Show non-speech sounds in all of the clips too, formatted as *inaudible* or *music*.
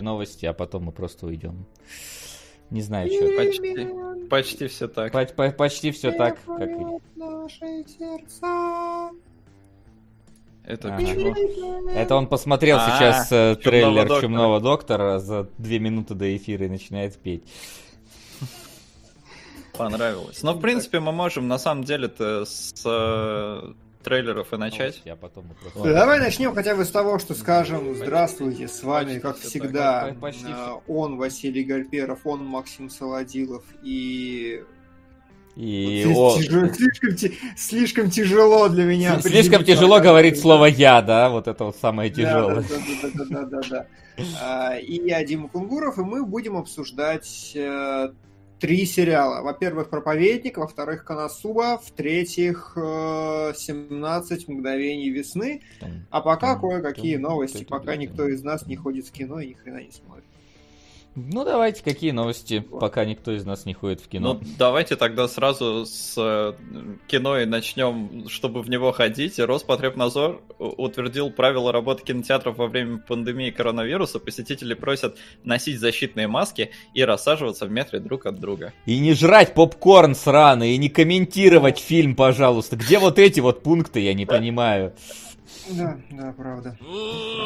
новости, а потом мы просто уйдем. Не знаю, что. Почти, почти все так. По- по- почти все так, как и... Наши сердца. Это чего? Это он посмотрел А, сейчас э, «Чумного трейлер доктора». Чумного доктора за две минуты до эфира и начинает петь. Понравилось. Но, в принципе, мы можем, на самом деле-то, с э, трейлеров и начать. А потом просто- Давай начнем хотя бы с того, что скажем здравствуйте, с вами, как всегда, э, он Василий Гальперов, он Максим Солодилов и... И Вот о- здесь тяжело- *laughs* слишком, слишком тяжело для меня. Слишком тяжело пока- говорить слово «я», да? Вот это вот самое Да, тяжелое. Да, да, да, да, да, да, да. А, И я Дима Кунгуров, и мы будем обсуждать э, три сериала. Во-первых, «Проповедник», во-вторых, «Коносуба», в-третьих, э, «17 мгновений весны». А пока кое-какие новости, пока никто из нас не ходит в кино и ни хрена не смотрит. Ну, давайте, какие новости, пока никто из нас не ходит в кино. Ну, давайте тогда сразу с э, кино и начнем, чтобы в него ходить. Роспотребнадзор утвердил правила работы кинотеатров во время пандемии коронавируса. Посетители просят носить защитные маски и рассаживаться в метре друг от друга. И не жрать попкорн сраный, и не комментировать фильм, пожалуйста. Где вот эти вот пункты, я не *laughs* понимаю. Да, да, правда.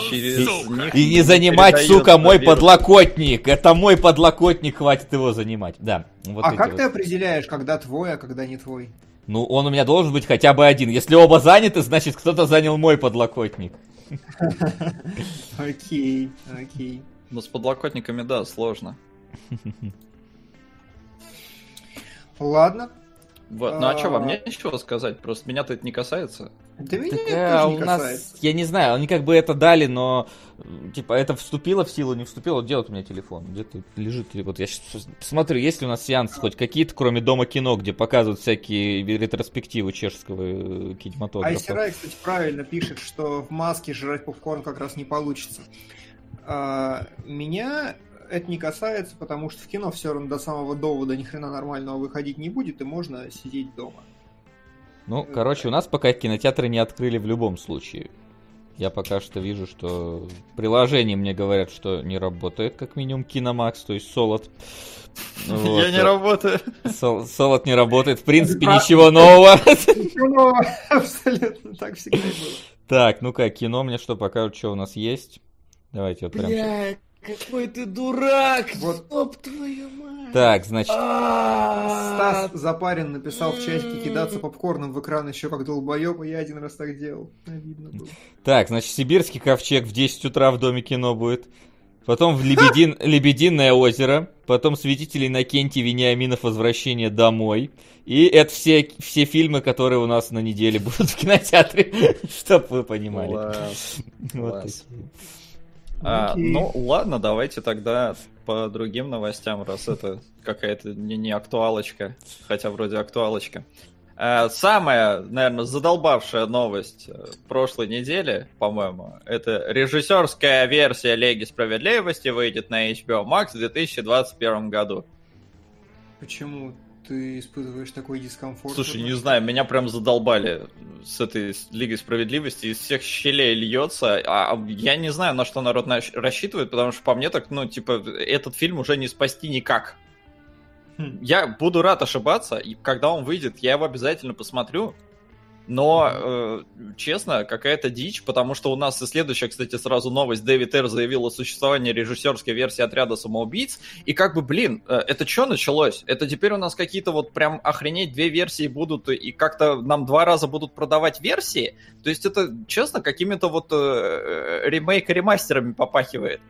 Через них И не занимать, сука, мой вирус. подлокотник. Это мой подлокотник, хватит его занимать. Да. Вот а как вот. ты определяешь, когда твой, а когда не твой? Ну, он у меня должен быть хотя бы один. Если оба заняты, значит, кто-то занял мой подлокотник. *laughs* Окей, окей. Ну, с подлокотниками, да, сложно. Ладно. Вот. Ну а что, вам А. нечего сказать? Просто меня-то это не касается. Да меня Так, это а, тоже у не нас, касается. я не знаю, они как бы это дали, но типа это вступило в силу, не вступило. Вот делает у меня телефон, где-то лежит. Вот я сейчас посмотрю, есть ли у нас сеансы хоть какие-то, кроме дома кино, где показывают всякие ретроспективы чешского э, кинематографа. Айсерай, кстати, правильно пишет, что в маске жрать попкорн как раз не получится. А, меня это не касается, потому что в кино все равно до самого довода ни хрена нормального выходить не будет, и можно сидеть дома. Ну, короче, у нас пока кинотеатры не открыли в любом случае. Я пока что вижу, что приложение мне говорят, что не работает, как минимум Киномакс, то есть Солод. Вот. *laughs* Я не работаю. Сол- Солод не работает, в принципе, ничего нового. *laughs* Ну, *laughs* абсолютно так всегда и было. Так, ну-ка, кино мне что покажут, что у нас есть. Давайте вот прям... щас. Какой ты дурак! Вот. Оп, твою мать! Так, значит, Стас Запарин написал в чатике кидаться попкорном в экран еще как долбоеб, и я один раз так делал. Обидно было. так, значит, Сибирский ковчег в 10 утра в Доме кино будет. Потом в Лебедин... *laughs* Лебединое озеро. Потом Свидетели Иннокентий Вениаминов Возвращение домой. И это все, все фильмы, которые у нас на неделе *laughs* будут в кинотеатре, чтоб вы понимали. Класс. Вот класс. такие. А, ну ладно, давайте тогда по другим новостям, раз это какая-то не, не актуалочка, хотя вроде актуалочка. А, самая, наверное, задолбавшая новость э, прошлой недели, по-моему, это режиссерская версия Леги Справедливости выйдет на HBO Max в 2021 году. Почему ты испытываешь такой дискомфорт? Слушай, не знаю, меня прям задолбали с этой Лигой Справедливости, из всех щелей льется, а я не знаю, на что народ рассчитывает, потому что по мне так, ну, типа, этот фильм уже не спасти никак. Хм. Я буду рад ошибаться, и когда он выйдет, я его обязательно посмотрю, но, э, честно, какая-то дичь, потому что у нас и следующая, кстати, сразу новость. Дэвид Эр заявил о существовании режиссерской версии отряда самоубийц. И как бы, блин, э, это что началось? Это теперь у нас какие-то вот прям охренеть две версии будут, и как-то нам два раза будут продавать версии? То есть это, честно, какими-то вот э, ремейк-ремастерами попахивает.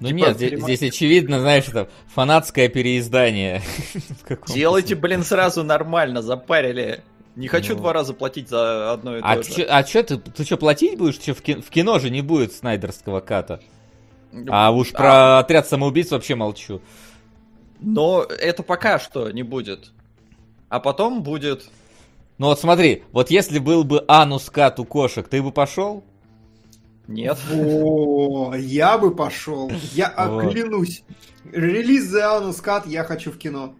Ну Типа, нет, здесь, здесь очевидно, знаешь, это фанатское переиздание. *laughs* Делайте, блин, сразу нормально, запарили. Не хочу Ну. два раза платить за одно и то А же. чё, а чё ты, ты что, платить будешь? Чё, в, ки- в кино же не будет снайдерского ката. А уж про отряд самоубийц вообще молчу. Но это пока что не будет. А потом будет... Ну вот смотри, вот если был бы анус кат у кошек, ты бы пошел? Нет. О, я бы пошел. Я Вот. оклянусь. Релиз The Anus Cut я хочу в кино.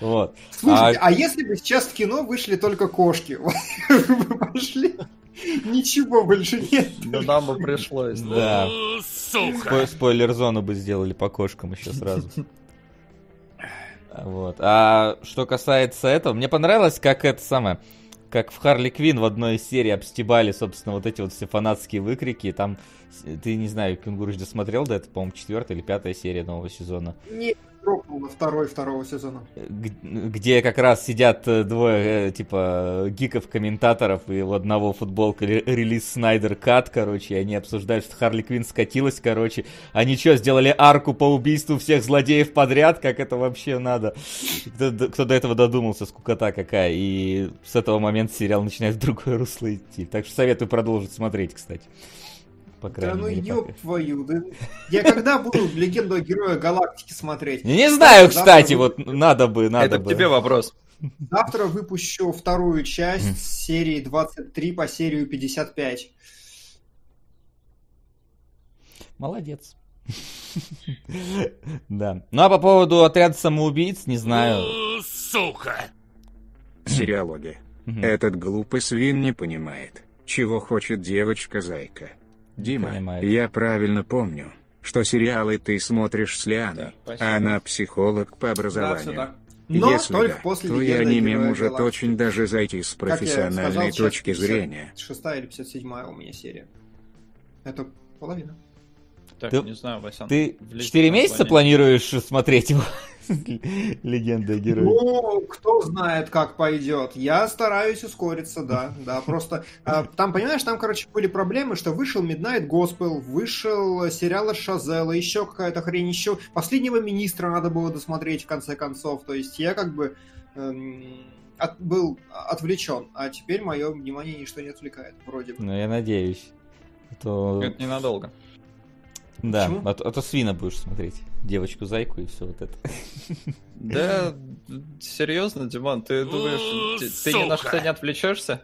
Вот. Слушайте, а... если бы сейчас в кино вышли только кошки, *laughs* вы бы пошли? Ничего больше нет. Да нам бы пришлось. Да. Спой- Спойлер-зону бы сделали по кошкам еще сразу. *laughs* Вот. А что касается этого, мне понравилось, как это самое, как в Харли Квин в одной из серий обстебали, собственно, вот эти вот все фанатские выкрики. Там, ты не знаю, Кенгуру же досмотрел, да, это, по-моему, четвертая или пятая серия нового сезона. Не дропнул на второй второго сезона. Где как раз сидят э, двое, э, типа, гиков-комментаторов, и у одного футболка ре- релиз Снайдер Кат, короче, и они обсуждают, что Харли Квин скатилась, короче. Они что, сделали арку по убийству всех злодеев подряд? Как это вообще надо? Кто, кто до этого додумался, скукота какая. И с этого момента сериал начинает в другое русло идти. Так что советую продолжить смотреть, кстати. По Да крайней ну мере, пока. ёб твою, да. Я когда буду Легенду о Герое Галактики смотреть? Не знаю, кстати, вот надо бы, надо Это к бы. тебе вопрос. Завтра выпущу вторую часть серии 23 по серию 55. Молодец. *laughs* Да. Ну а по поводу отряда самоубийц, не знаю. Сериалоги. Мгм. Этот глупый свин не понимает, чего хочет девочка-зайка. Дима, понимает. я правильно помню, что сериалы ты смотришь с Лианой, Да, а она психолог по Да, образованию. так. Но Если только да, после то и «Легенды о аниме может Галактики». очень даже зайти с профессиональной сказал, точки 50 зрения. Шестая или 57 у меня серия. Это половина. Так, Ты- не знаю, Васян. Ты влезь 4 в месяца планируешь смотреть его? *laughs* Легенда о герое. Ну, кто знает, как пойдет. Я стараюсь ускориться, да, да. Просто а, там, понимаешь, там, короче, были проблемы, что вышел Midnight Gospel, вышел сериал Шазела, еще какая-то хрень, еще последнего министра надо было досмотреть в конце концов. То есть я как бы эм, от- был отвлечен, а теперь мое внимание ничто не отвлекает, вроде бы. Ну, я надеюсь. То- Это ненадолго. Да, Почему? а то, а то свина будешь смотреть. Девочку-зайку и все вот это. Да, серьезно, Димон, ты думаешь, ты, ты ни на что не отвлечешься?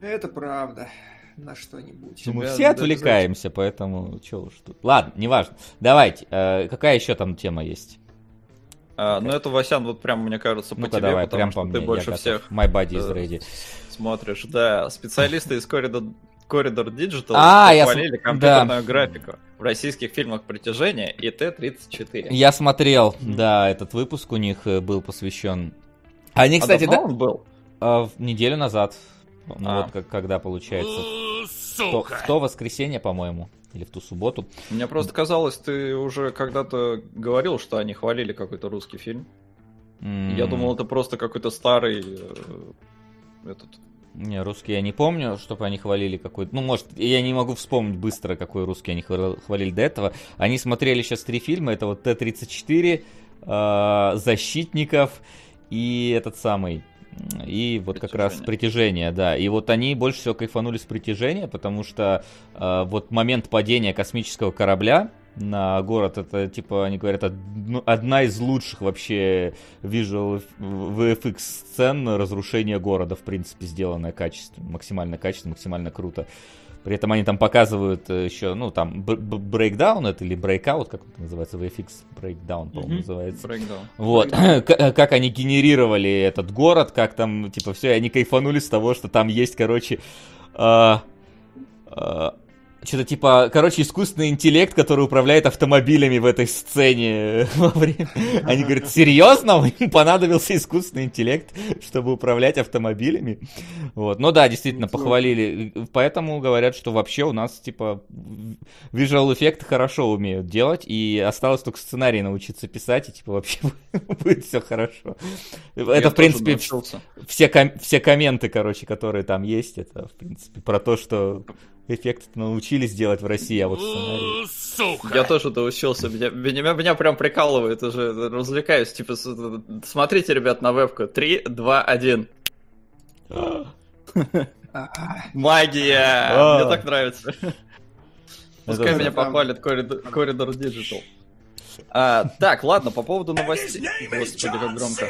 Это правда. На что-нибудь. Ну, мы все отвлекаемся, поэтому чё уж тут. Ладно, неважно. Давайте, э, какая еще там тема есть? А, ну это, Васян, вот прям, мне кажется, по Ну-ка тебе, давай, потому прям что по ты я больше всех My body is э, ready. смотришь. Да, специалисты из Corridor, Corridor Digital А, я похвалили см- компьютерную графику в российских фильмах «Притяжение» и Т-34. Я смотрел, да, этот выпуск у них э, был посвящен. Они, А кстати, давно да, он был? а, в неделю назад. Ну, А. вот как- когда получается. В то, в то воскресенье, по-моему. Или в ту субботу. Мне просто казалось, ты уже когда-то говорил, что они хвалили какой-то русский фильм. Я М, думал, это просто какой-то старый э, этот. Не, русский я не помню, чтобы они хвалили какой-то... Ну, может, я не могу вспомнить быстро, какой русский они хвал- хвалили до этого. Они смотрели сейчас три фильма. Это вот Т-34, э, Защитников и этот самый... И вот как раз «Притяжение». притяжение, да. И вот они больше всего кайфанули с притяжения, потому что э, вот момент падения космического корабля на город, это, типа, они говорят, одно- одна из лучших вообще visual VFX сцен разрушения города, в принципе, сделанная качественно, максимально качественно, максимально круто. При этом они там показывают э, еще, ну, там, breakdown это или breakout, как это называется, VFX breakdown, по-моему, Мгм. называется. Breakdown. Вот, К- как они генерировали этот город, как там, типа, все, и они кайфанули с того, что там есть, короче, а, а, что-то типа, короче, искусственный интеллект, который управляет автомобилями в этой сцене *laughs* во время. Они говорят, серьезно? Им понадобился искусственный интеллект, чтобы управлять автомобилями? Вот. Ну да, действительно, похвалили. Поэтому говорят, что вообще у нас, типа, визуал эффекты хорошо умеют делать, и осталось только сценарий научиться писать, и, типа, вообще *laughs* будет все хорошо. Я Это, в принципе, все комменты, короче, которые там есть, это, в принципе, про то, что эффекты научились делать в России, а вот сценарий... Я тоже доучился. Меня, меня, меня прям прикалывает уже. Развлекаюсь. Типа, смотрите, ребят, на вебку. 3, 2, 1. А, Магия! А. Мне так нравится. Пускай меня Corridor, Corridor Digital. А, так, ладно, по поводу новостей. Господи, как громко.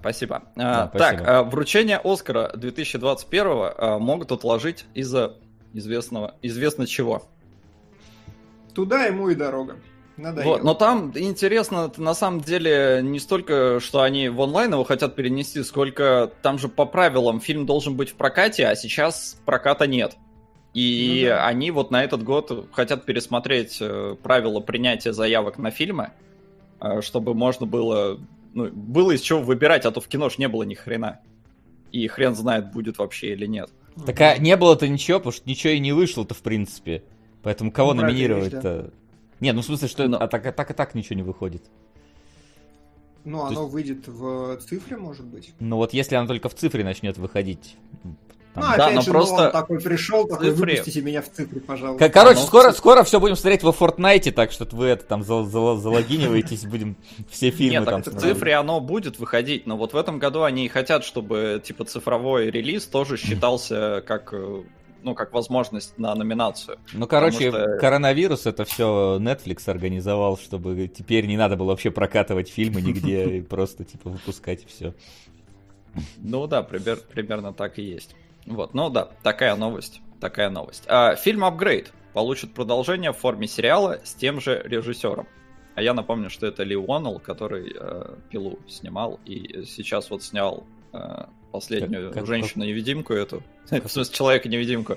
Спасибо. А, Да, спасибо. Так, а, вручение Оскара 2021 а, могут отложить из-за известного, известно чего. Туда ему и дорога. Надоело. Вот, но там интересно, на самом деле, не столько, что они в онлайн его хотят перенести, сколько там же по правилам фильм должен быть в прокате, а сейчас проката нет. И Ну да. они вот на этот год хотят пересмотреть э, правила принятия заявок на фильмы, э, чтобы можно было, ну, было из чего выбирать, а то в кино ж не было ни хрена. И хрен знает, будет вообще или нет. Так а не было-то ничего, потому что ничего и не вышло-то, в принципе. Поэтому кого Ну, номинировать-то? Не, ну в смысле, что Но- а так, а так и так ничего не выходит. Ну, оно выйдет в цифре, может быть. Ну вот если она только в цифре начнет выходить. Там- Ну, Да, опять но же, просто Нолан такой пришел, такой, цифре- выпустите меня в цифре, пожалуйста. Короче, в скоро, скоро все будем смотреть во Фортнайте, так что вы это там зал- зал- залогиниваетесь, будем все фильмы Нет, там в цифре оно будет выходить, но вот в этом году они и хотят, чтобы типа цифровой релиз тоже считался как э, ну как возможность на номинацию. Ну, короче, что- коронавирус это все Netflix организовал, чтобы теперь не надо было вообще прокатывать фильмы нигде, *laughs* и просто типа выпускать все. Ну да, пример- примерно так и есть. Вот, ну да, такая новость, такая новость. А, фильм Апгрейд получит продолжение в форме сериала с тем же режиссером. А я напомню, что это Ли Уоннелл, который э, пилу снимал и сейчас вот снял э, последнюю Как- как- женщину-невидимку эту, *laughs* в смысле человека-невидимку.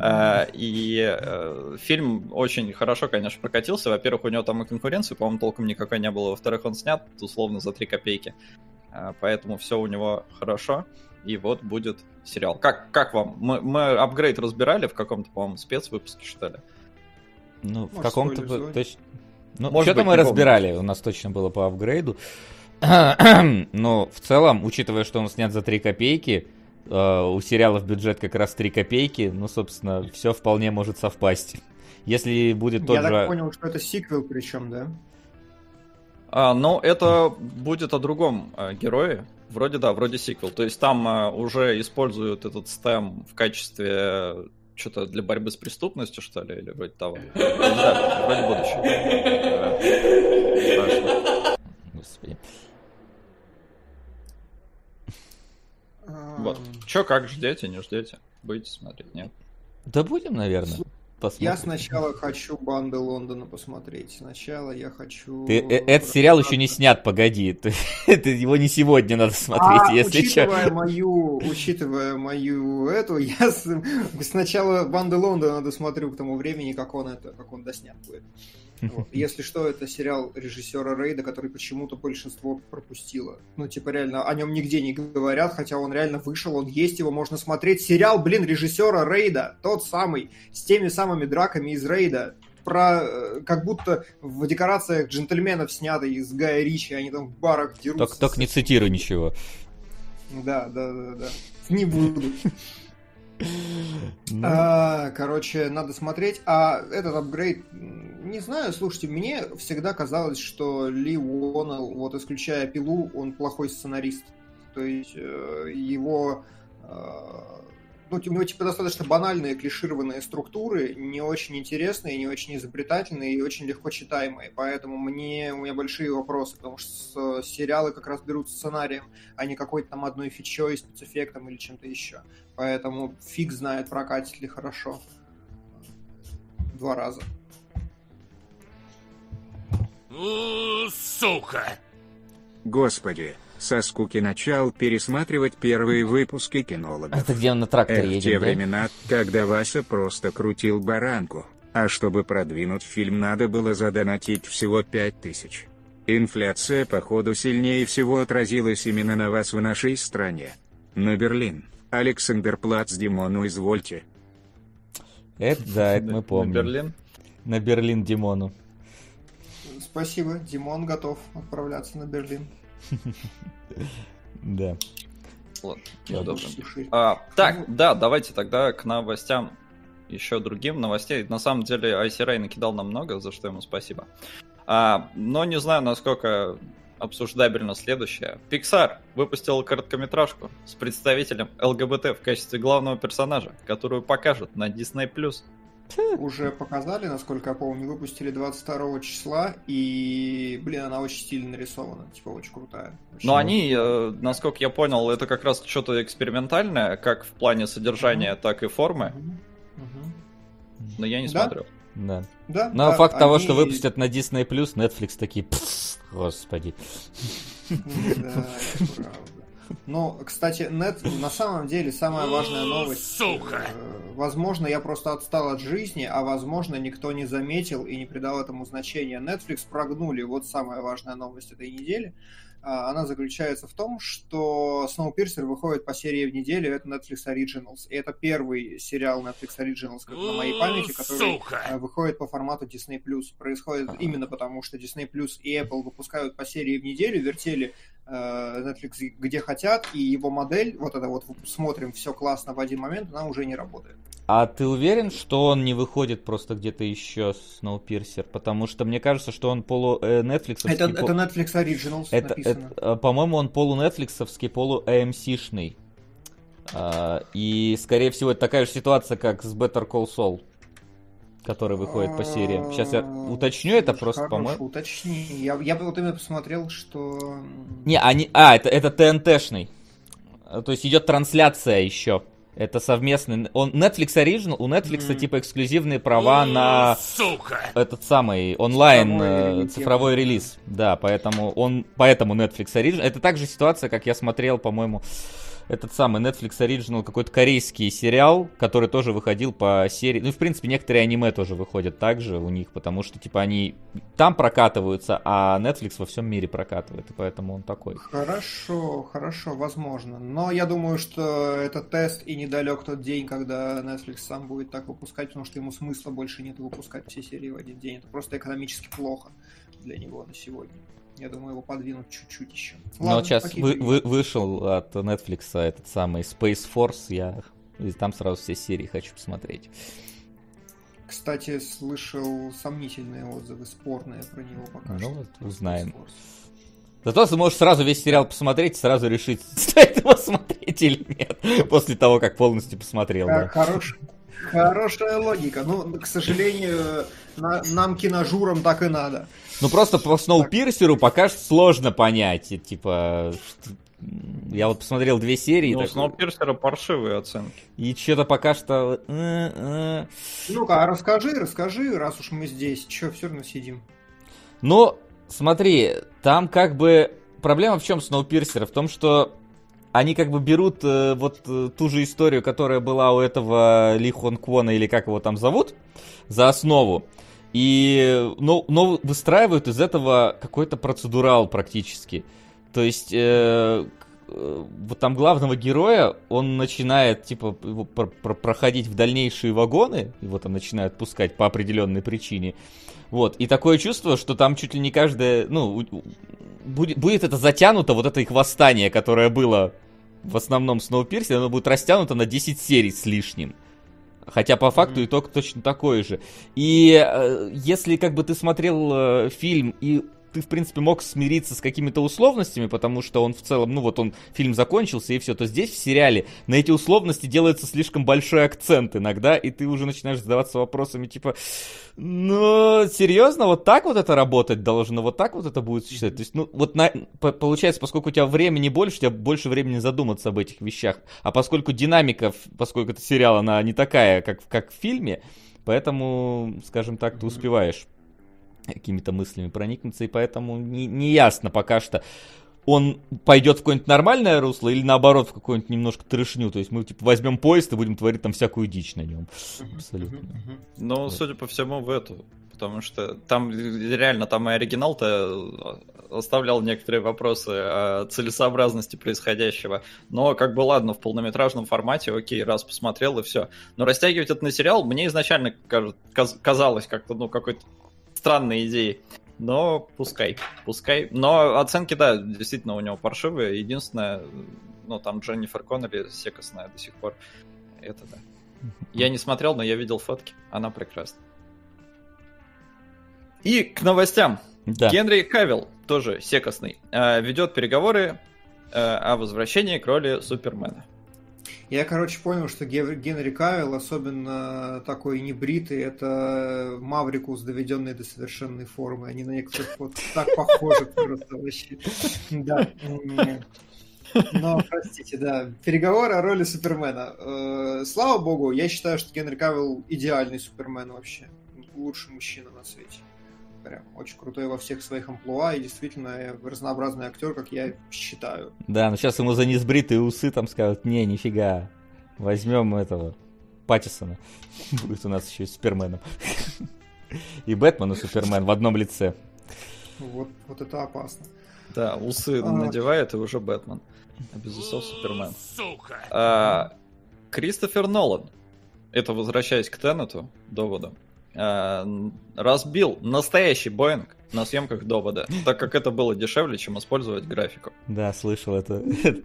А, И э, фильм очень хорошо, конечно, прокатился. Во-первых, у него там и конкуренции, по-моему, толком никакой не было. Во-вторых, он снят условно за 3 копейки. А, Поэтому все у него хорошо. И вот будет сериал. Как, как вам? Мы, мы апгрейд разбирали в каком-то, по-моему, спецвыпуске, что ли? Ну, в Может, каком-то... бы- свой? то есть- Ну, Может что-то быть, мы не помню. разбирали, у нас точно было по апгрейду. *clears throat* Но в целом, учитывая, что он снят за 3 копейки, э, у сериалов бюджет как раз 3 копейки, ну, собственно, все вполне может совпасть. Если будет тот Я же... так понял, что это сиквел причем, да? А, но это будет о другом э, герое. Вроде да, вроде сиквел. То есть там э, уже используют этот стем в качестве что-то для борьбы с преступностью, что ли, или вроде того. Не *laughs* знаю, вроде будущего. Э. Господи. Вот. Че, как ждете, не ждете? Будете смотреть, нет? Да будем, наверное. Я Посмотрим. сначала хочу банды Лондона посмотреть. Сначала я хочу... Ты, э, этот сериал еще не снят, погоди. *laughs* Ты- это его не сегодня надо смотреть, А, если учитывая что. мою, учитывая мою эту, я с- сначала банды Лондона досмотрю к тому времени, как он это, как он доснят будет. Вот. *laughs* Если что, это сериал режиссера Рейда, который почему-то большинство пропустило. Ну, типа, реально, о нем нигде не говорят, хотя он реально вышел, он есть, его можно смотреть. Сериал, блин, режиссера Рейда, тот самый, с теми самыми драками из Рейда. Про, э, как будто в декорациях джентльменов снятый из Гая Ричи, они там в барах дерутся. Только, только не цитируй ничего. Да, да, да, да. Не буду. *laughs* Ну, А, короче, надо смотреть. А этот апгрейд, не знаю, слушайте, мне всегда казалось, что Ли Уоннелл, вот исключая пилу, он плохой сценарист. То есть э, его... э, ну, у него типа достаточно банальные, клишированные структуры, не очень интересные, не очень изобретательные и очень легко читаемые. Поэтому мне, у меня большие вопросы, потому что сериалы как раз берут сценарием, а не какой-то там одной фичой, спецэффектом или чем-то еще. Поэтому фиг знает, прокатит ли хорошо. Два раза. Господи, со скуки начал пересматривать первые выпуски кинологов. Это где он на тракторе Эх, те едет, да? времена, когда Вася просто крутил баранку, а чтобы продвинуть фильм надо было задонатить всего пять тысяч. Инфляция, походу, сильнее всего отразилась именно на вас в нашей стране. На Берлин. Александр Плац Димону извольте. Это да, это мы На помним. Берлин. На Берлин Димону. Спасибо, Димон готов отправляться на Берлин. Да. Ладно, Я неудобно. А, так, да, давайте тогда к новостям еще другим новостей. На самом деле, ICRA накидал нам много, за что ему спасибо. А, но не знаю, насколько обсуждабельно следующее. Pixar выпустил короткометражку с представителем ЛГБТ в качестве главного персонажа, которую покажут на Disney+. Уже показали, насколько я помню, выпустили 22 числа, и, блин, она очень стильно нарисована, типа очень крутая. Очень Но они, э, насколько я понял, это как раз что-то экспериментальное, как в плане содержания, так и формы. Но я не Да? смотрел. Да. Да, Но да, факт того, они- что выпустят на Disney+, Netflix такие, «Пф, господи. *laughs* Да, это правда. Ну, кстати, нет, на самом деле самая важная новость. Сука! э, Возможно, я просто отстал от жизни, а возможно, никто не заметил и не придал этому значения. Netflix прогнули. Вот самая важная новость этой недели. А, Она заключается в том, что Snowpiercer выходит по серии в неделю. Это Netflix Originals. И это первый сериал Netflix Originals, как на моей памяти, который Сука! э, выходит по формату Disney+. Происходит именно потому, что Disney Plus и Apple выпускают по серии в неделю, вертели э, Netflix где хотят, и его модель, вот это вот смотрим, все классно в один момент, она уже не работает. А ты уверен, что он не выходит просто где-то еще Snowpiercer? Потому что мне кажется, что он полу э, Netflix. Это, это Netflix Originals Это, написано. Это, э, по-моему, он полу Netflixовский, полу AMC-шный. А, и, скорее всего, это такая же ситуация, как с Better Call Saul, который выходит по серии. Сейчас я уточню это просто, по-моему. уточни. Я, я вот именно посмотрел, что... Не, они... А, это, это ТНТ-шный. А, То есть идет трансляция еще. Это совместный... Он Netflix Original, у Netflix Мгм. типа эксклюзивные права на Сука! этот самый онлайн Цифровой э, релиз, цифровой релиз. Да, поэтому он поэтому Netflix Original. Это также ситуация, как я смотрел, по-моему, этот самый Netflix Original, какой-то корейский сериал, который тоже выходил по серии. Ну, в принципе, некоторые аниме тоже выходят также у них, потому что, типа, они там прокатываются, а Netflix во всем мире прокатывает, и поэтому он такой. Хорошо, хорошо, возможно. Но я думаю, что это тест и недалек тот день, когда Netflix сам будет так выпускать, потому что ему смысла больше нет выпускать все серии в один день. Это просто экономически плохо для него на сегодня. Я думаю, его подвинут чуть-чуть еще. Но Ладно, вот сейчас вы- вы- вышел от Netflix этот самый Space Force, я и там сразу все серии хочу посмотреть. Кстати, слышал сомнительные отзывы, спорные про него пока Ну что. вот, узнаем. Зато ты можешь сразу весь сериал посмотреть, сразу решить, *laughs* стоит его смотреть или нет, после того, как полностью посмотрел. Ха- Да. Хорош- Хорошая логика. Ну, к сожалению, на- нам киножурам так и надо. Ну просто по Сноупирсеру пока что сложно понять. Типа, что- я вот посмотрел две серии, Ну, Сноупирсера паршивые оценки. и что-то пока что... э, э. Ну-ка, а расскажи, расскажи, раз уж мы здесь. Че, все равно сидим. Ну, смотри, там как бы... Проблема в чем Сноупирсера? В том, что они как бы берут э, вот э, ту же историю, которая была у этого Ли Хон Квона, или как его там зовут, за основу. И, ну, но выстраивают из этого какой-то процедурал практически. То есть, э, э, вот там главного героя, он начинает, типа, его пр- пр- проходить в дальнейшие вагоны, его там начинают пускать по определенной причине. Вот, и такое чувство, что там чуть ли не каждое, ну, будет, будет это затянуто, вот это их восстание, которое было в основном Сноупирсе, оно будет растянуто на 10 серий с лишним. Хотя по факту итог точно такой же. И э, если как бы ты смотрел э, фильм и ты, в принципе, мог смириться с какими-то условностями, потому что он в целом, ну вот он, фильм закончился и все, то здесь в сериале на эти условности делается слишком большой акцент иногда, и ты уже начинаешь задаваться вопросами типа, ну, серьезно, вот так вот это работать должно, вот так вот это будет существовать? То есть, ну, вот на, по- получается, поскольку у тебя времени больше, у тебя больше времени задуматься об этих вещах, а поскольку динамика, поскольку это сериал, она не такая, как, в- как в фильме, поэтому, скажем так, ты успеваешь какими-то мыслями проникнуться, и поэтому не, не ясно пока что, он пойдет в какое-нибудь нормальное русло или наоборот в какую-нибудь немножко трешню. То есть мы типа возьмем поезд и будем творить там всякую дичь на нем. Абсолютно. Ну, Вот. судя по всему, в эту. Потому что там реально, там и оригинал-то оставлял некоторые вопросы о целесообразности происходящего. Но как бы ладно, в полнометражном формате, окей, раз посмотрел и все. Но растягивать это на сериал мне изначально каз- казалось как-то, ну, какой-то странной идеей. Но пускай, пускай. Но оценки, да, действительно у него паршивые. Единственное, ну, там Дженнифер Коннелли секостная до сих пор. Это да. Я не смотрел, но я видел фотки. Она прекрасна. И к новостям. Да. Генри Кавилл, тоже секостный, э, ведет переговоры э, о возвращении к роли Супермена. Я, короче, понял, что Генри Кавилл, особенно такой небритый, это Маврикус, доведенный до совершенной формы. Они на некоторых вот так похожи просто вообще. Да. Но, простите, да. Переговоры о роли Супермена. Э, Слава богу, я считаю, что Генри Кавилл идеальный Супермен вообще. лучший мужчина на свете. Прям очень крутой во всех своих амплуа и действительно разнообразный актер, как я считаю. Да, но сейчас ему за несбритые усы там скажут, не, нифига, возьмем этого Паттисона. *laughs* Будет у нас еще и Суперменом. *laughs* И Бэтмен, и Супермен в одном лице. Вот, вот это опасно. Да, усы А. надевает и уже Бэтмен. А без усов Супермен. А, Кристофер Нолан, это возвращаясь к Теннету, доводу, н- разбил настоящий Боинг на съемках довода, так как это было дешевле, чем использовать графику. Да, слышал это. *laughs*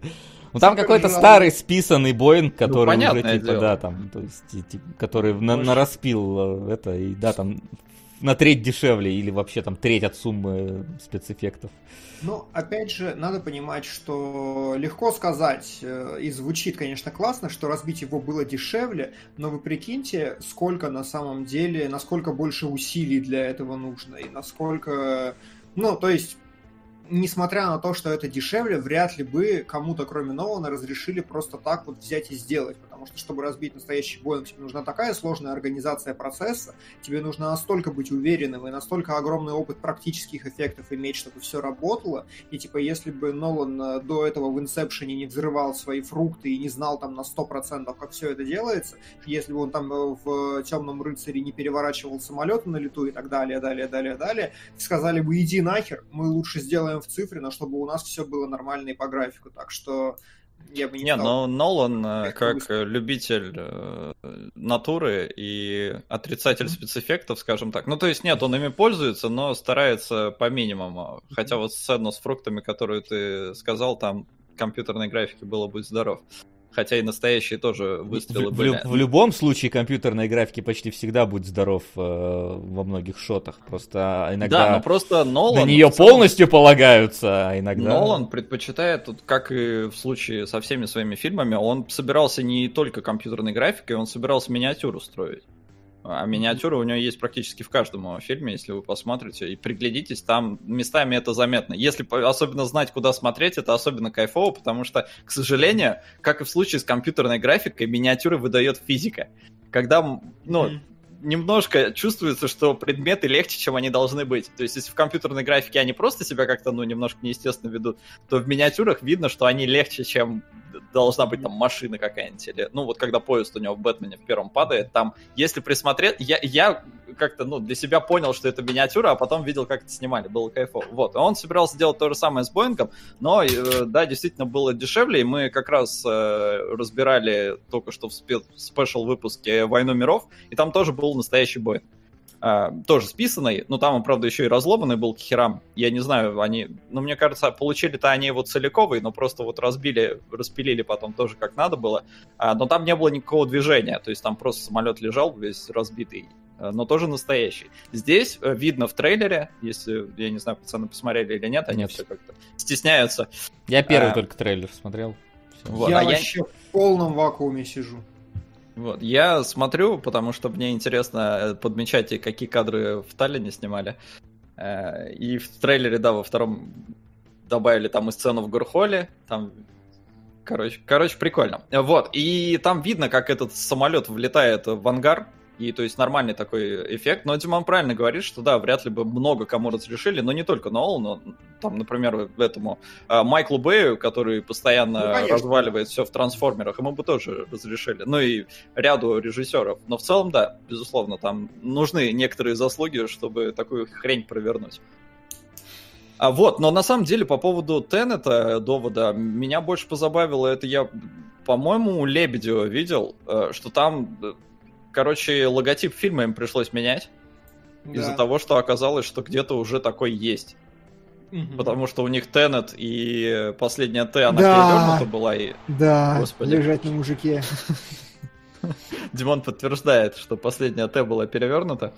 Ну там какой-то жалко. старый списанный Боинг, который уже типа, дело. да, там, то есть, типа, который на, нараспил э, это, и да, там на треть дешевле, или вообще там треть от суммы спецэффектов. Но, опять же, надо понимать, что легко сказать, э, и звучит, конечно, классно, что разбить его было дешевле, но вы прикиньте, сколько на самом деле, насколько больше усилий для этого нужно, и насколько... Ну, то есть, несмотря на то, что это дешевле, вряд ли бы кому-то, кроме Нолана, разрешили просто так вот взять и сделать, потому что, чтобы разбить настоящий Боинг, тебе нужна такая сложная организация процесса, тебе нужно настолько быть уверенным и настолько огромный опыт практических эффектов иметь, чтобы все работало. И типа, если бы Нолан э, до этого в Инсепшене не взрывал свои фрукты и не знал там на 100%, как все это делается, если бы он там э, в Темном рыцаре не переворачивал самолеты на лету и так далее, далее, далее, далее, сказали бы, иди нахер, мы лучше сделаем в цифре, но чтобы у нас все было нормально и по графику. Так что я бы не, Не, стал. но Нолан, э, Как как любитель э, натуры и отрицатель спецэффектов, скажем так. Ну, то есть, нет, он ими пользуется, но старается по минимуму. Хотя вот сцену с фруктами, которую ты сказал, там компьютерной графики было быть здоров. Хотя и настоящие тоже выстрелы в, в были. лю- в любом случае компьютерной графики почти всегда будет здоров э, во многих шотах. Просто иногда Да, но просто Нолан... на нее в целом- полностью полагаются, а иногда... Нолан предпочитает, тут, как и в случае со всеми своими фильмами, он собирался не только компьютерной графикой, он собирался миниатюру строить. А миниатюра у него есть практически в каждом фильме, если вы посмотрите и приглядитесь, там местами это заметно. Если особенно знать, куда смотреть, это особенно кайфово, потому что, к сожалению, как и в случае с компьютерной графикой, миниатюры выдает физика. Когда, ну, немножко чувствуется, что предметы легче, чем они должны быть. То есть, если в компьютерной графике они просто себя как-то, ну, немножко неестественно ведут, то в миниатюрах видно, что они легче, чем должна быть там машина какая-нибудь. Или, ну, вот когда поезд у него в Бэтмене в первом падает, там, если присмотреть, я, я как-то, ну, для себя понял, что это миниатюра, а потом видел, как это снимали, было кайфово. Вот, он собирался делать то же самое с Боингом, но, э, да, действительно было дешевле, и мы как раз э, разбирали только что в спе- спешл выпуске «Войну миров», и там тоже был настоящий Боинг. А, тоже списанный, но там он, правда, еще и разломанный был к херам. Я не знаю, они, ну, мне кажется, получили-то они его целиковый, но просто вот разбили, распилили потом тоже как надо было. А, но там не было никакого движения, то есть там просто самолет лежал весь разбитый, а, но тоже настоящий. Здесь э, видно в трейлере, если, я не знаю, пацаны посмотрели или нет, они Нет. все как-то стесняются. Я первый А. только трейлер смотрел. Вот, я а я- вообще в полном вакууме сижу. Вот, я смотрю, потому что мне интересно э, подмечать, и какие кадры в Таллине снимали. Э, И в трейлере, да, во втором добавили там и сцену в Гурхоле, там Короче, короче, прикольно. Вот, и там видно, как этот самолет влетает в ангар, и то есть нормальный такой эффект. Но Диман правильно говорит, что да, вряд ли бы много кому разрешили, но не только Нолану, там, например, этому а, Майклу Бэю, который постоянно Ну, конечно. разваливает все в трансформерах, ему бы тоже разрешили. Ну и ряду режиссеров. Но в целом, да, безусловно, там нужны некоторые заслуги, чтобы такую хрень провернуть. А вот, но на самом деле по поводу Теннета довода, меня больше позабавило, это я, по-моему, у Лебедева видел, э, что там, э, короче, логотип фильма им пришлось менять из-за Да. того, что оказалось, что где-то уже такой есть. Мгм. Потому что у них Теннет и последняя Т, она Да. перевернута была, и Да, Господи. лежать на мужике. Димон подтверждает, что последняя Т была перевернута.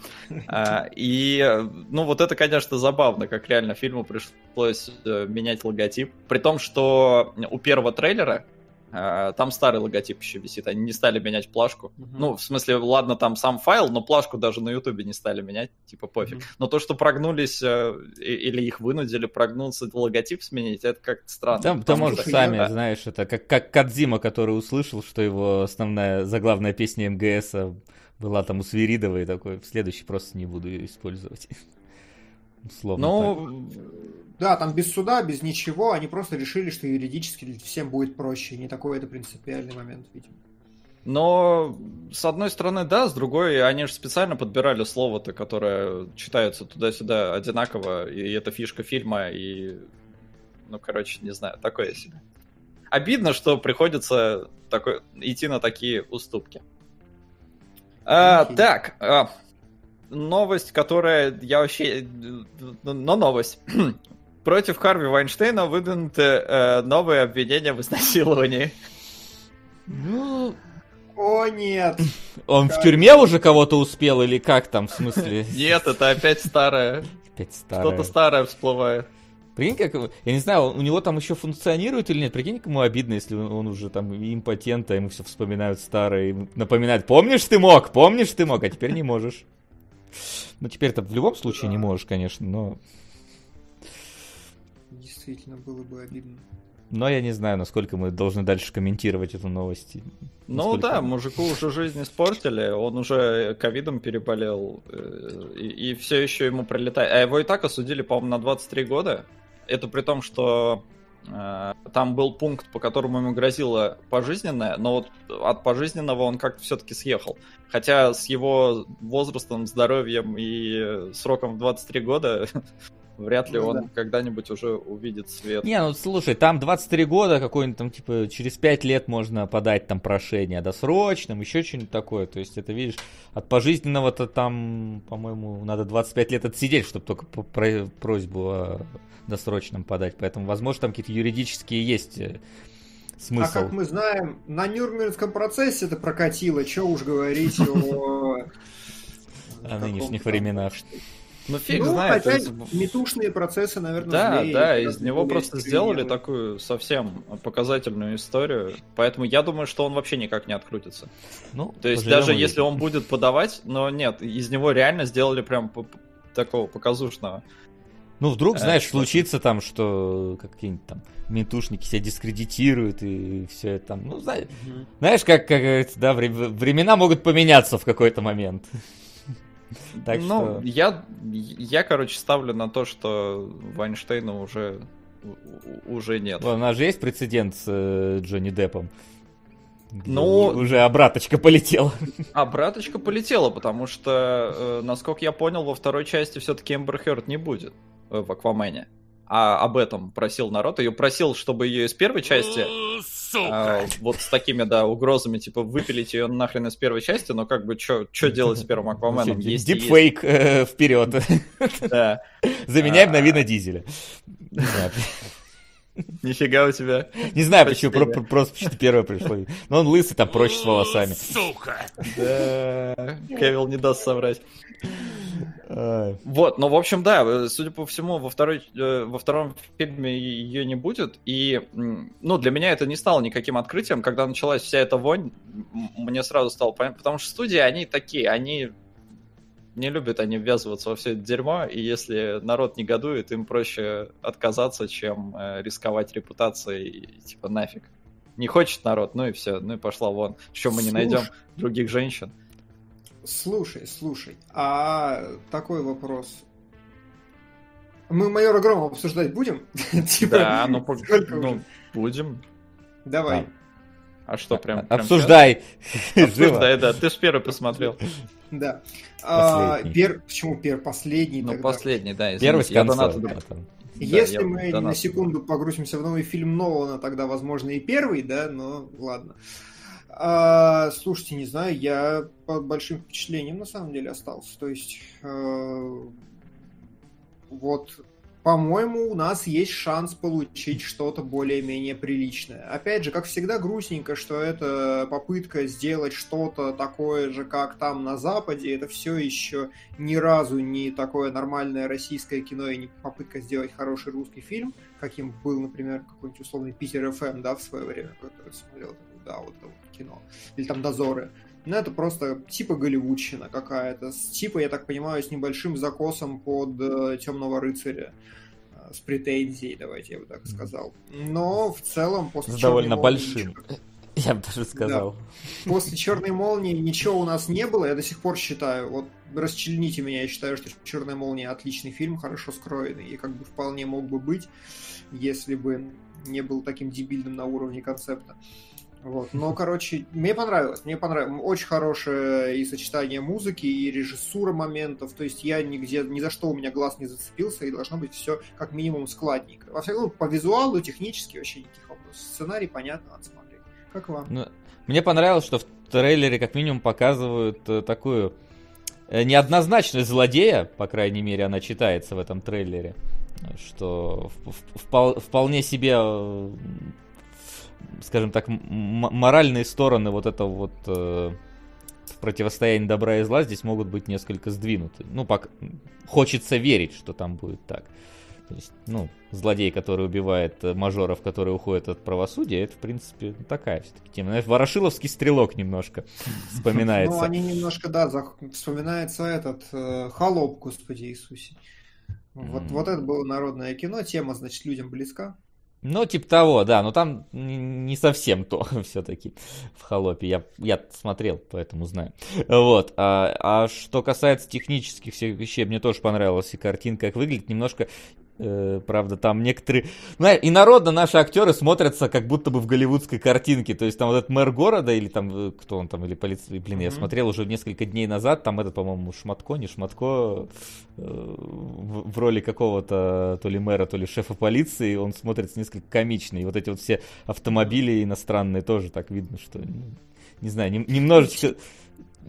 А, И, ну, вот это, конечно, забавно, как реально фильму пришлось э, менять логотип. При том, что у первого трейлера Там старый логотип еще висит, они не стали менять плашку. Мгм. Ну, в смысле, ладно, там сам файл, но плашку даже на Ютубе не стали менять, типа пофиг. Мгм. Но то, что прогнулись э, или их вынудили прогнуться, логотип сменить, это как-то странно. Там, там Потому что- сами, Да. знаешь, это как, как Кадзима, который услышал, что его основная заглавная песня МГС была там у Свиридова, и такой, в следующий просто не буду ее использовать. *laughs* Условно так. Ну, Да, там без суда, без ничего, они просто решили, что юридически всем будет проще. Не такой это принципиальный момент, видимо. Но, с одной стороны, да, с другой, они же специально подбирали слово-то, которое читается туда-сюда одинаково, и это фишка фильма, и, ну, короче, не знаю, такое себе. Обидно, что приходится такой, идти на такие уступки. А, так, а, новость, которая я вообще... Но новость. Против Харви Вайнштейна выдвинуты э, новые обвинения в изнасиловании. Ну, О, нет! он в тюрьме уже кого-то успел или как там, в смысле? *laughs* Нет, это опять старое. Опять старое. Что-то старое всплывает. Прикинь, как... его- Я не знаю, у него там еще функционирует или нет. Прикинь, кому обидно, если он он уже там импотент, а ему все вспоминают старое. и напоминают, помнишь ты мог, помнишь ты мог, а теперь не можешь. Ну, теперь-то в любом случае не можешь, конечно, но... Действительно, было бы обидно. Но я не знаю, насколько мы должны дальше комментировать эту новость. Ну Насколько- да, мужику уже жизнь испортили, он уже ковидом переболел, э, и, все еще ему прилетает. А его и так осудили, по-моему, на 23 года. Это при том, что э, там был пункт, по которому ему грозило пожизненное, но вот от пожизненного он как-то все-таки съехал. Хотя с его возрастом, здоровьем и сроком в 23 года *laughs* вряд ли Ну он да. когда-нибудь уже увидит свет. Не, ну слушай, там 23 года, какой-нибудь там, типа, через 5 лет можно подать там прошение о досрочном, еще что-нибудь такое. То есть это, видишь, от пожизненного-то там, по-моему, надо 25 лет отсидеть, чтобы только про- просьбу о досрочном подать. Поэтому, возможно, там какие-то юридические есть э, А смысл. как мы знаем, на Нюрнбергском процессе это прокатило, что уж говорить о... *laughs* О нынешних временах. Ну фиг ну, знает. хотя есть- метушные процессы, наверное, Да, злее, да, из него просто сделали искривленные. такую совсем показательную историю. Поэтому я думаю, что он вообще никак не открутится. Ну, То есть даже увидим. если он будет подавать, но нет, из него реально сделали прям такого показушного. Ну, вдруг, Э, знаешь, что-то. случится там, что какие-нибудь там ментушники себя дискредитируют и все это там. Ну, знаешь, Мгм. знаешь как, как да, вре- времена могут поменяться в какой-то момент. *laughs* Так ну, что... я, я, короче, ставлю на то, что Вайнштейна уже, уже нет. У нас же есть прецедент с э, Джонни Деппом. Ну- Уже обраточка полетела. *laughs* А браточка полетела, потому что, э, насколько я понял, во второй части все-таки Эмбер Хёрд не будет э, в Аквамене. А об этом просил народ. Ее просил, чтобы ее из первой части а, вот с такими, да, угрозами, типа, выпилить ее нахрен из первой части, но как бы, что делать с первым Акваменом? Дипфейк э, вперед. Да. Заменяем на А. Вина Дизеля. Не знаю, Нифига у тебя. Не знаю почему, Почти, про- про- просто почему-то первое пришло. Но он лысый, там проще с волосами. Да. Кевилл не даст соврать. Вот, ну, в общем, да, э, судя по всему, во, второй, э, во втором фильме ее не будет, и, ну, для меня это не стало никаким открытием, когда началась вся эта вонь, мне сразу стало понятно, потому что студии, они такие, они не любят они ввязываться во все это дерьмо, и если народ негодует, им проще отказаться, чем э, рисковать репутацией, типа, нафиг. Не хочет народ, ну и все, ну и пошла вон. Что мы не найдем других женщин? Слушай, слушай, а такой вопрос. Мы майора Грома обсуждать будем? *laughs* Типа, Да, ну, по- ну, будем. Давай. А что, прям... прям Обсуждай. *laughs* Обсуждай, да. Ты ж первый посмотрел. Да. А, пер- Почему пер последний? Ну, тогда? последний, да. извините, Первый с конца. да. Если мы донат на секунду погрузимся в новый фильм Нолана, тогда, возможно, и первый, да, но ладно. А, слушайте, не знаю, я под большим впечатлением на самом деле остался. То есть, э, вот по-моему, у нас есть шанс получить что-то более-менее приличное. Опять же, как всегда, грустненько, что это попытка сделать что-то такое же, как там на Западе. Это все еще ни разу не такое нормальное российское кино и не попытка сделать хороший русский фильм, каким был, например, какой-нибудь условный Питер ФМ, да, в свое время, который смотрел, да, вот это вот кино. Или там Дозоры. Ну, это просто типа голливудщина какая-то. С, типа, я так понимаю, с небольшим закосом под э, Темного рыцаря. Э, с претензией, давайте я бы так сказал. Но в целом после С «Черной довольно молнии» большим. ничего- *laughs* Я бы даже сказал. После черной молнии ничего у нас не было. Я до сих пор считаю, вот расчлените меня, я считаю, что Черная молния отличный фильм, хорошо скроенный, и как бы вполне мог бы быть, если бы не был таким дебильным на уровне концепта. Вот. *laughs* Но, короче, мне понравилось. Мне понравилось. Очень хорошее и сочетание музыки, и режиссура моментов. То есть я нигде, ни за что у меня глаз не зацепился, и должно быть все как минимум складненько. Во всяком случае, по визуалу, технически вообще никаких вопросов. Сценарий понятно, надо смотреть. Как вам? Ну, мне понравилось, что в трейлере как минимум показывают э, такую э, неоднозначность злодея, по крайней мере, она читается в этом трейлере, что в- в- впол- вполне себе, э, скажем так, моральные стороны вот этого вот э, противостояния добра и зла здесь могут быть несколько сдвинуты. Ну, пок- хочется верить, что там будет так. То есть, ну, злодей, который убивает э, мажоров, которые уходят от правосудия, это, в принципе, такая все-таки тема. Знаешь, Ворошиловский стрелок немножко *laughs* вспоминается. Ну, они немножко, да, вспоминается этот э, холоп, Господи Иисусе. Вот, вот это было народное кино, тема, значит, людям близка. Ну, типа того, да, но там не совсем то *laughs* все-таки в холопе. Я, я смотрел, поэтому знаю. Вот. А, а что касается технических всех вещей, мне тоже понравилась и картинка, как выглядит. Немножко, правда, там некоторые... И народно наши актеры смотрятся как будто бы в голливудской картинке. То есть там вот этот мэр города, или там, э, кто он там, или полиция... Блин, я Мгм. смотрел уже несколько дней назад, там этот, по-моему, Шматко, не Шматко, э, в, роли какого-то то ли мэра, то ли шефа полиции, он смотрится несколько комично. И вот эти вот все автомобили иностранные тоже так видно, что, ну, не знаю, нем- немножечко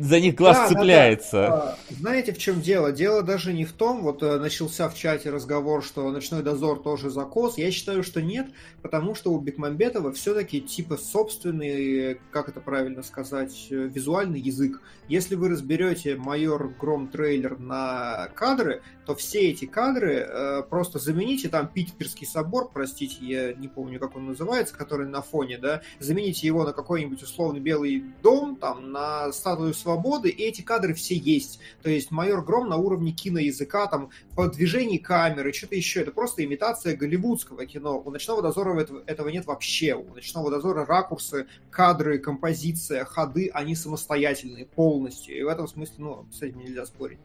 за них глаз Да, да, да. цепляется. А, Знаете, в чем дело? Дело даже не в том, вот э, начался в чате разговор, что «Ночной дозор» тоже закос. Я считаю, что нет, потому что у Бекмамбетова все-таки типа собственный, как это правильно сказать, э, визуальный язык. Если вы разберете «Майор Гром» трейлер на кадры, то все эти кадры э, просто замените там Питерский собор, простите, я не помню, как он называется, который на фоне, да, замените его на какой-нибудь условный белый дом, там, на статую свободы, и эти кадры все есть. То есть майор Гром на уровне киноязыка, там, по движению камеры, что-то еще. Это просто имитация голливудского кино. У «Ночного дозора» этого, этого нет вообще. У «Ночного дозора» ракурсы, кадры, композиция, ходы, они самостоятельные полностью. И в этом смысле, ну, с этим нельзя спорить.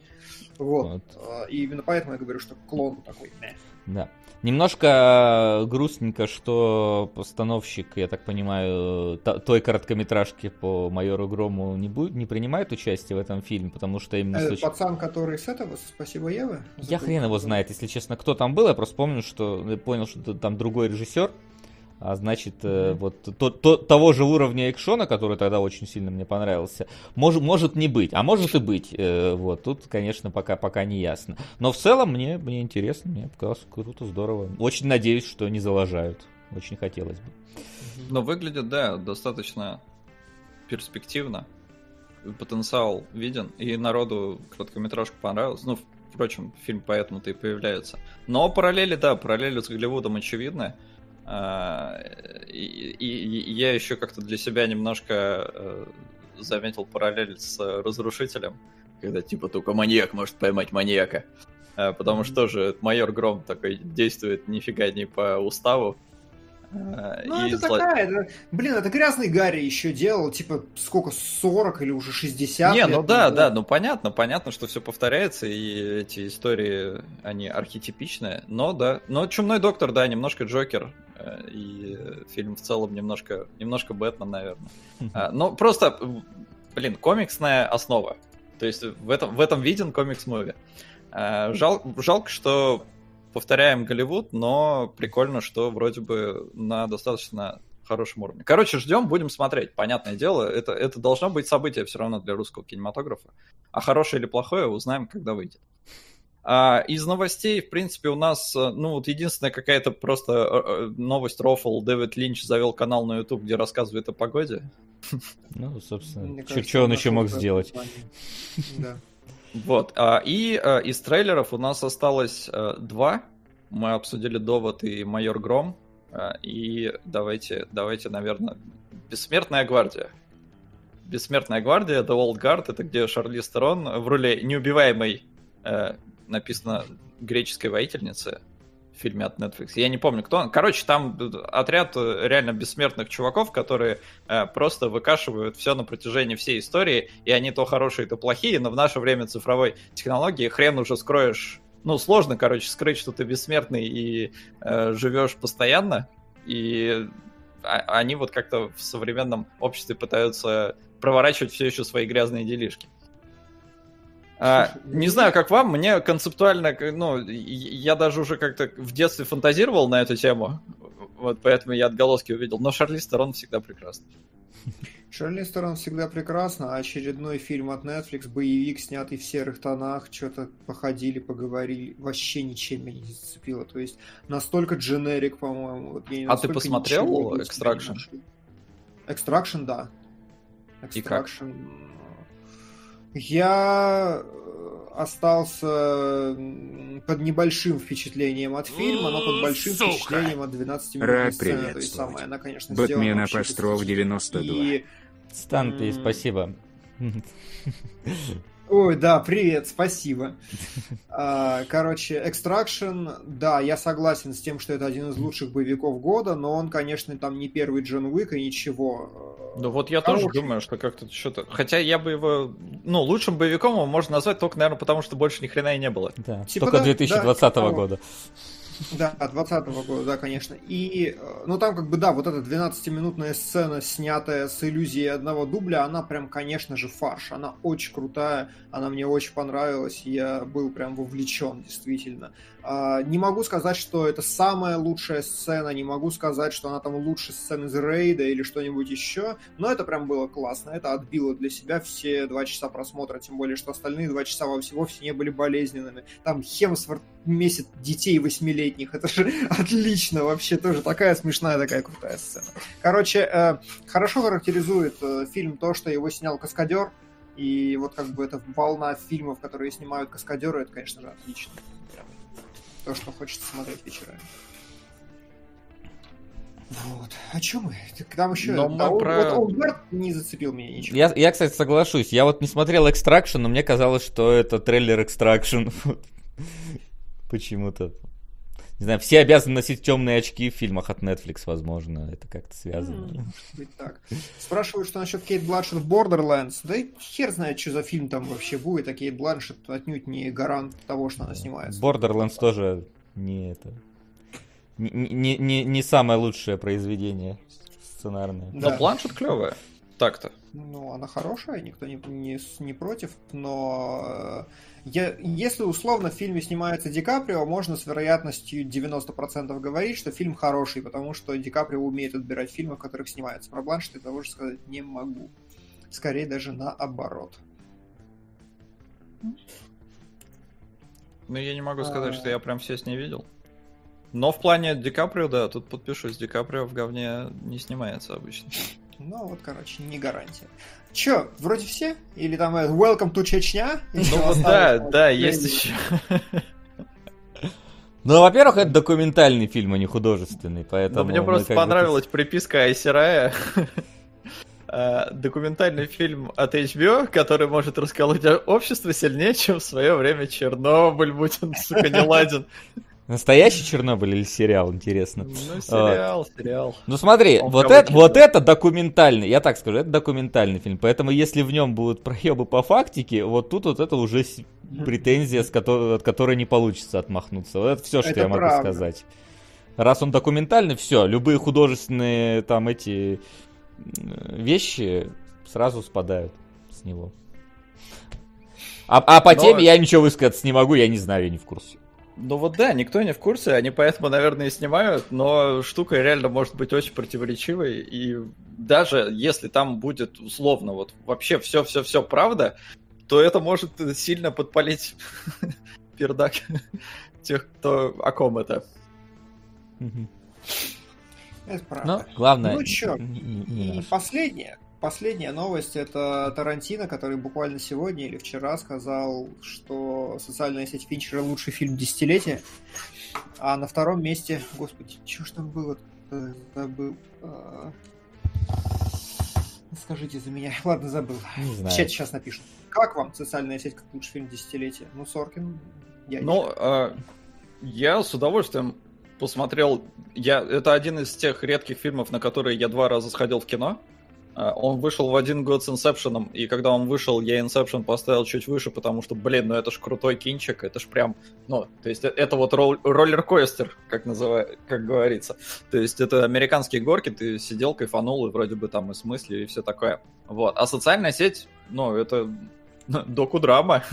Вот. Вот. А, И именно поэтому я говорю, что клон такой. Да. Немножко э, грустненько, что постановщик, я так понимаю, той короткометражки по майору Грому не, будет, не принимает участие в этом фильме, потому что именно... Э, точ- Пацан, который с этого, спасибо, Ева. Я хрен его знает, если честно, кто там был. Я просто помню, что понял, что там другой режиссер. А значит, э, вот то, то- того же уровня экшона, который тогда очень сильно мне понравился, может, может не быть, а может и быть. Э, вот тут, конечно, пока, пока не ясно. Но в целом мне, мне интересно, мне показалось круто, здорово. Очень надеюсь, что не залажают. Очень хотелось бы. Но выглядит, да, достаточно перспективно. Потенциал виден, и народу короткометражка понравилась. Ну, впрочем, фильм поэтому-то и появляется. Но параллели, да, параллели с Голливудом очевидны. И, и- я еще как-то для себя немножко э, заметил параллель с разрушителем, когда типа только маньяк может поймать маньяка. А, Потому что тоже майор Гром такой действует нифига не по уставу. А, Ну, и это зло- такая, это- блин, это грязный Гарри еще делал, типа, сколько, 40 или уже 60 Не, лет ну да, да, ну понятно, понятно, что все повторяется, и эти истории, они архетипичные, но да, но Чумной Доктор, да, немножко Джокер, э, и фильм в целом немножко, немножко Бэтмен, наверное. А, Ну, просто, блин, комиксная основа, то есть в этом, в этом виден комикс-муви. А, Жал, жалко, что повторяем Голливуд, но прикольно, что вроде бы на достаточно хорошем уровне. Короче, ждем, будем смотреть. Понятное дело, это, это должно быть событие все равно для русского кинематографа. А хорошее или плохое узнаем, когда выйдет. А из новостей, в принципе, у нас, э, ну, вот единственная какая-то просто э, э, новость рофл. Дэвид Линч завел канал на YouTube, где рассказывает о погоде. Ну, собственно, что он еще мог сделать? Да. Вот. а, И а, из трейлеров у нас осталось а, два. Мы обсудили Довод и Майор Гром. И давайте, давайте, наверное, Бессмертная гвардия. Бессмертная гвардия, The Old Guard, это где Шарли Стерон в роли неубиваемой, написано, греческой воительницы фильме от Netflix. Я не помню, кто он. Короче, там отряд э, реально бессмертных чуваков, которые э, просто выкашивают все на протяжении всей истории, и они то хорошие, то плохие, но в наше время цифровой технологии хрен уже скроешь. Ну, сложно, короче, скрыть, что ты бессмертный и э, живешь постоянно. И а- они вот как-то в современном обществе пытаются проворачивать все еще свои грязные делишки. А, не знаю, как вам, мне концептуально, ну, я даже уже как-то в детстве фантазировал на эту тему, вот поэтому я отголоски увидел, но Шарли Стерон всегда прекрасна. Шарли Стерон всегда прекрасно, а очередной фильм от Netflix, боевик, снятый в серых тонах, что-то походили, поговорили, вообще ничем меня не зацепило. То есть настолько дженерик, по-моему. Вот я А ты посмотрел Extraction? Extraction, да. И как? Я э, остался под небольшим впечатлением от фильма, но под большим Сука. впечатлением от 12 минут Рад сцены. То есть приветствовать. самое, она, конечно, Бэтмен сделана вообще Апостроф фантастически. 92. И Стан, ты, спасибо. Ой, да, привет, спасибо. *laughs* А, Короче, Extraction, да, я согласен с тем, что это один из лучших боевиков года, но он, конечно, там не первый Джон Уик и ничего. Ну вот я тоже Хороший. думаю, что как-то что-то... Хотя я бы его... Ну, лучшим боевиком его можно назвать только, наверное, потому что больше ни хрена и не было. Да, Типа только да, 2020 да, типа года. Да, 20 года, да, конечно. И, э, ну, там как бы, да, вот эта 12-минутная сцена, снятая с иллюзией одного дубля, она прям, конечно же, фарш. Она очень крутая, она мне очень понравилась, я был прям вовлечен, действительно. А, Не могу сказать, что это самая лучшая сцена, не могу сказать, что она там лучше сцены из Рейда или что-нибудь еще, но это прям было классно, это отбило для себя все два часа просмотра, тем более, что остальные два часа вовсе, не были болезненными. Там Хемсворт месяц детей восьмилетних, это же *laughs* отлично вообще, тоже такая смешная, такая крутая сцена. Короче, э, хорошо характеризует э, фильм то, что его снял каскадер, и вот как бы эта волна фильмов, которые снимают каскадеры, это, конечно же, отлично. То, что хочется смотреть вечерами. Вот. О чем мы? Так Там еще... Но мы да, про- Вот Олдберт не зацепил меня ничего. Я, я, кстати, соглашусь. Я вот не смотрел Extraction, но мне казалось, что это трейлер Extraction. *laughs* Вот. Почему-то. Не знаю, все обязаны носить темные очки в фильмах от Netflix, возможно. Это как-то связано. Быть так. Спрашивают, что насчет Кейт Бланшет в Borderlands. Да и хер знает, что за фильм там вообще будет, а Кейт Бланшет отнюдь не гарант того, что она снимается. Borderlands тоже не это. Не, не, не, не самое лучшее произведение сценарное. Да. Но планшет клевая. Так-то. Ну, она хорошая, никто не, не, не против, но э, я, если условно в фильме снимается Ди Каприо, можно с вероятностью 90% говорить, что фильм хороший, потому что Ди Каприо умеет отбирать фильмы, в которых снимается. Про Бланшет я того же сказать не могу. Скорее даже наоборот. Ну, я не могу сказать, А. что я прям все с ней видел. Но в плане Ди Каприо, да, тут подпишусь, Ди Каприо в говне не снимается обычно. Ну, вот, короче, не гарантия. Че, вроде все? Или там э, Welcome to Чечня? Ну вот да, да, есть еще. Ну, во-первых, это документальный фильм, а не художественный, Но поэтому... мне просто понравилась приписка Айсерая. А, *laughs* Документальный фильм от HBO, который может расколоть общество сильнее, чем в свое время Чернобыль, будь он, сука, не ладен. Настоящий Чернобыль или сериал, интересно? Ну, сериал, сериал. Ну смотри, Он вот это, вот это документальный, я так скажу, это документальный фильм, поэтому если в нем будут проебы по фактике, вот тут вот это уже претензия, с которой, от которой не получится отмахнуться. Вот это все, что Это я могу правда. сказать. Раз он документальный, все, любые художественные там эти вещи сразу спадают с него. А, а по Но- теме я ничего высказать не могу, я не знаю, я не в курсе. Ну вот да, никто не в курсе, они поэтому, наверное, и снимают, но штука реально может быть очень противоречивой, и даже если там будет условно вот вообще все-все-все правда, то это может сильно подпалить *laughs* пердак тех, кто о ком это. Это Ну, правда. главное... Ну чё, не- не- не И наш. Последняя, новость это Тарантино, который буквально сегодня или вчера сказал, что социальная сеть Финчера лучший фильм десятилетия. А на втором месте, господи, что ж там было? Забыл. А, Скажите за меня. *laughs* Ладно, забыл. Не В чате сейчас напишу. Как вам социальная сеть как лучший фильм десятилетия? Ну, Соркин, я Ну, э, я с удовольствием посмотрел. Я, это один из тех редких фильмов, на которые я два раза сходил в кино. Э, Он вышел в один год с Инсепшеном, и когда он вышел, я Инсепшн поставил чуть выше, потому что, блин, ну это ж крутой кинчик, это ж прям, ну, то есть э- это вот рол- роллер-костер, как называют, как говорится. То есть это американские горки, ты сидел, кайфанул, и вроде бы там и смысле, и все такое. Вот. А социальная сеть, ну, это *laughs* доку-драма.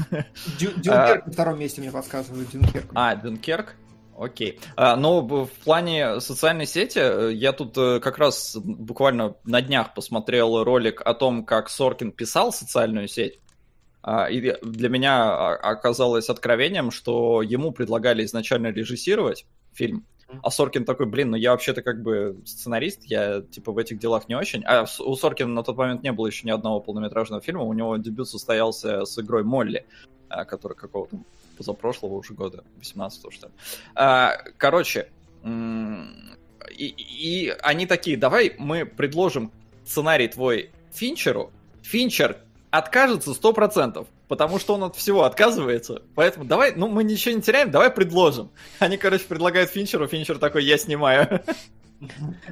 Дю- Дюнкерк на втором месте мне подсказывают. Дюнкерк. А, Дюнкерк? Окей. А, б- в плане социальной сети, э, я тут э, как раз буквально на днях посмотрел ролик о том, как Соркин писал социальную сеть. А, И для меня а- оказалось откровением, что ему предлагали изначально режиссировать фильм, а Соркин такой, блин, ну я вообще-то как бы сценарист, я типа в этих делах не очень. А у Соркина на тот момент не было еще ни одного полнометражного фильма, у него дебют состоялся с игрой Молли, который какого-то позапрошлого уже года, 18 что ли. А, Короче, и, и они такие, давай мы предложим сценарий твой Финчеру, Финчер откажется 100%, потому что он от всего отказывается, поэтому давай, ну мы ничего не теряем, давай предложим. Они, короче, предлагают Финчеру, Финчер такой, я снимаю. *laughs*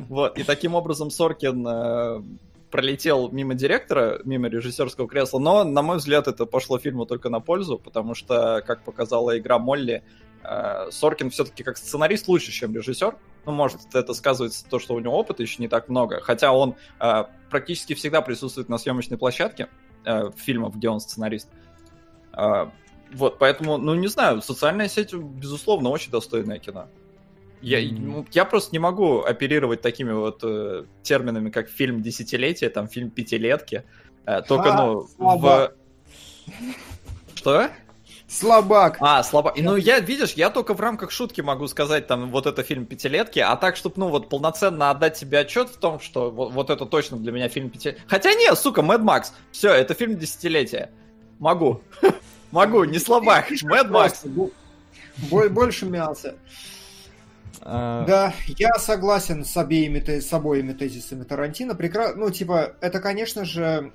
Вот, и таким образом Соркин э, пролетел мимо директора, мимо режиссерского кресла, но, на мой взгляд, это пошло фильму только на пользу, потому что, как показала игра Молли, э, Соркин все-таки как сценарист лучше, чем режиссер. Ну, может, это сказывается то, что у него опыта еще не так много, хотя он э, практически всегда присутствует на съемочной площадке э, фильмов, где он сценарист. Вот, поэтому, ну, не знаю, социальная сеть, безусловно, очень достойное кино. Я, ну, я просто не могу оперировать такими вот э, терминами, как фильм десятилетия, там фильм пятилетки. Э, только, Ха, ну, в... слабак. Что? Слабак. А, слабо. Ну, я, видишь, я только в рамках шутки могу сказать, там, вот это фильм пятилетки, а так, чтобы, ну, вот полноценно отдать себе отчет в том, что вот, вот это точно для меня фильм пятилетки. Хотя нет, сука, Мэд Макс. Все, это фильм десятилетия. Могу. *laughs* Могу, не слабак. Мэд Макс. Больше мялся. А, Да, я согласен с обеими, с обоими тезисами Тарантино. Прекра... Ну, типа, это, конечно же...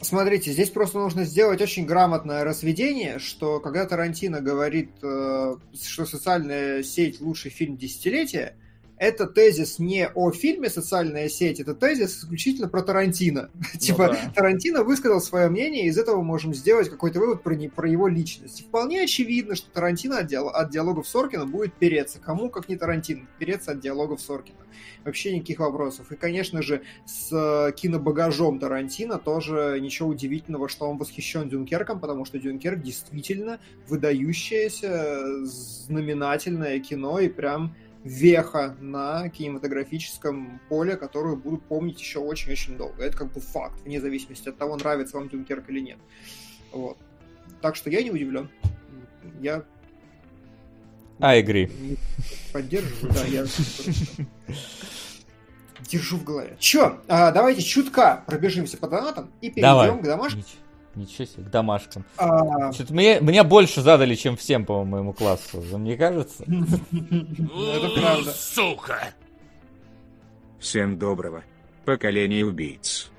Смотрите, здесь просто нужно сделать очень грамотное разведение, что когда Тарантино говорит, э, что социальная сеть лучший фильм десятилетия, это тезис не о фильме «Социальная сеть», это тезис исключительно про Тарантино. *laughs* Типа, да. Тарантино высказал свое мнение, и из этого можем сделать какой-то вывод про, не- про его личность. И вполне очевидно, что Тарантино от, диал- от диалогов Соркина будет переться. Кому, как не Тарантино, переться от диалогов Соркина. Вообще никаких вопросов. И, конечно же, с э, кинобагажом Тарантино тоже ничего удивительного, что он восхищен Дюнкерком, потому что Дюнкерк действительно выдающееся, знаменательное кино и прям веха на кинематографическом поле, которую будут помнить еще очень-очень долго. Это как бы факт, вне зависимости от того, нравится вам Дюнкерк или нет. Вот. Так что я не удивлен. Я I agree. не поддерживаю, да, я держу в голове. Че, давайте чутка пробежимся по донатам и перейдем Давай. к домашним. Нич- Ничего себе, к домашкам. А, Что-то мне, мне больше задали, чем всем по моему классу. Вам не кажется? *laughs* Это правда. Всем доброго. Поколение убийц.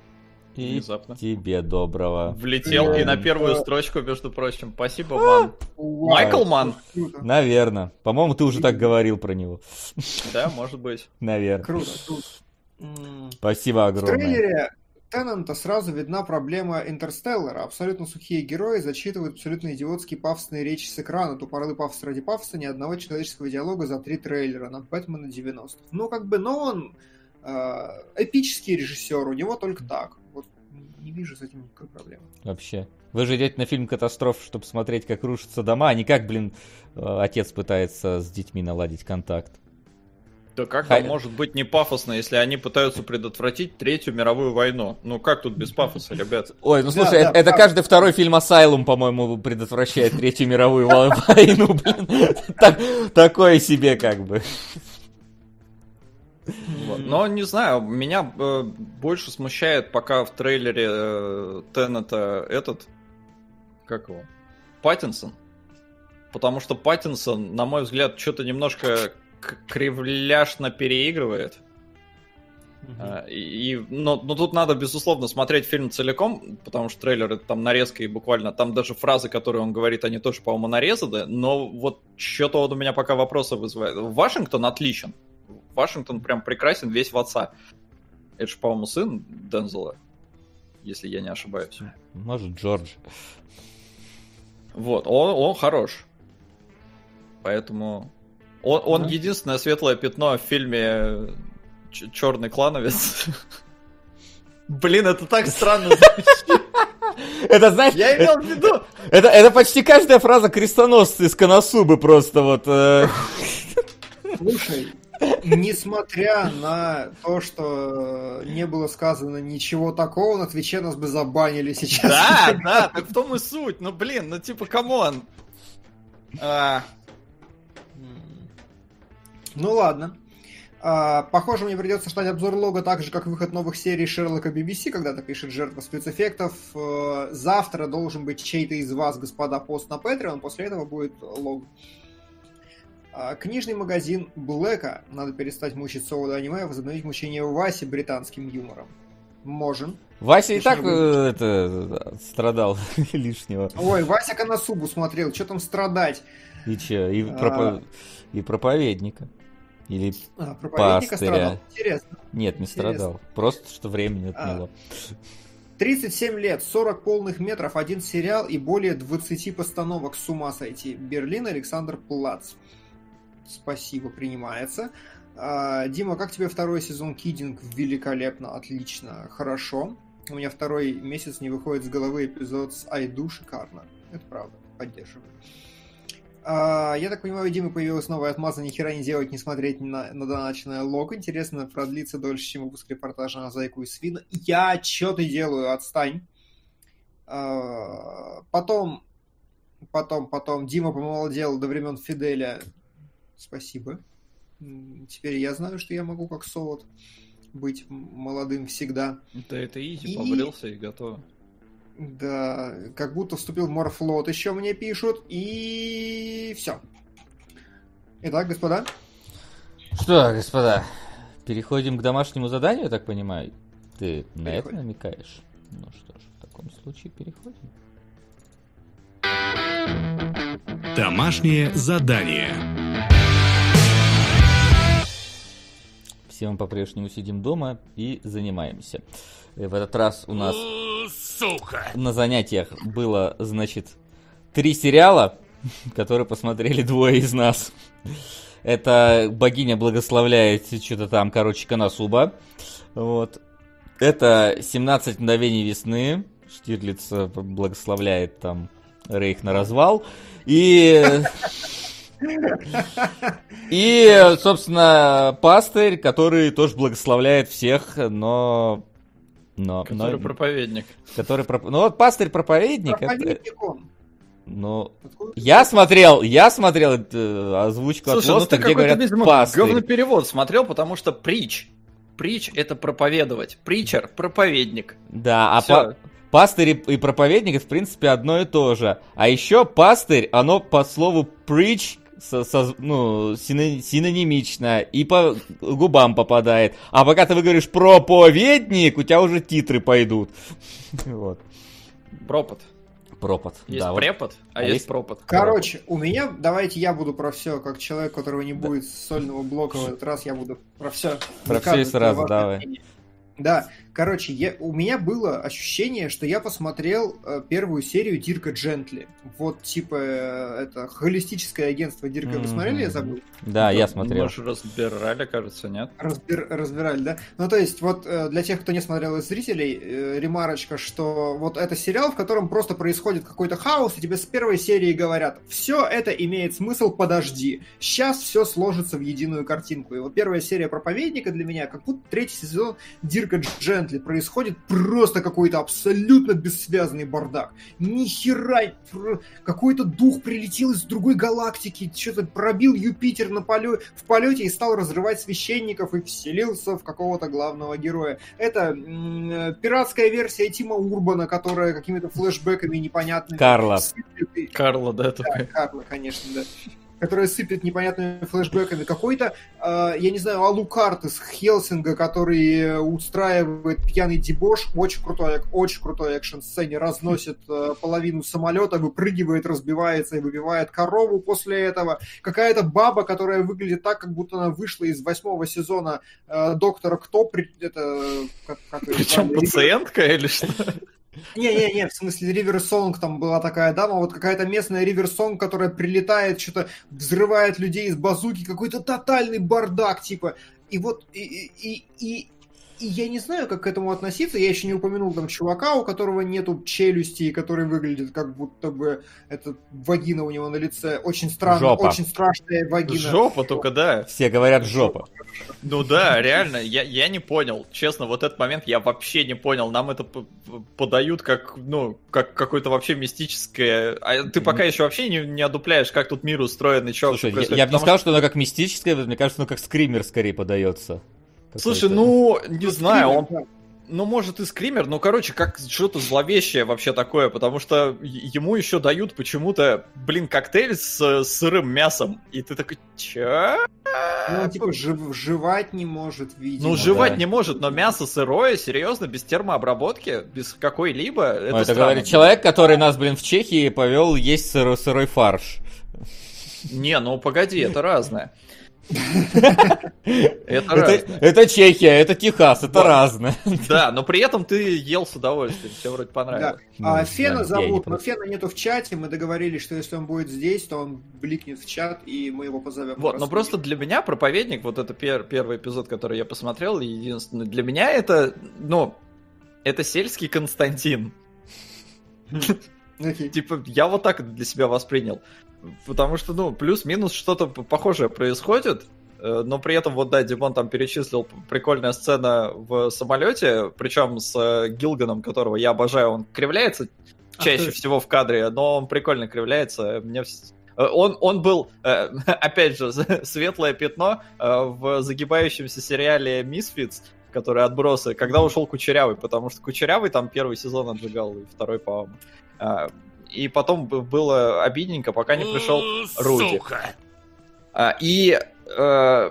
И Внезапно. тебе доброго. Влетел и на первую Да. строчку, между прочим. Спасибо, Ман. Вау, Майкл Ман? Наверное. По-моему, ты уже так говорил про него. Да, может быть. Наверное. круто, круто. Спасибо В огромное. трейлере Теннанта сразу видна проблема Интерстеллара. Абсолютно сухие герои зачитывают абсолютно идиотские пафосные речи с экрана. Тупорылый пафос ради пафоса, ни одного человеческого диалога за три трейлера на Бэтмена 90 Ну, как бы, но он э, эпический режиссер, у него только так. Вот не вижу с этим никакой проблемы. Вообще. Вы же идете на фильм «Катастроф», чтобы смотреть, как рушатся дома, а не как, блин, э, отец пытается с детьми наладить контакт. Да как там может быть не пафосно, если они пытаются предотвратить Третью мировую войну? Ну как тут без пафоса, ребят? Ой, ну Да, слушай, да, это, это правда. каждый второй фильм Асайлум, по-моему, предотвращает Третью мировую во- *laughs* войну, блин. Так- Такое себе как бы. Но не знаю, меня э, больше смущает пока в трейлере э, Теннета этот, как его, Паттинсон. Потому что Паттинсон, на мой взгляд, что-то немножко кривляшно переигрывает. А, И, и- но, но тут надо, безусловно, смотреть фильм целиком, потому что трейлер это там нарезка и буквально там даже фразы, которые он говорит, они тоже, по-моему, нарезаны. Но вот что-то вот у меня пока вопросы вызывает. Вашингтон отличен. Вашингтон прям прекрасен весь в отца. Это же, по-моему, сын Дензела, если я не ошибаюсь. Может, Джордж. Вот, он, он хорош. Поэтому он, он Да. единственное светлое пятно в фильме Черный клановец. Блин, это так странно. Это, знаешь, Я имел в виду. это, это почти каждая фраза крестоносца из Коносубы просто вот. э, Слушай, несмотря на то, что не было сказано ничего такого, на Твиче нас бы забанили сейчас. Да, да, так в том и суть. Ну, блин, ну типа, come on. А, Ну ладно. А, похоже, мне придется ждать обзор лога так же, как выход новых серий Шерлока BBC, когда-то пишет жертва спецэффектов. Э, Завтра должен быть чей-то из вас, господа, пост на Patreon, после этого будет лог. А, Книжный магазин Блэка. Надо перестать мучить Соуда аниме, возобновить мучение Васи британским юмором. Можем. Вася и так э, это страдал *laughs* лишнего. Ой, Вася Канасубу смотрел, что там страдать? И че, и, А. пропо- и проповедника. Или А, Пастыря. страдал. Интересно. нет, не Интересно. страдал. Просто что времени А. отняло. 37 лет, 40 полных метров, один сериал и более 20 постановок. С ума сойти. Берлин, Александр Плац. Спасибо, принимается. А, Дима, как тебе второй сезон Кидинг? Великолепно, отлично, хорошо. У меня второй месяц не выходит с головы эпизод с Айду, шикарно. Это правда, поддерживаю. А, я так понимаю, у Димы появилась новая отмаза ни хера не делать, не смотреть на, на доначенное лог. Интересно, продлится дольше, чем выпуск репортажа на Зайку и Свина. Я что ты делаю, отстань. А, потом, потом, потом, Дима помолодел до времен Фиделя. Спасибо. Теперь я знаю, что я могу как солод быть молодым всегда. Да это изи, И- побрился и готово. Да, как будто вступил в морфлот, еще мне пишут, и все. Итак, господа, Что, господа, переходим к домашнему заданию, я так понимаю? Ты на это Переходим. намекаешь? Ну что ж, в таком случае переходим. Домашнее задание. Все мы по-прежнему сидим дома и занимаемся. Э, В этот раз у нас Сука! на занятиях было, значит, три сериала, *laughs* которые посмотрели двое из нас. Это богиня благословляет что-то там, короче, Канасуба. Вот. Это 17 мгновений весны. Штирлиц благословляет там Рейх на развал. И... *laughs* И, собственно, пастырь, который тоже благословляет всех, но... но Который но- проповедник. который проп- Ну вот пастырь-проповедник, это... проповедник он. Ну, я смотрел, я смотрел э, озвучку Слушай, от ну Лоста, ты где говорят видимо, пастырь. говноперевод смотрел, потому что притч. Притч — это проповедовать. Притчер — проповедник. Да, а Всё. па- пастырь и, проповедник, это, в принципе, одно и то же. А еще пастырь, оно по слову preach со- со- ну, сино- синонимично и по губам попадает. А пока ты выговоришь проповедник, у тебя уже титры пойдут. Вот. Пропот. Пропот. Есть да, вот. препод, а, А есть, есть- пропот. Короче, у меня, давайте я буду про все, как человек, у которого не будет сольного блока в этот раз, я буду про все. Про всё и сразу, давай. Да, Короче, я, у меня было ощущение, что я посмотрел э, первую серию Дирка Джентли. Вот, типа, э, это холистическое агентство Дирка. Вы смотрели, я забыл? Да, я смотрел. Мы же разбирали, кажется, нет? Разбир, разбирали, да? Ну, то есть, вот э, для тех, кто не смотрел из зрителей, э, ремарочка, что вот это сериал, в котором просто происходит какой-то хаос, и тебе с первой серии говорят, все это имеет смысл, подожди. Сейчас все сложится в единую картинку. И вот первая серия проповедника для меня, как будто третий сезон Дирка Джентли происходит просто какой-то абсолютно бессвязный бардак. Ни хера, пр- какой-то дух прилетел из другой галактики, что-то пробил Юпитер на поле, в полете и стал разрывать священников и вселился в какого-то главного героя. Это м, э, пиратская версия Тима Урбана, которая какими-то флешбэками непонятными... Карла. Карла, да, да. Карла, конечно, да. Которая сыпет непонятными флешбэками. Какой-то, э, я не знаю, Алукарт из Хелсинга, который э, устраивает пьяный дебош. Очень крутой, очень крутой экшн-сцене. Разносит э, половину самолета, выпрыгивает, разбивается и выбивает корову после этого. Какая-то баба, которая выглядит так, как будто она вышла из восьмого сезона э, Доктора Кто. При- Это... Как, как Причем пациентка или что? Не-не-не, в смысле Ривер Сонг там была такая дама, вот какая-то местная Ривер Сонг, которая прилетает, что-то взрывает людей из базуки, какой-то тотальный бардак, типа. И вот, и, и, и, и я не знаю, как к этому относиться. Я еще не упомянул там чувака, у которого нету челюсти, и который выглядит как будто бы это вагина у него на лице. Очень странно, Жопа. очень страшная вагина. Жопа только, да. Все говорят жопа. Ну да, реально, я, я не понял. Честно, вот этот момент я вообще не понял. Нам это подают как, ну, как какое-то вообще мистическое. А ты пока еще вообще не, не одупляешь, как тут мир устроен и что Слушай, я, я бы не сказал, что оно как мистическое, мне кажется, оно как скример скорее подается. Слушай, ну, не знаю, он Да. Ну, может, и скример, но, короче, как что-то зловещее вообще такое, потому что ему еще дают почему-то, блин, коктейль с, с сырым мясом. И ты такой, чё? Ну, он, типа, жив- жевать не может, видимо. Ну, жевать да. не может, но мясо сырое, серьезно, без термообработки, без какой-либо, это, Ну, это говорит человек, который нас, блин, в Чехии повел есть сырой, сырой фарш. Не, ну погоди, это разное. Это Это, разное. это Чехия, это Техас, это разное. Да, но при этом ты ел с удовольствием, тебе вроде понравилось. А Ну, Фена зовут, но. Фена нету в чате. Мы договорились, что если он будет здесь, то он бликнет в чат, и мы его позовем. Вот, но просто для меня проповедник, вот это пер- первый эпизод, который я посмотрел, единственный, для меня это, ну, это сельский Константин. Типа, я вот так для себя воспринял. Потому что, ну, плюс-минус что-то похожее происходит, э, но при этом, вот да, Димон там перечислил прикольная сцена в самолете, причем с э, Гилганом, которого я обожаю, он кривляется чаще ты. всего в кадре, но он прикольно кривляется. Мне э, он, он был, *laughs* опять же, светлое пятно в загибающемся сериале Misfits, который отбросы, когда ушел Кучерявый, потому что Кучерявый там первый сезон отжигал, и второй, по-моему. И потом было обидненько, пока не пришел Руди. Сука. А, И, э,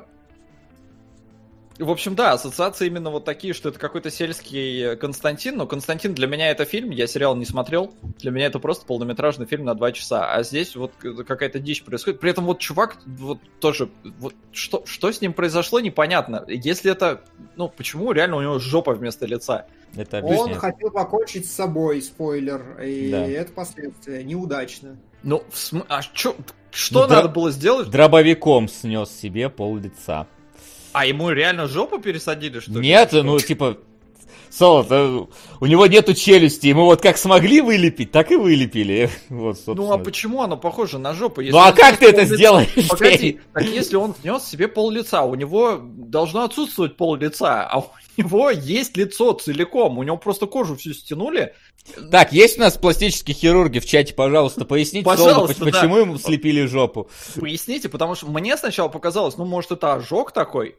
в общем, да, ассоциации именно вот такие, что это какой-то сельский Константин, но Константин для меня это фильм, я сериал не смотрел, для меня это просто полнометражный фильм на два часа, а здесь вот к- какая-то дичь происходит. При этом вот чувак, вот тоже, вот что, что с ним произошло, непонятно. Если это, ну, почему реально у него жопа вместо лица? Это Он хотел покончить с собой, спойлер, и Да. это последствия. Неудачно. Ну, в см- а чё, что Ну надо было сделать? Дробовиком снес себе пол лица. А ему реально жопу пересадили, что ли? Нет, ну типа, Солод, э, у него нету челюсти, ему вот как смогли вылепить, так и вылепили. *laughs* Вот, собственно. Ну а почему оно похоже на жопу? Если Ну а как ты это пол-лица- сделаешь? Погоди, так если он снес себе пол лица, у него должно отсутствовать пол лица, а у него есть лицо целиком, у него просто кожу всю стянули. Так, есть у нас пластические хирурги в чате, пожалуйста, поясните, Пожалуйста, Солоду, да. почему ему слепили жопу. Поясните, потому что мне сначала показалось, ну может это ожог такой,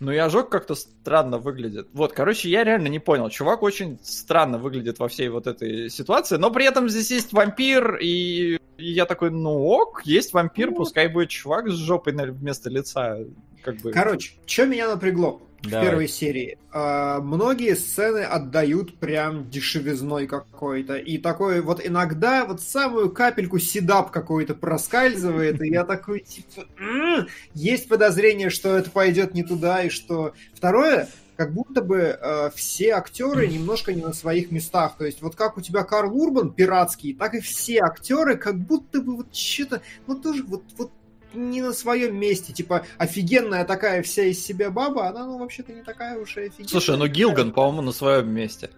но и ожог как-то странно выглядит. Вот, короче, я реально не понял. Чувак очень странно выглядит во всей вот этой ситуации, но при этом здесь есть вампир, и, и я такой, ну ок, есть вампир, пускай будет чувак с жопой вместо лица. Как бы... Короче, что меня напрягло? Давай. первой серии. А, многие сцены отдают прям дешевизной какой-то. И такой вот иногда вот самую капельку седап какой-то проскальзывает, и я такой, типа, «М, есть подозрение, что это пойдет не туда, и что... Второе, как будто бы э, все актеры немножко не на своих местах. То есть вот как у тебя Карл Урбан пиратский, так и все актеры как будто бы вот что-то, ну тоже вот, вот не на своем месте. Типа офигенная такая вся из себя баба, она ну вообще-то не такая уж и офигенная. Слушай, ну Гилган, по-моему, на своем месте.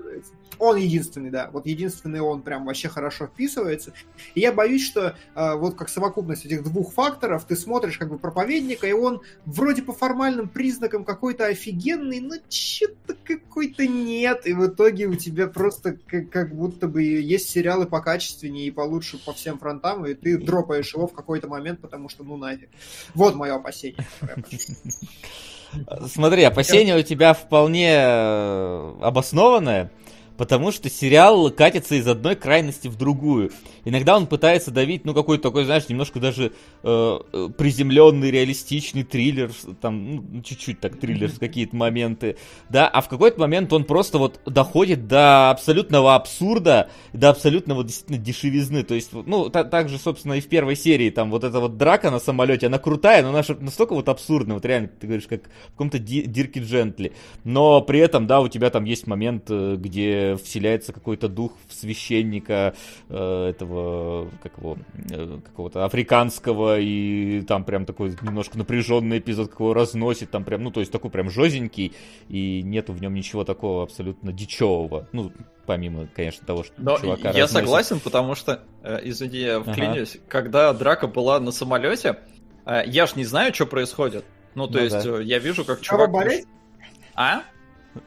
Он единственный, да. Вот единственный он прям вообще хорошо вписывается. И я боюсь, что э, вот как совокупность этих двух факторов, ты смотришь как бы проповедника, и он вроде по формальным признакам какой-то офигенный, но что-то какой-то нет. И в итоге у тебя просто как, как будто бы есть сериалы покачественнее и получше по всем фронтам, и ты дропаешь его в какой-то момент, потому что ну нафиг. Вот мое опасение. Смотри, опасение у тебя вполне э, обоснованное, потому что сериал катится из одной крайности в другую. Иногда он пытается давить, ну, какой-то такой, знаешь, немножко даже э, э, приземленный, реалистичный триллер, там, ну, чуть-чуть так триллер, какие-то моменты, да, а в какой-то момент он просто вот доходит до абсолютного абсурда, до абсолютного действительно дешевизны, то есть, ну, та- так же, собственно, и в первой серии, там, вот эта вот драка на самолете, она крутая, но она же настолько вот абсурдная, вот реально, ты говоришь, как в каком-то Ди- Дирке Джентли, но при этом, да, у тебя там есть момент, э, вселяется какой-то дух в священника э, этого, как его, э, какого-то африканского, и там прям такой немножко напряженный эпизод, как его разносит, там прям, ну, то есть такой прям жестенький, и нету в нем ничего такого абсолютно дичевого, ну, помимо, конечно, того, что Но чувака я разносит. согласен, потому что, э, извини, я Ага. вклинюсь, когда драка была на самолете, э, я ж не знаю, что происходит. Ну, то Ну есть, да. э, я вижу, как чувак... А?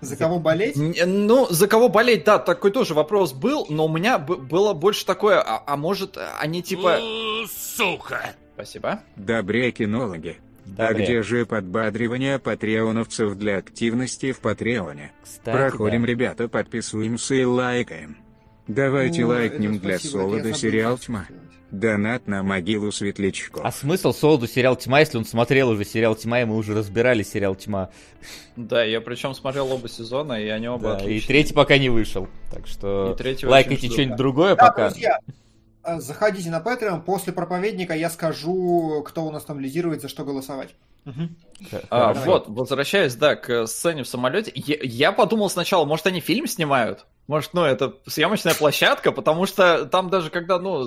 За кого болеть? Ну, за кого болеть, да, такой тоже вопрос был, но у меня б- было больше такое, а, а может, они типа... У, Сука. Спасибо. Добрее кинологи. Да, а где же подбадривание патреоновцев для активности в Патреоне? Кстати, Проходим, да. ребята, подписываемся и лайкаем. Давайте Ну, лайкнем для Солода сериал «Тьма». Донат на могилу светлячков. А смысл Солоду сериал «Тьма», если он смотрел уже сериал «Тьма», и мы уже разбирали сериал «Тьма». Да, я причем смотрел оба сезона, и они оба Да, и отличные. третий пока не вышел. Так что И третий лайкайте что-нибудь да. другое Да, пока. друзья, э, заходите на Patreon, после проповедника я скажу, кто у нас там лидирует, за что голосовать. А, вот, возвращаясь, да, к сцене в самолете, я, я подумал сначала, может, они фильм снимают? Может, ну, это съемочная площадка, потому что там даже когда, ну,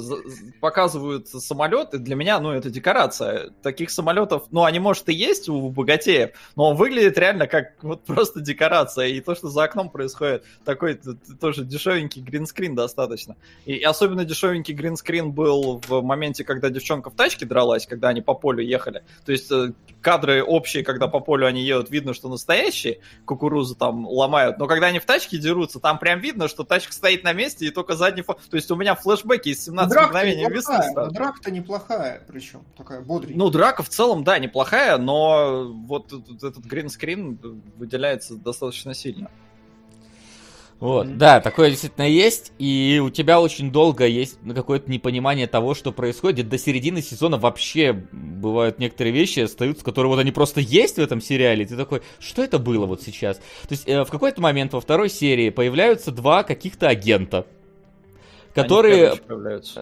показывают самолеты, для меня, ну, это декорация. Таких самолетов, ну, они, может, и есть у богатеев, но он выглядит реально как вот просто декорация. И то, что за окном происходит, такой тоже дешевенький гринскрин достаточно. И особенно дешевенький гринскрин был в моменте, когда девчонка в тачке дралась, когда они по полю ехали. То есть э, кадры общие, когда по полю они едут, видно, что настоящие кукурузу там ломают, но когда они в тачке дерутся, там прям видно, что тачка стоит на месте и только задний фон. То есть у меня флешбеки из 17 Драка мгновений весны но драка-то неплохая, причем такая бодренькая. Ну, драка в целом, да, неплохая, но вот этот этот гринскрин выделяется достаточно сильно. Вот, да, такое действительно есть, и у тебя очень долго есть какое-то непонимание того, что происходит. До середины сезона вообще бывают некоторые вещи остаются, которые вот они просто есть в этом сериале, ты такой, что это было вот сейчас? То есть э, в какой-то момент во второй серии появляются два каких-то агента, которые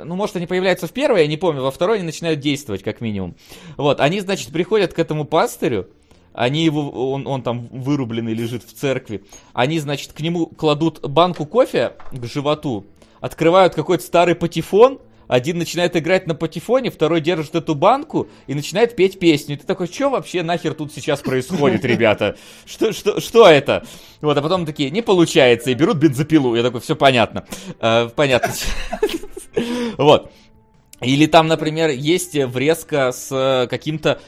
ну, может, они появляются в первой, я не помню, во второй они начинают действовать, как минимум. Вот, они, значит, приходят к этому пастырю, они его, он, он там вырубленный лежит в церкви, они, значит, к нему кладут банку кофе к животу, открывают какой-то старый патефон, один начинает играть на патефоне, второй держит эту банку и начинает петь песню. И ты такой, что вообще нахер тут сейчас происходит, *laughs* ребята? Что, что, что это? Вот, а потом такие, не получается, и берут бензопилу. Я такой, все понятно. Э, понятно. *laughs* Вот. Или там, например, есть врезка с э, каким-то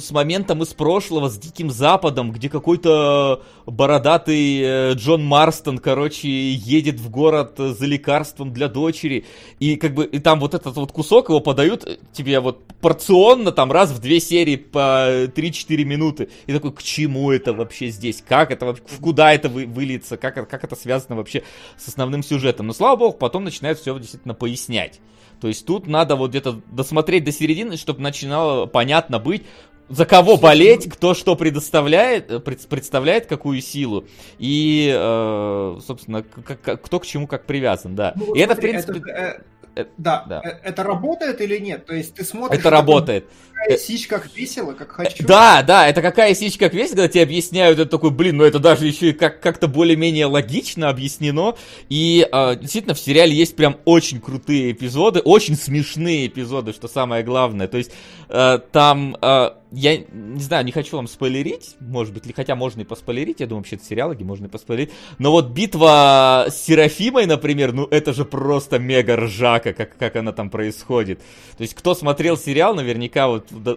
с моментом из прошлого, с Диким Западом, где какой-то бородатый э, Джон Марстон, короче, едет в город э, за лекарством для дочери, и как бы и там вот этот вот кусок его подают э, тебе вот порционно, там раз в две серии по 3-4 минуты, и такой, к чему это вообще здесь, как это вообще, куда это вы, выльется, как, как это связано вообще с основным сюжетом, но слава богу, потом начинают все действительно пояснять. То есть тут надо вот где-то досмотреть до середины, чтобы начинало понятно быть, за кого болеть, кто что предоставляет, э, пред- представляет какую силу, и, э, собственно, кто к чему как привязан, да. Ну, и это, в смотри, принципе, это, э, э, да, да. э, это работает или нет? То есть ты смотришь... это работает. «Какая сичь, как весело, как хочу. Да, да, это какая сичь как весь, когда тебе объясняют, это такой, блин, ну это даже еще и как- как-то более-менее логично объяснено. И э, действительно в сериале есть прям очень крутые эпизоды, очень смешные эпизоды, что самое главное. То есть э, там, э, я не знаю, не хочу вам спойлерить, может быть, ли, хотя можно и поспойлерить, я думаю, вообще это сериалы, где можно и поспойлерить. Но вот битва с Серафимой, например, ну это же просто мега ржака, как, как она там происходит. То есть кто смотрел сериал, наверняка вот да,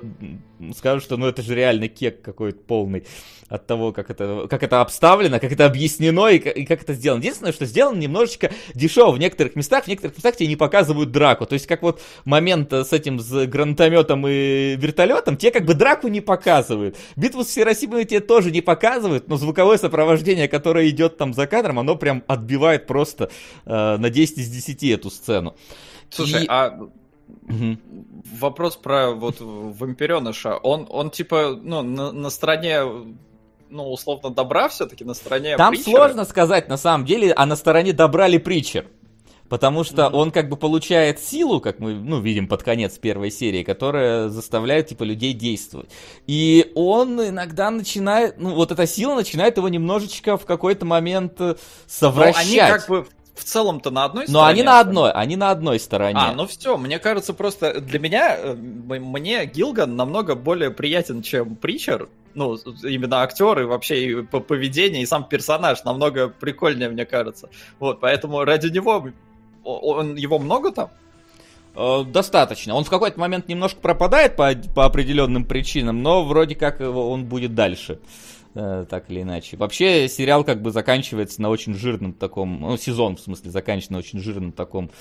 скажут, что ну это же реально кек какой-то полный от того, как это, как это обставлено, как это объяснено и, ка- и как это сделано. Единственное, что сделано немножечко дешево в некоторых местах, в некоторых местах тебе не показывают драку. То есть как вот момент э, с этим, с гранатометом и вертолетом, тебе как бы драку не показывают. Битву с Хиросимой тебе тоже не показывают, но звуковое сопровождение, которое идет там за кадром, оно прям отбивает просто э, на 10 из 10 эту сцену. Слушай, И- а Мгм. вопрос про вот вампиреныша, он, он типа, ну, на, на стороне, ну, условно, добра все-таки, на стороне Там Притчера? сложно сказать, на самом деле, а на стороне добра ли Притчер. Потому что Мгм. он как бы получает силу, как мы, ну, видим под конец первой серии, которая заставляет, типа, людей действовать. И он иногда начинает, ну, вот эта сила начинает его немножечко в какой-то момент э, Но совращать. они как бы в целом-то на одной Но стороне. они на одной, они на одной стороне. А, ну все, мне кажется, просто для меня, э, мне Гилган намного более приятен, чем Причер. Ну, именно актер и вообще и по поведению, и сам персонаж намного прикольнее, мне кажется. Вот, поэтому ради него, он, его много там? Э, Достаточно. Он в какой-то момент немножко пропадает по, по определенным причинам, но вроде как он будет дальше. Э, Так или иначе. Вообще сериал как бы заканчивается на очень жирном таком, ну сезон в смысле заканчивается на очень жирном таком.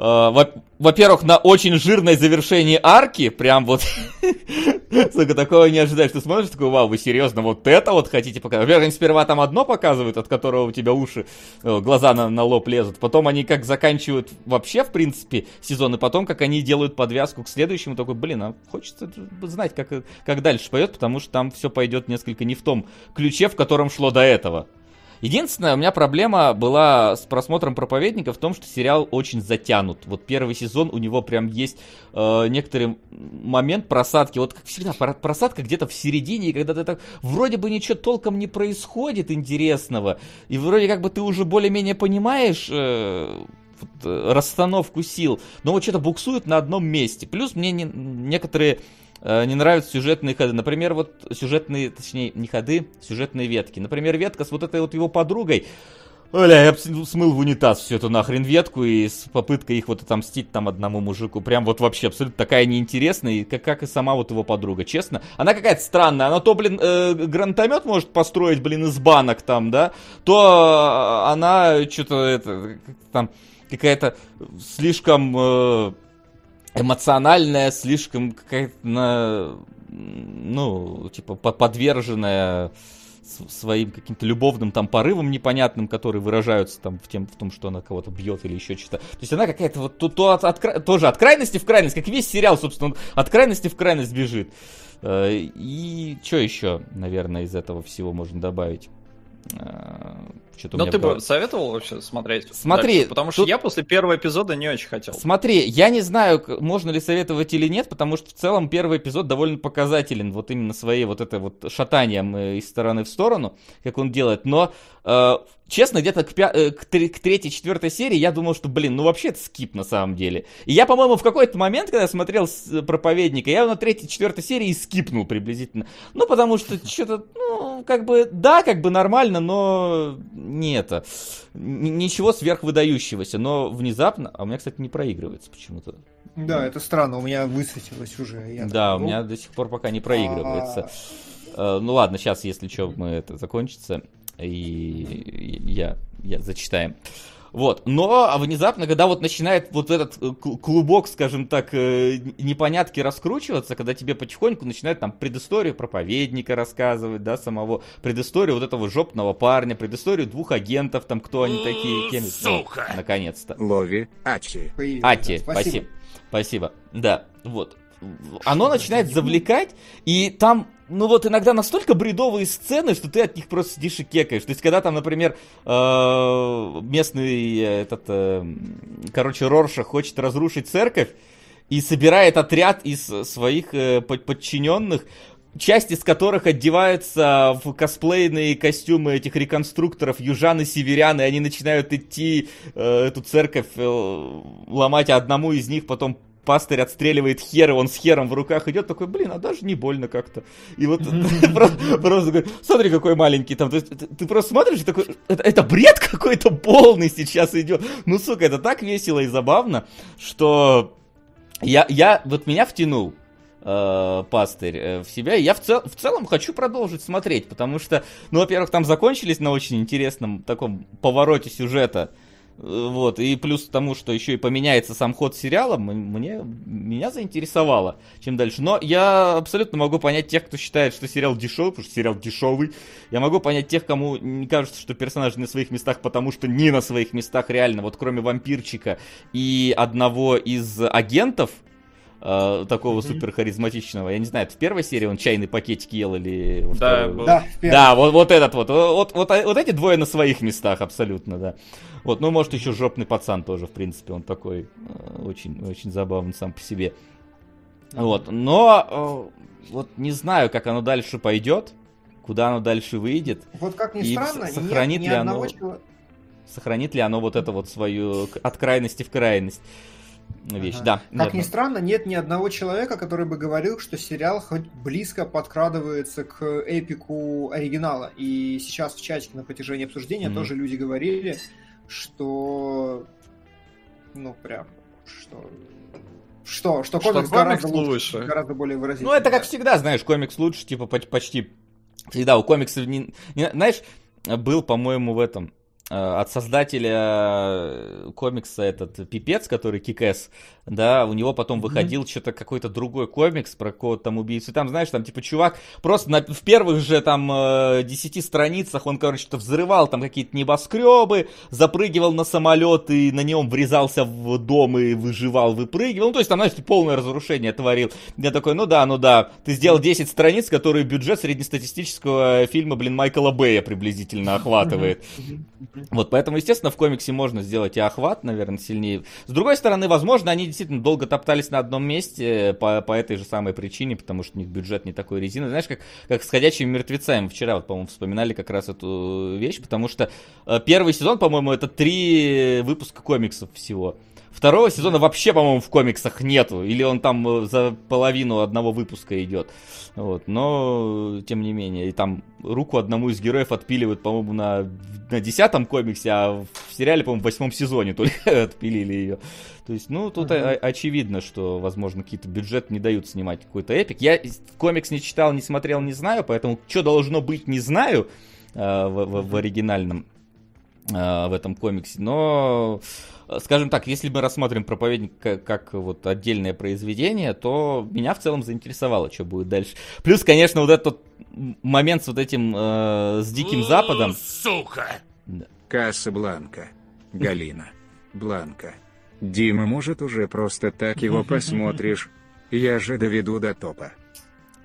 Э, во- Во-первых, на очень жирной завершении арки, прям вот, *laughs* сука, такого не ожидаешь. Ты смотришь, такой, вау, вы серьезно вот это вот хотите показать? Во-первых, они сперва там одно показывают, от которого у тебя уши, э, глаза на, на лоб лезут. Потом они как заканчивают вообще, в принципе, сезон, и потом, как они делают подвязку к следующему, такой, блин, а хочется знать, как, как дальше пойдет, потому что там все пойдет несколько не в том ключе, в котором шло до этого. Единственная у меня проблема была с просмотром проповедника в том, что сериал очень затянут. Вот первый сезон у него прям есть э, некоторый момент просадки. Вот как всегда, про- просадка где-то в середине, и когда ты так вроде бы ничего толком не происходит интересного, и вроде как бы ты уже более-менее понимаешь э, э, расстановку сил, но вот что-то буксует на одном месте. Плюс мне не- некоторые не нравятся сюжетные ходы. Например, вот сюжетные, точнее, не ходы, сюжетные ветки. Например, ветка с вот этой вот его подругой. Оля, я смыл в унитаз всю эту нахрен ветку и с попыткой их вот отомстить там одному мужику. Прям вот вообще абсолютно такая неинтересная, и как, как и сама вот его подруга, честно. Она какая-то странная. Она то, блин, э, гранатомет может построить, блин, из банок там, да, то э, она что-то это, там какая-то слишком э, эмоциональная, слишком какая-то, на, ну, типа, по- подверженная своим каким-то любовным там порывам непонятным, которые выражаются там в, тем, в том, что она кого-то бьет или еще что-то. То есть она какая-то вот то, то от, от тоже от крайности в крайность, как весь сериал, собственно, от крайности в крайность бежит. Э, И что еще, наверное, из этого всего можно добавить? Что-то Но меня ты бы советовал вообще смотреть? Смотри, дальше? Потому что тут- я после первого эпизода не очень хотел. Смотри, я не знаю, можно ли советовать или нет, потому что в целом первый эпизод довольно показателен, вот именно своей вот это вот шатанием э, из стороны в сторону, как он делает, но э, честно, где-то к, пя- э, к, тре- к третьей, четвертой серии я думал, что, блин, ну вообще это скип на самом деле. И я, по-моему, в какой-то момент, когда смотрел с- э, проповедника, я на третьей, четвертой серии и скипнул приблизительно. Ну, потому что что-то, ну, как бы, да, как бы нормально, но не это. Ничего сверхвыдающегося, но внезапно, а у меня, кстати, не проигрывается почему-то. Да, это странно, у меня высветилось уже. я да, такой, у меня до сих пор пока не проигрывается. а, Э, ну ладно, сейчас, если что, мы это закончится, и я, я зачитаем. Вот, но а внезапно, когда вот начинает вот этот э, кл- клубок, скажем так, э, непонятки раскручиваться, когда тебе потихоньку начинают там предысторию проповедника рассказывать, да, самого, предысторию вот этого жопного парня, предысторию двух агентов, там, кто они такие, кем... ну, Сука! наконец-то. Лови, Ати, да, спасибо. Спасибо. Да, вот. оно начинает завлекать, и там, ну вот иногда настолько бредовые сцены, что ты от них просто сидишь и кекаешь. То есть, когда там, например, э, местный э, этот, э, короче, Рорша хочет разрушить церковь, и собирает отряд из своих под- подчиненных, часть из которых одеваются в косплейные костюмы этих реконструкторов южан и северян, и они начинают идти э, эту церковь э, ломать, а одному из них потом пастырь отстреливает хера, он с хером в руках идет, такой, блин, а даже не больно как-то. И вот *laughs* *laughs* просто говорит, смотри, какой маленький там. То есть ты- просто смотришь и такой, это это бред какой-то полный сейчас идет. Ну, сука, это так весело и забавно, что я, я, вот меня втянул э, пастырь э, в себя, и я в, цел- в целом хочу продолжить смотреть, потому что, ну, во-первых, там закончились на очень интересном таком повороте сюжета, Э, вот, и плюс к тому, что еще и поменяется сам ход сериала, мне, меня заинтересовало, чем дальше. Но я абсолютно могу понять тех, кто считает, что сериал дешевый, потому что сериал дешевый. Я могу понять тех, кому не кажется, что персонажи на своих местах, потому что не на своих местах реально. Вот кроме вампирчика и одного из агентов, э, такого супер харизматичного. Я не знаю, это в первой серии он чайный пакетик ел или Да, был. Да. Да, вот, вот этот вот. Вот, вот. вот эти двое на своих местах абсолютно, да. Вот, ну, может, еще жопный пацан тоже, в принципе, он такой э, очень, очень забавный сам по себе. Вот, но э, вот не знаю, как оно дальше пойдет, куда оно дальше выйдет, Вот как ни И странно, сохранит нет ни ли оно- чело- сохранит ли оно вот это вот свою от крайности в крайность вещь. Ага. Да, Как да. ни странно, нет ни одного человека, который бы говорил, что сериал хоть близко подкрадывается к эпику оригинала. И сейчас в чатике на протяжении обсуждения Мгм. тоже люди говорили, что... Ну, прям, что... Что, что Что комикс, комикс гораздо лучше, лучше. гораздо более выразительный. Ну, это как да. всегда, знаешь, комикс лучше, типа, поч- почти всегда у комиксов не... не- знаешь, был, по-моему, в этом от создателя э, комикса этот Пипец, который Кикэс, да, у него потом выходил что-то какой-то другой комикс про какого-то там убийцу. И там, знаешь, там типа чувак просто на- в первых же там э, 10 страницах он, короче, что взрывал там какие-то небоскребы, запрыгивал на самолет и на нем врезался в дом и выживал, выпрыгивал. Ну, то есть там, знаешь, полное разрушение творил. Я такой, ну да, ну да, ты сделал 10 страниц, которые бюджет среднестатистического фильма, блин, Майкла Бэя приблизительно охватывает. Вот, поэтому, естественно, в комиксе можно сделать и охват, наверное, сильнее. С другой стороны, возможно, они действительно долго топтались на одном месте по, по этой же самой причине, потому что у них бюджет не такой резины. Знаешь, как, как с «Ходячими мертвецами» вчера, вот, по-моему, вспоминали как раз эту вещь, потому что э, первый сезон, по-моему, это три выпуска комиксов всего. Второго сезона вообще, по-моему, в комиксах нету. Или он там э, за половину одного выпуска идет. Вот. Но, тем не менее, и там руку одному из героев отпиливают, по-моему, на, на десятом комиксе, а в сериале, по-моему, в восьмом сезоне только *laughs* отпилили ее. То есть, ну, тут Мгм. о- очевидно, что, возможно, какие-то бюджет не дают снимать какой-то эпик. Я комикс не читал, не смотрел, не знаю, поэтому что должно быть, не знаю э, в, в- в оригинальном э, в этом комиксе. Но, скажем так, если мы рассмотрим проповедник как, как вот отдельное произведение, то меня в целом заинтересовало, что будет дальше. Плюс, конечно, вот этот момент с вот этим э, с Диким Западом. Сука! Касса Бланка. Галина. Бланка. Дима, может уже просто так его *laughs* посмотришь? Я же доведу до топа.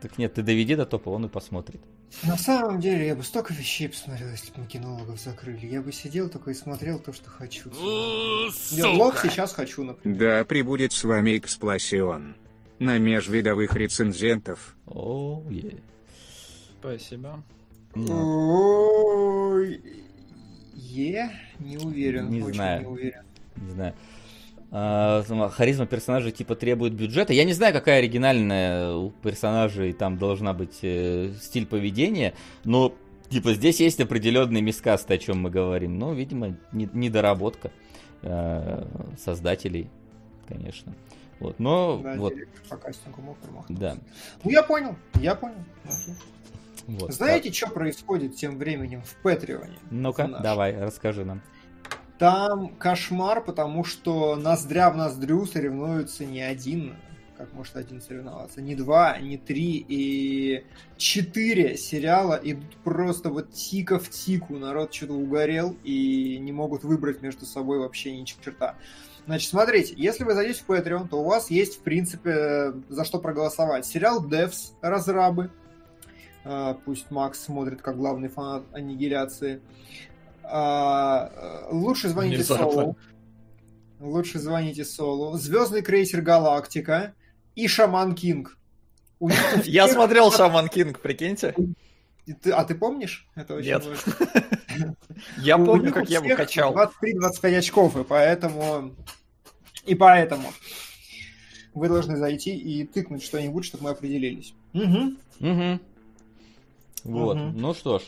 Так нет, ты доведи до топа, он и посмотрит. На самом деле, я бы столько вещей посмотрел, если бы мы кинологов закрыли. Я бы сидел такой и смотрел то, что хочу. Я лог Сука! сейчас хочу, например. Да прибудет с вами Экспласион. На межвидовых рецензентов. О, е. Спасибо. Ну, Е? Не уверен. Не очень знаю. Не уверен. не знаю. А, харизма персонажей типа требует бюджета. Я не знаю, какая оригинальная у персонажей там должна быть э, стиль поведения, но типа здесь есть определенные мискасты, о чем мы говорим. Ну, видимо, не- недоработка э, создателей, конечно. Вот, но Да, вот, по кастингу мог да. Ну, я понял, я понял. Окей. Вот, Знаете, что происходит тем временем в Патреоне? да. Ну-ка, давай, расскажи нам. Там кошмар, потому что ноздря в ноздрю соревнуются не один, как может один соревноваться, не два, не три и четыре сериала идут просто вот тика в тику. Народ что-то угорел и не могут выбрать между собой вообще ни черта. Значит, смотрите, если вы зайдете в Patreon, то у вас есть, в принципе, за что проголосовать. Сериал Devs, разрабы. А, Пусть Макс смотрит как главный фанат аннигиляции. А, э, Лучше звоните Внезапно. Солу. Лучше звоните Солу. Звездный крейсер Галактика и Шаман Кинг. Я смотрел Шаман Кинг, прикиньте. А ты помнишь? Это очень Нет. *laughs* Я помню, как я его качал. 23-25 очков, и поэтому... И поэтому вы должны зайти и тыкнуть что-нибудь, чтобы мы определились. Мгм. Угу. Вот, Мгм. ну что ж.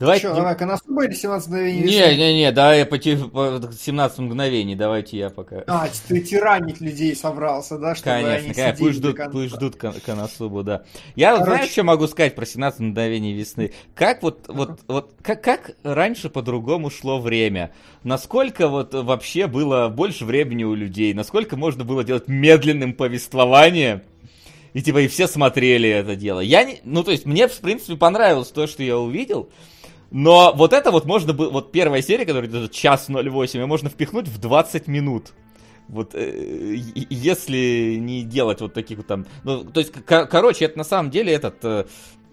Давайте... Чё, давай, Коносуба или 17 мгновений весны? не, не, давай по, по 17 мгновений, давайте я пока. А, ты тиранить людей собрался, да, чтобы Конечно, они конечно, пусть ждут, пусть ждут Кон- Коносубу, да. Я вот Короче. знаешь, что могу сказать про 17 мгновений весны? Как вот, вот, вот, как, как раньше по-другому шло время? Насколько вот вообще было больше времени у людей? Насколько можно было делать медленным повествование? И типа и все смотрели это дело. Я не, ну то есть мне в принципе понравилось то, что я увидел. Но вот это вот можно было, вот первая серия, которая идет час 08, ее можно впихнуть в 20 минут. Вот э, если не делать вот таких вот там... Ну, то есть, ко- короче, это на самом деле этот... Э,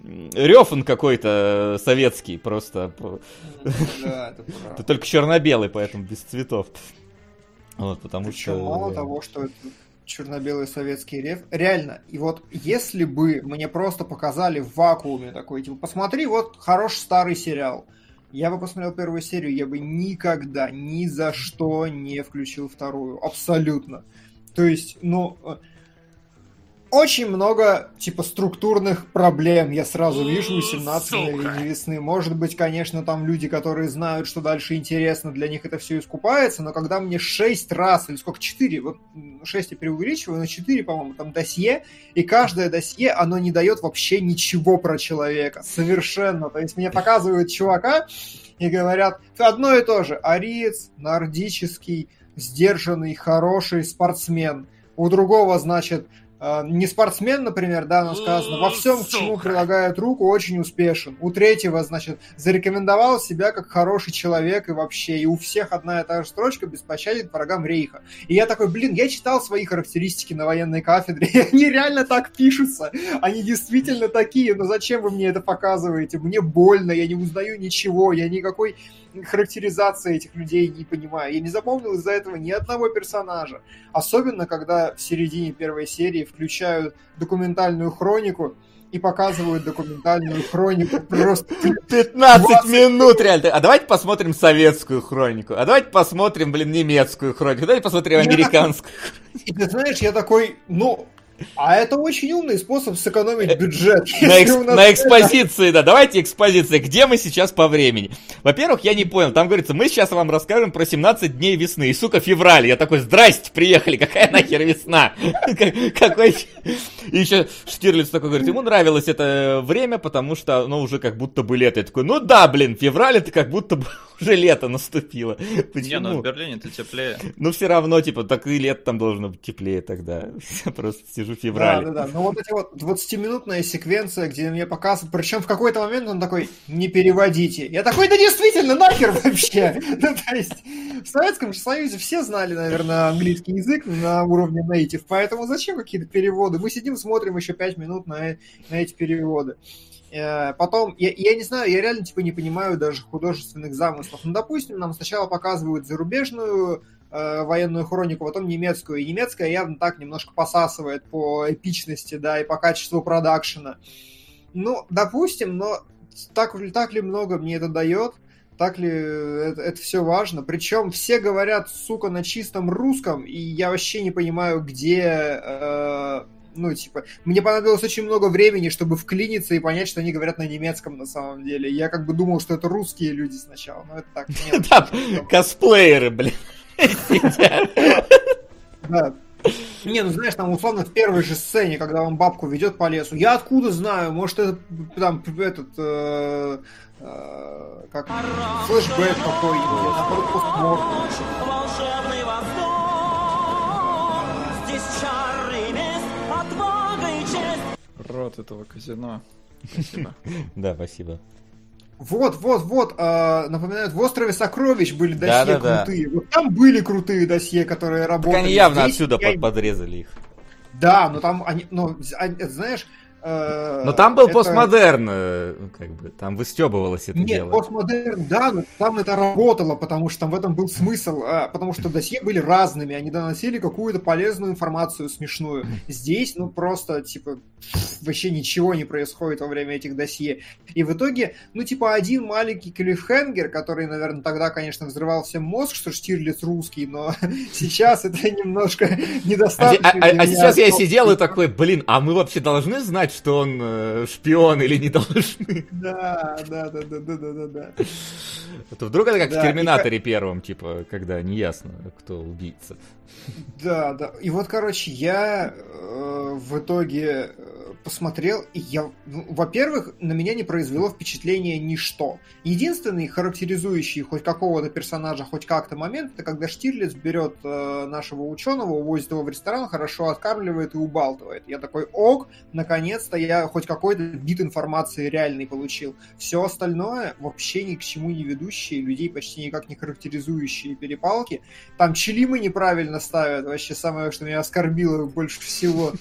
Рёфан какой-то э, советский, просто. Да. *laughs* Это только черно-белый, поэтому без цветов. Вот, потому Причем что... мало того, что это черно-белый советский реф. Реально, и вот если бы мне просто показали в вакууме такой, типа, посмотри, вот хороший старый сериал. Я бы посмотрел первую серию, я бы никогда, ни за что не включил вторую. Абсолютно. То есть, ну, э, очень много, типа, структурных проблем я сразу вижу у 17 Сука. мгновений весны. Может быть, конечно, там люди, которые знают, что дальше интересно, для них это все искупается, но когда мне 6 раз, или сколько, 4, вот 6 я преувеличиваю, но 4, по-моему, там досье, и каждое досье, оно не дает вообще ничего про человека. Совершенно. То есть мне показывают чувака и говорят одно и то же. Ариец, нордический, сдержанный, хороший спортсмен. У другого, значит, не спортсмен, например, да, но сказано, во всем, к чему прилагает руку, очень успешен. У третьего, значит, зарекомендовал себя как хороший человек и вообще, и у всех одна и та же строчка беспощаден врагам Рейха. И я такой, блин, я читал свои характеристики на военной кафедре, *laughs* и они реально так пишутся. Они действительно такие, но зачем вы мне это показываете? Мне больно, я не узнаю ничего, я никакой характеризации этих людей не понимаю. Я не запомнил из-за этого ни одного персонажа. Особенно, когда в середине первой серии включают документальную хронику и показывают документальную хронику *laughs* просто 15 20 минут реально. А давайте посмотрим советскую хронику. А давайте посмотрим, блин, немецкую хронику. Давайте посмотрим американскую. И *laughs* ты знаешь, я такой, ну, а это очень умный способ сэкономить бюджет. На, экс- на экспозиции, да. Давайте экспозиция. Где мы сейчас по времени? Во-первых, я не понял. Там говорится, мы сейчас вам расскажем про 17 дней весны. И, сука, февраль. Я такой, здрасте, приехали. Какая нахер весна? Как- *laughs* Какой... И еще Штирлиц такой говорит, ему нравилось это время, потому что оно уже как будто бы лето. Я такой, ну да, блин, февраль это как будто бы уже лето наступило. *laughs* Не, ну Почему? в Берлине-то теплее. Ну все равно, типа, так и лето там должно быть теплее тогда. *laughs* Просто сижу в Да, феврале. да, да. Ну вот эти вот 20-минутная секвенция, где мне показывают, причем в какой-то момент он такой, не переводите. Я такой, да действительно, нахер вообще. *laughs* Ну, то есть, в Советском Союзе все знали, наверное, английский язык на уровне native, поэтому зачем какие-то переводы? Мы сидим, смотрим еще 5 минут на, на эти переводы. Э, Потом, я, я не знаю, я реально типа не понимаю даже художественных замыслов. Ну, допустим, нам сначала показывают зарубежную э, военную хронику, потом немецкую. И немецкая явно так немножко посасывает по эпичности, да, и по качеству продакшена. Ну, допустим, но так, так ли много мне это дает? Так ли это, это все важно? Причем все говорят, сука, на чистом русском, и я вообще не понимаю, где... э, ну, типа, мне понадобилось очень много времени, чтобы вклиниться и понять, что они говорят на немецком на самом деле. Я как бы думал, что это русские люди сначала, но это так. Там косплееры, блин. *laughs* Да. Не, ну знаешь, там условно в первой же сцене, когда он бабку ведет по лесу, я откуда знаю, может это там этот э, э, как флешбэк какой-нибудь, наоборот, постмортем. Волшебный восток, здесь чары Рот этого казино. Спасибо. *laughs* Да, спасибо. Вот, вот, вот, э, напоминают, в острове Сокровищ были досье Да-да-да. крутые. Вот там были крутые досье, которые Так работали. они явно Здесь отсюда я- под- подрезали их. Да, но там они, ну, знаешь... э, Но там был это- постмодерн, э, как бы, там выстебывалось это Нет, дело. постмодерн, да, но там это работало, потому что там в этом был смысл, а, потому что досье были разными, они доносили какую-то полезную информацию смешную. Здесь, ну, просто, типа, вообще ничего не происходит во время этих досье. И в итоге, ну, типа, один маленький клиффхенгер, который, наверное, тогда, конечно, взрывал всем мозг, что Штирлиц русский, но *laughs* сейчас это немножко А, недостаточно. а- а- а сейчас я сидел и такой, блин, а мы вообще должны знать, что он э, шпион или не должны? Да, да, да, да, да, да, да, да. А то вдруг это как Да, в и Терминаторе первом, типа, когда неясно, кто убийца. Да, да. И вот, короче, я э, в итоге э, посмотрел, и я, ну, во-первых, на меня не произвело впечатление ничто. Единственный характеризующий хоть какого-то персонажа, хоть как-то момент, это когда Штирлиц берет э, нашего ученого, увозит его в ресторан, хорошо откармливает и убалтывает. Я такой, ок, наконец-то я хоть какой-то бит информации реальный получил. Все остальное вообще ни к чему не ведущие, людей почти никак не характеризующие перепалки. Там челимы неправильно ставят. Вообще самое, что меня оскорбило больше всего.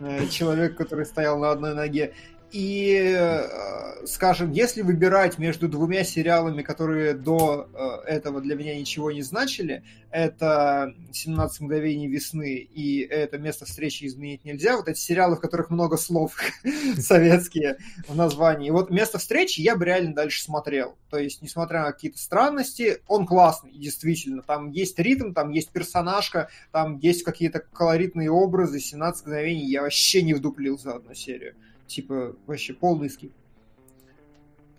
Э, Человек, который стоял на одной ноге. И, э, скажем, если выбирать между двумя сериалами, которые до э, этого для меня ничего не значили, это «17 мгновений весны» и это «Место встречи изменить нельзя», вот эти сериалы, в которых много слов *laughs* советские в названии. Вот «Место встречи» я бы реально дальше смотрел. То есть, несмотря на какие-то странности, он классный, действительно. Там есть ритм, там есть персонажка, там есть какие-то колоритные образы. «17 мгновений» я вообще не вдуплил за одну серию. Типа, вообще полный скип.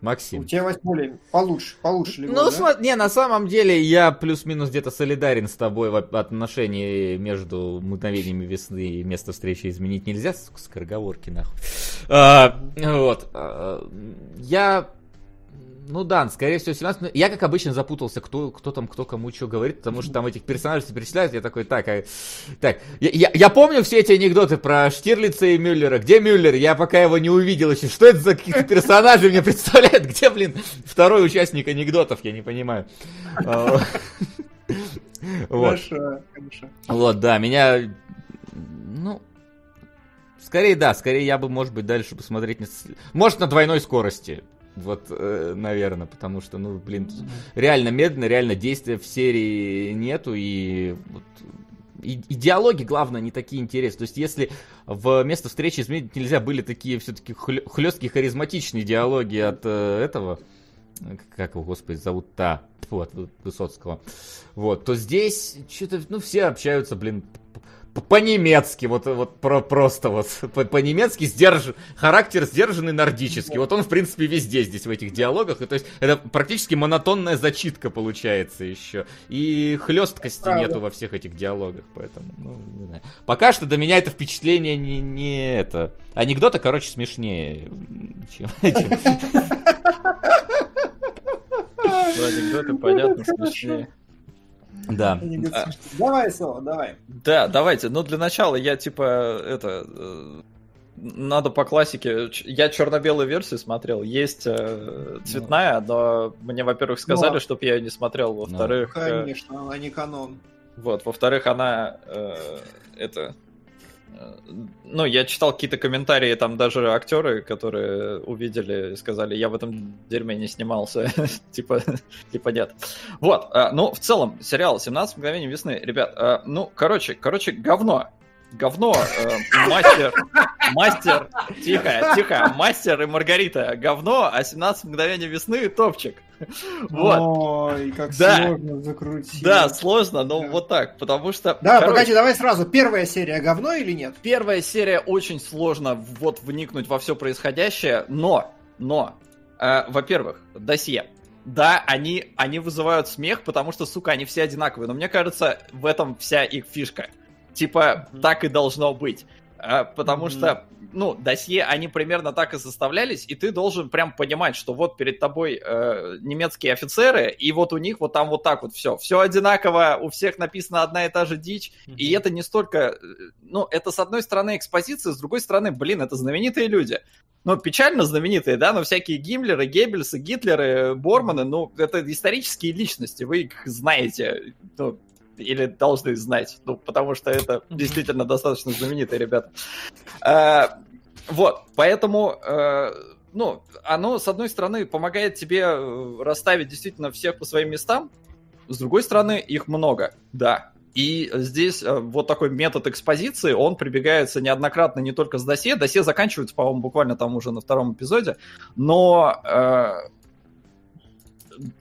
У Максим. тебя восьмой получше, получше ли Ну, да? сма- не, на самом деле я плюс-минус где-то солидарен с тобой в от- отношении между мгновениями весны и место встречи изменить нельзя, скороговорки нахуй. А, вот. а, я... Ну да, скорее всего, 17 минут. Я, как обычно, запутался, кто, кто там, кто кому что говорит, потому что там этих персонажей перечисляют. Я такой, так, а- так, я, я- я помню все эти анекдоты про Штирлица и Мюллера. Где Мюллер? Я пока его не увидел еще. Что это за какие-то персонажи мне представляют? Где, блин, второй участник анекдотов? Я не понимаю. А, Вот. Хорошо, хорошо. Вот, да, меня... Ну... Скорее, да, скорее я бы, может быть, дальше посмотреть... Может, на двойной скорости. Вот, наверное, потому что, ну, блин, реально медленно, реально действия в серии нету, и вот и, и диалоги, главное, не такие интересные. То есть, если в место встречи изменить нельзя, были такие все-таки хлесткие, харизматичные диалоги от э, этого, как его, господи, зовут-то, вот, Высоцкого, вот, то здесь что-то, ну, все общаются, блин, по-немецки, вот, вот про, просто вот *laughs* по- по-немецки сдерж... характер сдержанный нордический. Вот он, в принципе, везде здесь в этих диалогах. И, то есть это практически монотонная зачитка получается еще. И хлесткости Правда. нету во всех этих диалогах, поэтому, ну, не знаю. Пока что до меня это впечатление не, не это. Анекдоты, короче, смешнее, чем, *laughs* Ну, Анекдоты, понятно, смешнее. Да. Они говорят, А. «Слушай, Давай, Сова, давай. Да, давайте. Ну, для начала я, типа, это... э, Надо по классике. Я черно-белую версию смотрел. Есть э, цветная, но мне, во-первых, сказали, Ну. чтобы я ее не смотрел. Во-вторых, э, Конечно, она не канон. вот, во-вторых, она э, это. Э, Ну, я читал какие-то комментарии, там даже актеры, которые увидели, сказали, я в этом дерьме не снимался. *laughs* типа, типа нет. Вот, а, ну, в целом, сериал «17 мгновений весны». Ребят, а, ну, короче, короче, говно. Говно, э, мастер, мастер, тихо, тихо, мастер и Маргарита, говно, а 17 мгновений весны топчик. *laughs* Вот. Ой, как Да. сложно закрутить. Да, сложно, но Да. вот так, потому что... Да, короче, погоди, давай сразу. Первая серия говно или нет? Первая серия очень сложно вот вникнуть во все происходящее, но, но, э, во-первых, досье. Да, они, они вызывают смех, потому что, сука, они все одинаковые. Но мне кажется, в этом вся их фишка. Типа, так и должно быть. Э, потому Мгм. что ну, досье, они примерно так и составлялись, и ты должен прям понимать, что вот перед тобой э, немецкие офицеры, и вот у них вот там вот так вот все. Все одинаково, у всех написана одна и та же дичь, и это не столько, э, ну, это с одной стороны экспозиция, с другой стороны, блин, это знаменитые люди. Ну, печально знаменитые, да, но всякие Гиммлеры, Геббельсы, Гитлеры, Борманы, ну, это исторические личности, вы их знаете, ну, или должны знать, ну, потому что это действительно достаточно знаменитые ребята. А, вот, поэтому, э, ну, оно, с одной стороны, помогает тебе э, расставить действительно всех по своим местам, с другой стороны, их много, да. И здесь э, вот такой метод экспозиции, он прибегается неоднократно не только с досье. Досье заканчивается, по-моему, буквально там уже на втором эпизоде. Но э,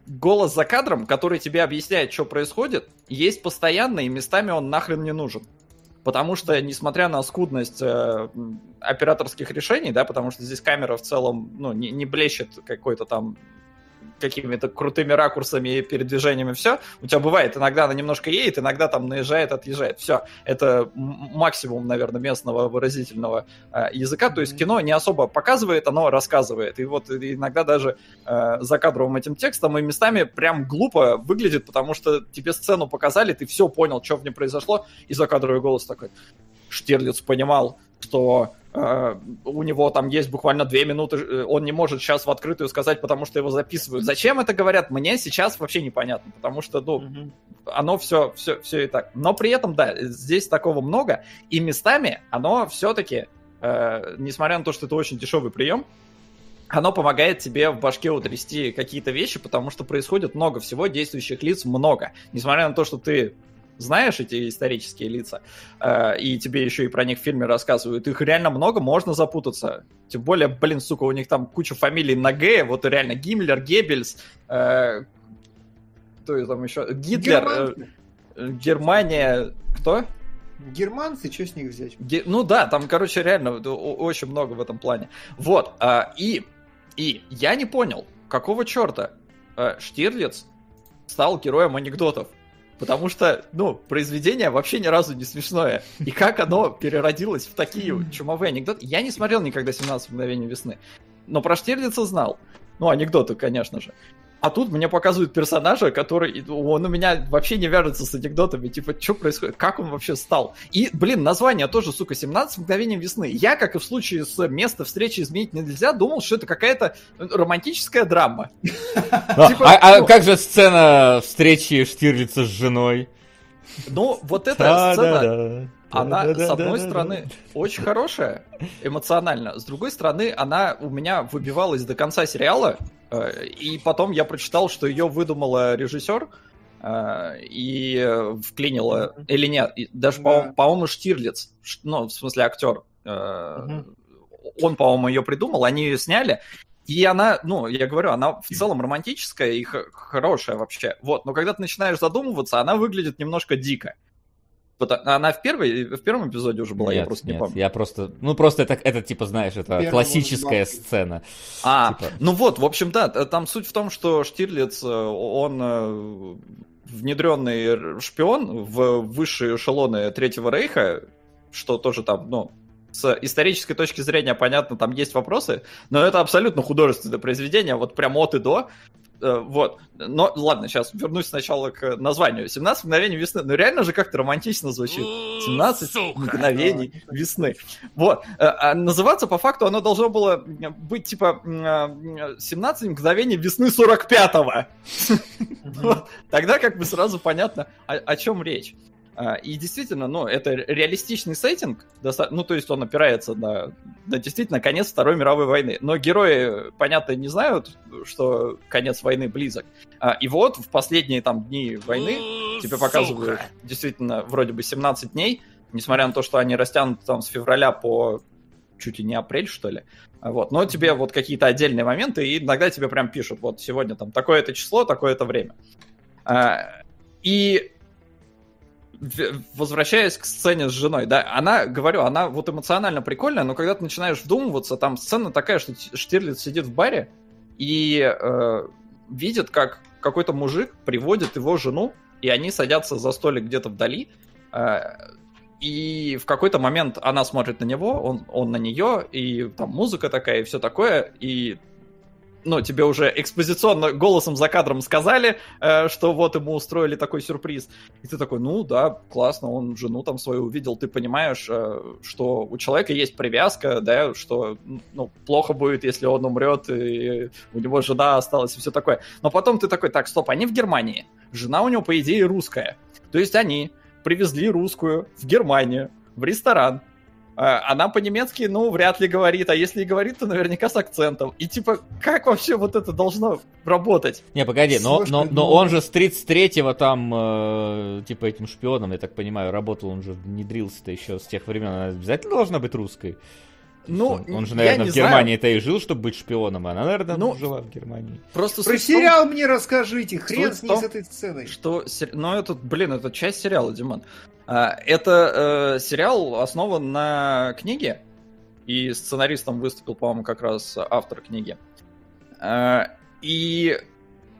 голос за кадром, который тебе объясняет, что происходит, есть постоянно, и местами он нахрен не нужен. Потому что, несмотря на скудность э, операторских решений, да, потому что здесь камера в целом, ну, не, не блещет какой-то там какими-то крутыми ракурсами и передвижениями, все. У тебя бывает, иногда она немножко едет, иногда там наезжает, отъезжает. Все. Это максимум, наверное, местного выразительного э, языка. То есть кино не особо показывает, оно рассказывает. И вот иногда даже э, за кадровым этим текстом и местами прям глупо выглядит, потому что тебе сцену показали, ты все понял, что в ней произошло, и закадровый голос такой. Штирлиц понимал, что у него там есть буквально две минуты, э, он не может сейчас в открытую сказать, потому что его записывают. Зачем это говорят, мне сейчас вообще непонятно, потому что, ну, mm-hmm. оно все, все, все и так. Но при этом, да, здесь такого много, и местами оно все-таки, э, несмотря на то, что это очень дешевый прием, оно помогает тебе в башке утрясти какие-то вещи, потому что происходит много всего, действующих лиц много. Несмотря на то, что ты знаешь эти исторические лица, э, и тебе еще и про них в фильме рассказывают, их реально много, можно запутаться. Тем более, блин, сука, у них там куча фамилий на Г, вот реально Гиммлер, Геббельс, э, кто там еще? Гитлер, э, Германия, кто? Германцы, что с них взять? Ге- ну да, там, короче, реально очень много в этом плане. Вот, э, и, и я не понял, какого черта э, Штирлиц стал героем анекдотов. Потому что, ну, произведение вообще ни разу не смешное. И как оно переродилось в такие чумовые анекдоты. Я не смотрел никогда «17 мгновений весны». Но про Штирлица знал. Ну, анекдоты, конечно же. А тут мне показывают персонажа, который, он у меня вообще не вяжется с анекдотами, типа, что происходит, как он вообще стал. И, блин, название тоже, сука, 17 мгновений весны. Я, как и в случае с места встречи изменить нельзя, думал, что это какая-то романтическая драма. А, типа, а, а ну, как же сцена встречи Штирлица с женой? Ну, вот эта сцена, она, с одной стороны, очень хорошая, эмоционально. С другой стороны, она у меня выбивалась до конца сериала, э, и потом я прочитал, что ее выдумала режиссер, э, и вклинила, или нет, даже, да. по-моему, Штирлиц, ну, в смысле, актер. Угу. Он, по-моему, ее придумал, они ее сняли, и она, ну, я говорю, она в целом романтическая и хорошая вообще. Вот, но когда ты начинаешь задумываться, она выглядит немножко дико. Она в, первой, в первом эпизоде уже была, нет, я просто нет, не помню. Я просто, ну просто это, это типа, знаешь, это Первый классическая сцена. А, типа... ну вот, в общем, да, там суть в том, что Штирлиц, э, он э, внедренный шпион в высшие эшелоны Третьего Рейха, что тоже там, ну, с исторической точки зрения, понятно, там есть вопросы, но это абсолютно художественное произведение, вот прям от и до. Э, вот. Но ладно, сейчас вернусь сначала к названию. 17 мгновений весны. Ну реально же как-то романтично звучит. 17 мгновений весны. Вот. Э, а называться по факту оно должно было быть типа 17 э, мгновений весны 45-го. *laughs* Тогда как бы сразу понятно, о чем речь. А, и действительно, ну, это реалистичный сеттинг, ну, то есть он опирается на, на действительно конец Второй мировой войны. Но герои, понятно, не знают, что конец войны близок. А, и вот в последние там дни войны тебе показывают действительно вроде бы 17 дней, несмотря на то, что они растянуты там с февраля по чуть ли не апрель, что ли. А, вот. Но тебе вот какие-то отдельные моменты, и иногда тебе прям пишут, вот сегодня там такое-то число, такое-то время. И возвращаясь к сцене с женой, да, она, говорю, она вот эмоционально прикольная, но когда ты начинаешь вдумываться, там сцена такая, что Штирлиц сидит в баре и э, видит, как какой-то мужик приводит его жену, и они садятся за столик где-то вдали, э, и в какой-то момент она смотрит на него, он, он на нее, и там музыка такая, и все такое, и ну, тебе уже экспозиционно голосом за кадром сказали, э, что вот ему устроили такой сюрприз. И ты такой, ну да, классно, он жену там свою увидел, ты понимаешь, э, что у человека есть привязка, да, что ну, плохо будет, если он умрет, и у него жена осталась, и все такое. Но потом ты такой, так, стоп, они в Германии. Жена у него, по идее, русская. То есть они привезли русскую в Германию, в ресторан, она по-немецки, ну, вряд ли говорит, а если и говорит, то наверняка с акцентом. И типа, как вообще вот это должно работать? Не, погоди, но, но, но он же с 33-го там, э, типа, этим шпионом, я так понимаю, работал, он же внедрился-то еще с тех времен, она обязательно должна быть русской. Ну, он, он же, наверное, в Германии-то и жил, чтобы быть шпионом, а она, наверное, Ну, жила в Германии. Просто Про сериал мне расскажите, хрен суть с ней том, с этой сценой. Что, ну, это, блин, это часть сериала, Диман. А, Это э, сериал основан на книге, и сценаристом выступил, по-моему, как раз автор книги. А, И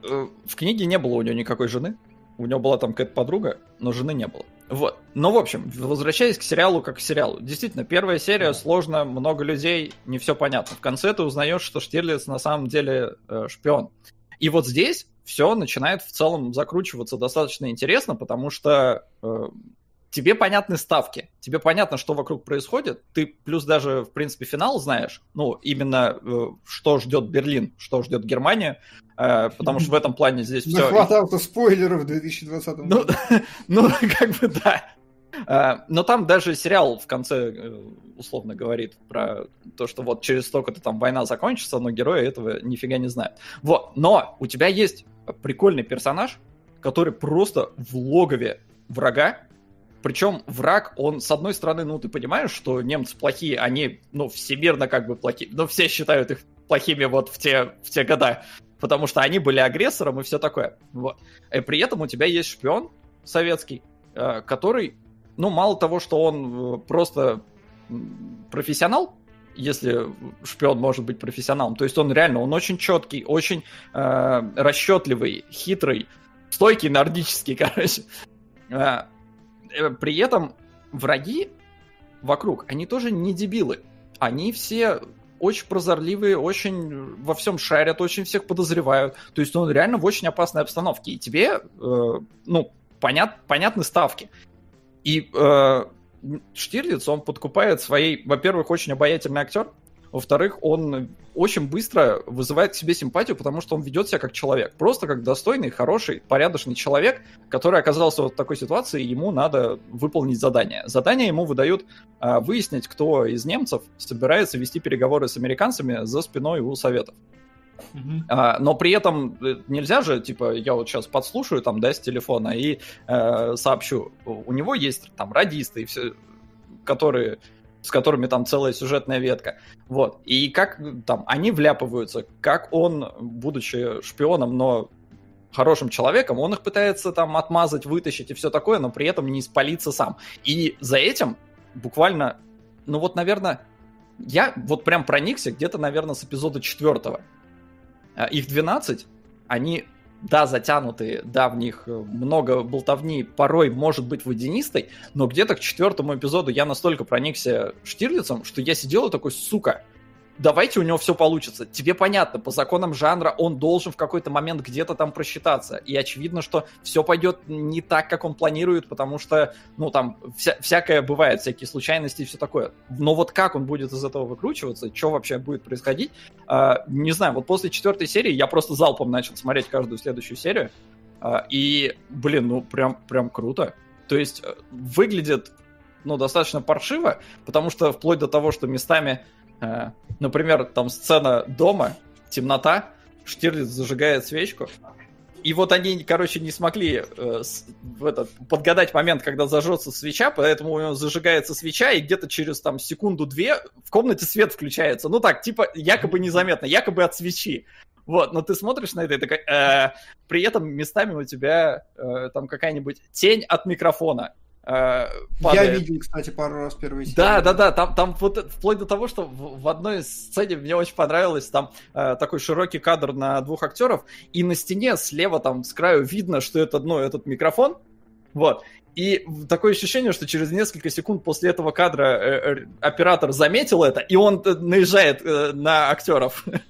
э, в книге не было у него никакой жены. У него была там какая-то подруга, но жены не было. Вот. Ну, в общем, возвращаясь к сериалу как к сериалу. Действительно, первая серия сложно, много людей, не все понятно. В конце ты узнаешь, что Штирлиц на самом деле э, шпион. И вот здесь все начинает в целом закручиваться достаточно интересно, потому что э, тебе понятны ставки, тебе понятно, что вокруг происходит, ты плюс даже, в принципе, финал знаешь, ну, именно э, что ждет Берлин, что ждет Германия, э, потому что в этом плане здесь все... Нахватал-то спойлеров в 2020 Ну, году. *laughs* ну, как бы да. А, Но там даже сериал в конце э, условно говорит про то, что вот через столько-то там война закончится, но герои этого нифига не знают. Вот, но у тебя есть прикольный персонаж, который просто в логове врага, причем враг, он, с одной стороны, ну, ты понимаешь, что немцы плохие, они, ну, всемирно как бы плохие, но все считают их плохими вот в те, в те года, потому что они были агрессором и все такое. Вот. И при этом у тебя есть шпион советский, э, который, ну, мало того, что он э, просто профессионал, если шпион может быть профессионалом, то есть он реально, он очень четкий, очень э, расчетливый, хитрый, стойкий, нордический, *laughs* короче. Э, э, при этом враги вокруг, они тоже не дебилы. Они все очень прозорливые, очень во всем шарят, очень всех подозревают. То есть он реально в очень опасной обстановке. И тебе, э, ну, понят, понятны ставки. И э, Штирлиц, он подкупает своей, во-первых, очень обаятельный актер, во-вторых, он очень быстро вызывает к себе симпатию, потому что он ведет себя как человек. Просто как достойный, хороший, порядочный человек, который оказался вот в такой ситуации, ему надо выполнить задание. Задание ему выдают а, выяснить, кто из немцев собирается вести переговоры с американцами за спиной у Советов. А, но при этом э, нельзя же, типа, я вот сейчас подслушаю там, да, с телефона и э, сообщу. У него есть там радисты, и все, которые с которыми там целая сюжетная ветка. Вот. И как там они вляпываются, как он, будучи шпионом, но хорошим человеком, он их пытается там отмазать, вытащить и все такое, но при этом не спалиться сам. И за этим буквально, ну вот, наверное, я вот прям проникся где-то, наверное, с эпизода четвертого. А, Их 12, они, да, затянутые, да, в них э, много болтовни, порой может быть водянистой, но где-то к четвертому эпизоду я настолько проникся Штирлицем, что я сидел и такой, сука, давайте у него все получится. Тебе понятно, по законам жанра он должен в какой-то момент где-то там просчитаться. И очевидно, что все пойдет не так, как он планирует, потому что, ну, там, вся, всякое бывает, всякие случайности и все такое. Но вот как он будет из этого выкручиваться, что вообще будет происходить, э, не знаю. Вот после четвертой серии я просто залпом начал смотреть каждую следующую серию. Э, и, блин, ну, прям, прям круто. То есть э, выглядит, ну, достаточно паршиво, потому что вплоть до того, что местами Например, там сцена дома, темнота, Штирлиц зажигает свечку, и вот они, короче, не смогли э, с- в этот, подгадать момент, когда зажжется свеча, поэтому у него зажигается свеча, и где-то через там секунду-две в комнате свет включается. Ну так, типа, якобы незаметно, якобы от свечи. Вот, но ты смотришь на это и такой... э, при этом местами у тебя э, там какая-нибудь тень от микрофона э, Я падает. видел, кстати, пару раз первые серии. Да, да, да, там, там вот вплоть до того, что в, одной сцене мне очень понравилось, там э, такой широкий кадр на двух актеров, и на стене слева там с краю видно, что это, ну, этот микрофон, Вот. И такое ощущение, что через несколько секунд после этого кадра э, э, оператор заметил это, и он наезжает на актеров. *laughs*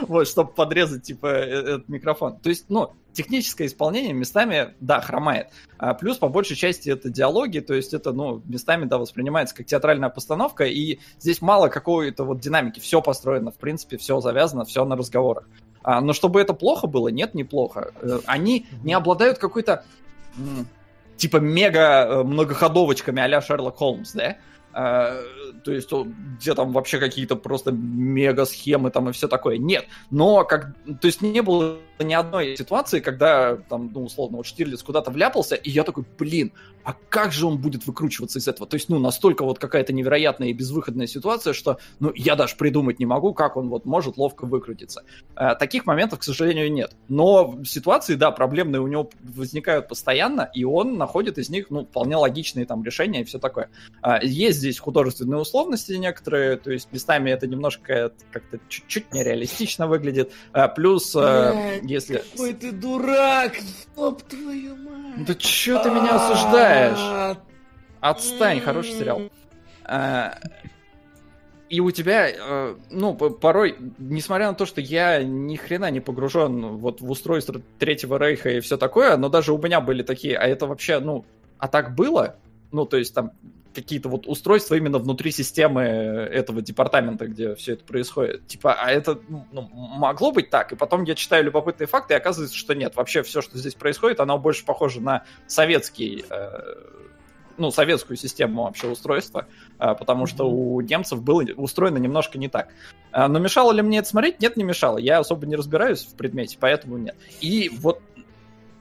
*laughs* Вот, чтобы подрезать, типа, э- этот микрофон. То есть, ну, техническое исполнение местами, да, хромает. А плюс, по большей части, это диалоги, то есть это, ну, местами, да, воспринимается как театральная постановка, и здесь мало какой-то вот динамики. Все построено, в принципе, все завязано, все на разговорах. А, но чтобы это плохо было, нет, неплохо. Э, Они не обладают какой-то типа мега э, многоходовочками а-ля Шерлок Холмс, да? То есть, где там вообще какие-то просто мега схемы там и все такое. Нет. Но как, то есть не было ни одной ситуации, когда там, ну, условно, вот Штирлиц куда-то вляпался, и я такой, блин, а как же он будет выкручиваться из этого? То есть, ну, настолько вот какая-то невероятная и безвыходная ситуация, что, ну, я даже придумать не могу, как он вот может ловко выкрутиться. А, таких моментов, к сожалению, нет. Но ситуации, да, проблемные у него возникают постоянно, и он находит из них, ну, вполне логичные там решения и все такое. А, есть здесь художественные условности некоторые, то есть местами это немножко как-то чуть-чуть нереалистично выглядит. А, плюс, а, Блядь, если... Какой ты дурак, ёб твою мать. Да чё ты меня осуждаешь? А, Отстань, хороший сериал. А, И у тебя, ну, порой, несмотря на то, что я ни хрена не погружен вот в устройство Третьего Рейха и все такое, но даже у меня были такие, а это вообще, ну, а так было? Ну, то есть там какие-то вот устройства именно внутри системы этого департамента, где все это происходит. Типа, а это ну, могло быть так? И потом я читаю любопытные факты, и оказывается, что нет. Вообще все, что здесь происходит, оно больше похоже на советский э, ну, советскую систему вообще устройства, а, потому что у немцев было устроено немножко не так. А, Но мешало ли мне это смотреть? Нет, не мешало. Я особо не разбираюсь в предмете, поэтому нет. И вот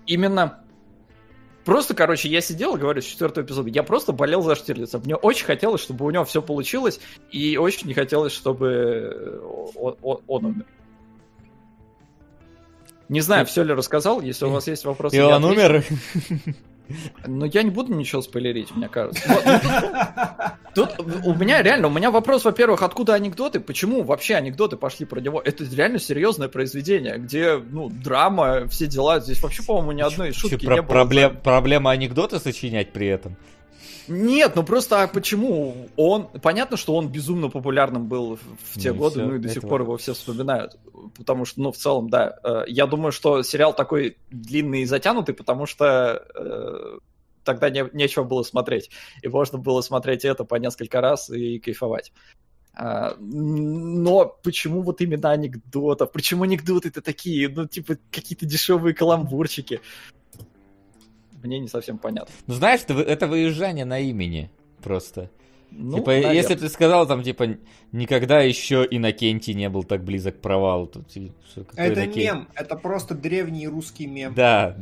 именно Просто, короче, я сидел, говорю, с четвертого эпизода, я просто болел за Штирлица. Мне очень хотелось, чтобы у него все получилось, и очень не хотелось, чтобы он, он- он умер. Не знаю, все ли рассказал. Если у вас есть вопросы, И он умер. Но я не буду ничего спойлерить, мне кажется. Ну, Тут у меня реально, у меня вопрос, во-первых, откуда анекдоты? Почему вообще анекдоты пошли про него? Это реально серьезное произведение, где, ну, драма, все дела. Здесь вообще, по-моему, ни одной шутки не было. проблем- Проблема анекдоты сочинять при этом. Нет, ну просто а почему он... Понятно, что он безумно популярным был в- те Ну годы, ну и до сих пор его все вспоминают. Потому что, ну, в целом, да. э, Я думаю, что сериал такой длинный и затянутый, потому что э, тогда не, нечего было смотреть. И можно было смотреть это по несколько раз и кайфовать. А, Но почему вот именно анекдотов? Почему анекдоты-то такие, ну, типа, какие-то дешевые каламбурчики? Мне не совсем понятно. Ну знаешь, это, вы- это выезжание на имени просто. Ну, типа, наверно. если бы ты сказал там, типа, никогда еще Иннокентий не был так близок к провалу, то ты- что, какой Это Иннокентий? мем, это просто древний русский мем. Да,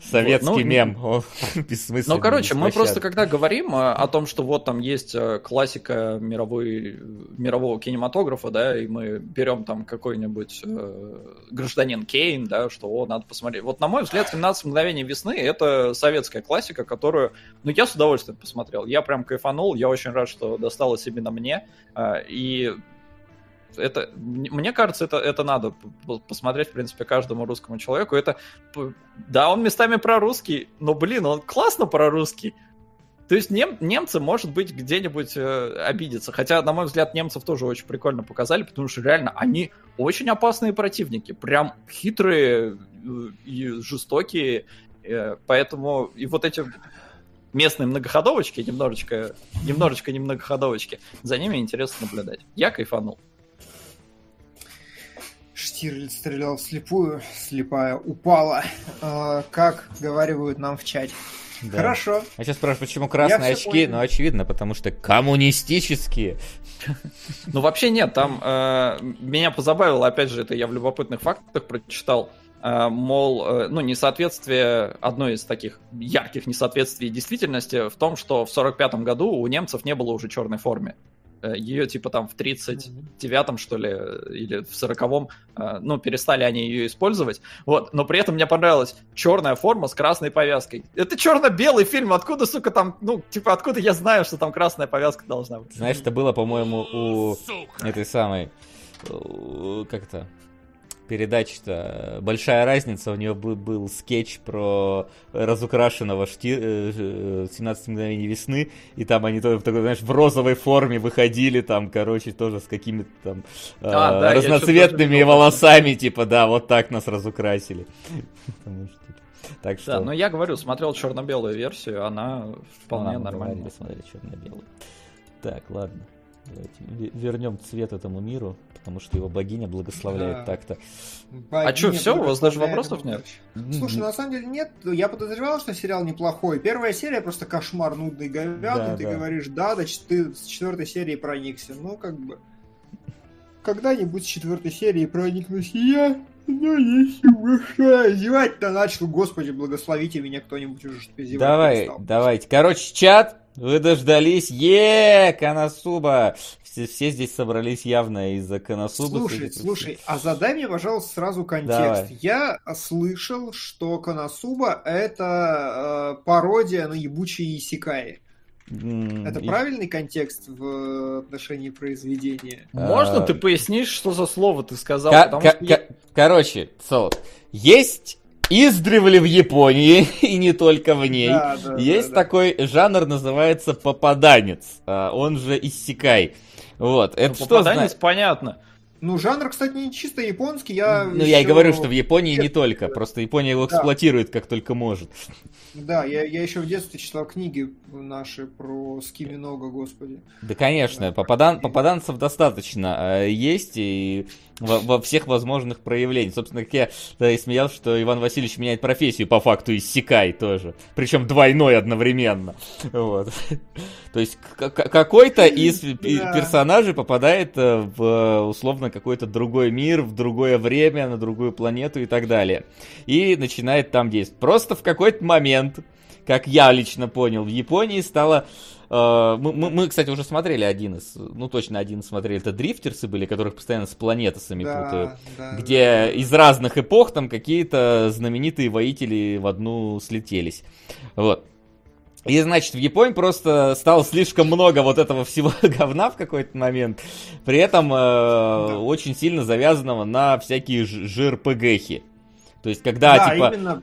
советский Вот, ну, мем. *laughs* О, бессмысленный, Ну, короче, мы просто когда говорим э, о том, что вот там есть э, классика мировой, мирового кинематографа, да, и мы берем там какой-нибудь э, гражданин Кейн, да, что о, надо посмотреть. Вот, на мой взгляд, 17 мгновений весны это советская классика, которую, ну, я с удовольствием посмотрел. Я прям кайфанул, я очень рад, что досталось именно мне. э, И это, мне кажется, это, это надо посмотреть, в принципе, каждому русскому человеку. Это, да, он местами прорусский, но, блин, он классно прорусский. То есть нем, немцы, может быть, где-нибудь э, обидятся. Хотя, на мой взгляд, немцев тоже очень прикольно показали, потому что реально они очень опасные противники. Прям хитрые э, и жестокие. Э, Поэтому и вот эти местные многоходовочки, немножечко, немножечко не многоходовочки, за ними интересно наблюдать. Я кайфанул. Штирлиц стрелял вслепую, слепая упала, э, как говаривают нам в чате. Да. Хорошо. А сейчас спрашиваю, почему красные Я очки? понял. Ну, очевидно, потому что коммунистические. Ну, вообще нет, там э, меня позабавило, опять же, это я в любопытных фактах прочитал, мол, э, ну, несоответствие, одно из таких ярких несоответствий действительности в том, что в 45 году у немцев не было уже черной формы. Ее типа там в 39-м, что ли, или в 40-м, э, ну, перестали они ее использовать. Вот, но при этом мне понравилась черная форма с красной повязкой. Это черно-белый фильм, откуда, сука, там, ну, типа, откуда я знаю, что там красная повязка должна быть? Знаешь, это было, по-моему, у Сука. этой самой... Как это? Передача-то большая разница. У нее был, был скетч про разукрашенного шти... э, 17 мгновений весны, и там они тоже такой, знаешь, в розовой форме выходили, там, короче, тоже с какими-то там э, А, да, я разноцветными волосами, типа, да, вот так нас разукрасили. *laughs* Так что... Да, но я говорю, смотрел черно-белую версию, она вполне нормальная. смотрели черно-белый. Так, ладно. Давайте ве- вернем цвет этому миру, потому что его богиня благословляет Да. так-то. А чё, всё? У вас даже вопросов нет? Слушай, на самом деле нет. Я подозревал, что сериал неплохой. Первая серия просто кошмар, нудный, говядный. Да, ты да. говоришь, да, да, ты с четвертой серии проникся. Ну, как бы... Когда-нибудь с четвертой серии проникнусь и я, ну, если бы что, зевать-то начал, господи, благословите меня кто-нибудь уже, что зевать Давай, перестал. давайте. Короче, чат, вы дождались. е Канасуба! Все, все здесь собрались явно из-за Канасуба. Слушай, слушай, а задай мне, пожалуйста, сразу контекст. Давай. Я слышал, что Коносуба это э, пародия на ебучие исикаи. Это правильный контекст в отношении произведения? Можно А, ты пояснишь, что за слово ты сказал? Потому ко- что Короче, Сол, есть издревле в Японии, *laughs* и не только в ней, Да, да, есть да, да. такой жанр, называется попаданец, а, он же иссякай. Вот, это что попаданец, понятно. Ну, жанр, кстати, не чисто японский. Я Ну, я и говорю, что в Японии не только, да. просто Япония его Да. эксплуатирует как только может. Да, я, я еще в детстве читал книги наши про Скиминога, господи. Да, конечно, попадан, попаданцев достаточно э, есть и во, во всех возможных проявлениях. Собственно, как я тогда и смеялся, что Иван Васильевич меняет профессию по факту иссякай тоже. Причем двойной одновременно. Вот. *laughs* То есть какой-то из *laughs* Да. персонажей попадает э, в условно какой-то другой мир, в другое время, на другую планету и так далее. И начинает там действовать. Просто в какой-то момент, как я лично понял, в Японии стало Э, Мы, мы- мы, кстати, уже смотрели один из, ну точно один смотрели, это дрифтерсы были, которых постоянно с планетосами путают. Да, да, Где из разных эпох там какие-то знаменитые воители в одну слетелись. Вот. И, значит, в Японии просто стало слишком много вот этого всего *laughs* говна в какой-то момент. При этом э, очень сильно завязанного на всякие жир-ПГхи. То есть, когда, Да, типа, именно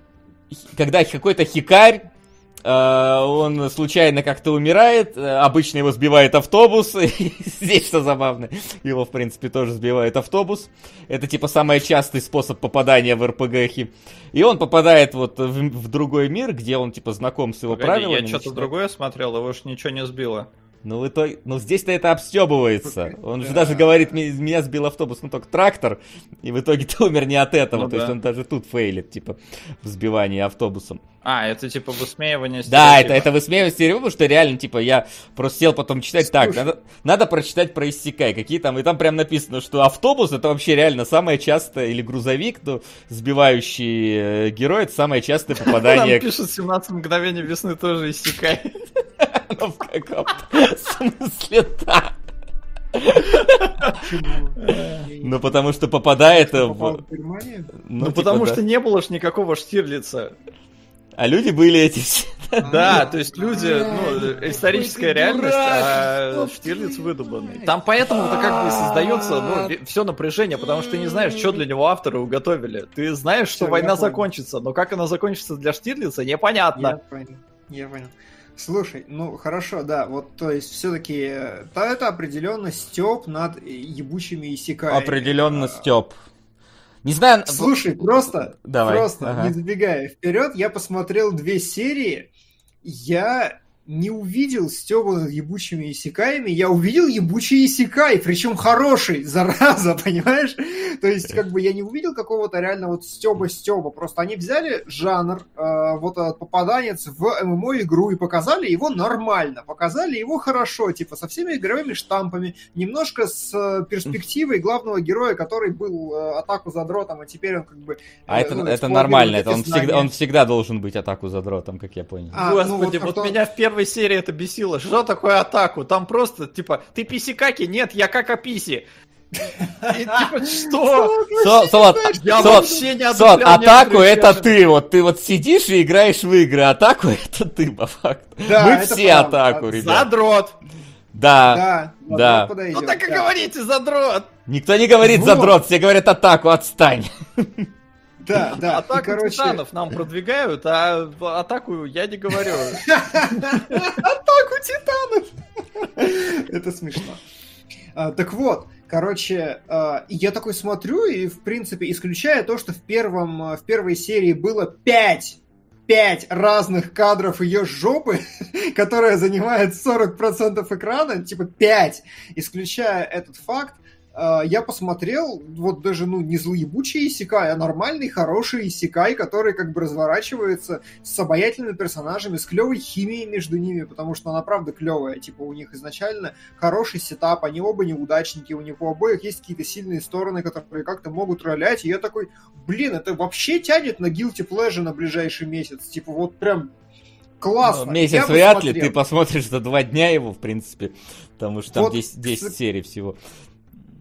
когда какой-то хикарь, он случайно как-то умирает, э, обычно его сбивает автобус, *laughs* здесь что забавно, его, в принципе, тоже сбивает автобус. Это, типа, самый частый способ попадания в РПГхи. И он попадает вот в, в другой мир, где он, типа, знаком с его Погоди, правилами. я что-то другое смотрел, его ж ничего не сбило. Ну, в итоге, ну здесь-то это обстебывается. Он же да. даже говорит, «Ме- меня сбил автобус, ну только трактор, и в итоге ты *laughs* умер не от этого. Ну То есть да. он даже тут фейлит, типа, в сбивании автобусом. А, это типа высмеивание Да, это, стереотипа. это высмеивание стереотипа, потому что реально, типа, я просто сел потом читать, так, надо, надо прочитать про Иссякай, какие там, и там прям написано, что автобус это вообще реально самое частое, или грузовик, ну, сбивающий э, герой, это самое частое *laughs* Нам попадание пишут 17 мгновений весны тоже иссякай. *laughs* Ну, в каком-то смысле, да. Ну, потому что попадает в... Германию. Ну, типа, потому что не было ж никакого Штирлица. А люди были эти все. Да, то есть люди, ну, Ай, историческая реальность, а Штирлиц выдуманный. Там поэтому-то как бы создается, А. ну, все напряжение, потому что ты не знаешь, что для него авторы уготовили. Ты знаешь, что война закончится, но как она закончится для Штирлица, непонятно. Я понял. Слушай, ну хорошо, да, вот то есть все-таки это определенно степ над э, ебучими исекаями. Определенно А, Степ. Не знаю... Слушай, просто, Давай, просто, ага. не забегая вперед, я посмотрел две серии, я не увидел Стёбу над ебучими исекаями, я увидел ебучий исекай, причем хороший, зараза, *laughs* понимаешь? То есть, как бы я не увидел какого-то реально вот Стёба Стёба, просто они взяли жанр, э, вот этот попаданец в ММО-игру и показали его нормально, показали его хорошо, типа со всеми игровыми штампами, немножко с э, перспективой главного героя, который был э, атаку задротом, а теперь он как бы... А э, это, ну, это нормально, это он знания. всегда, он всегда должен быть атаку задротом, как я понял. А, ну, Господи, вот вот, как-то- меня в первой серии это бесило. Что такое атаку? Там просто, типа, ты писикаки? Нет, я как описи. Типа, что? *laughs* Я Солод, вообще не атаку это ты, вот ты вот сидишь и играешь в игры, атаку это ты, по факту. Мы все атаку, ребят. Задрот. Да, Да, Ну так и говорите, задрот. Никто не говорит задрот, все говорят атаку, отстань. *laughs* Да, да. и, Атаку короче, титанов нам продвигают, а атаку я не говорю. *laughs* Атаку титанов! Это смешно. А, так вот, короче, а, я такой смотрю, и, в принципе, исключая то, что в, первом, а, в первой серии было пять пять разных кадров ее жопы, *laughs* которая занимает 40% экрана, типа 5, исключая этот факт, я посмотрел, вот даже, ну, не злоебучий Исекай, а нормальный, хороший Исекай, который как бы разворачивается с обаятельными персонажами, с клевой химией между ними, потому что она правда клевая, типа у них изначально хороший сетап, они оба неудачники, у них у обоих есть какие-то сильные стороны, которые как-то могут ролять, и я такой, блин, это вообще тянет на Guilty Pleasure на ближайший месяц, типа вот прям классно. Ну, Месяц Я вряд ли, ты посмотришь за два дня его, в принципе, потому что там Вот, 10, 10 кстати- серий всего.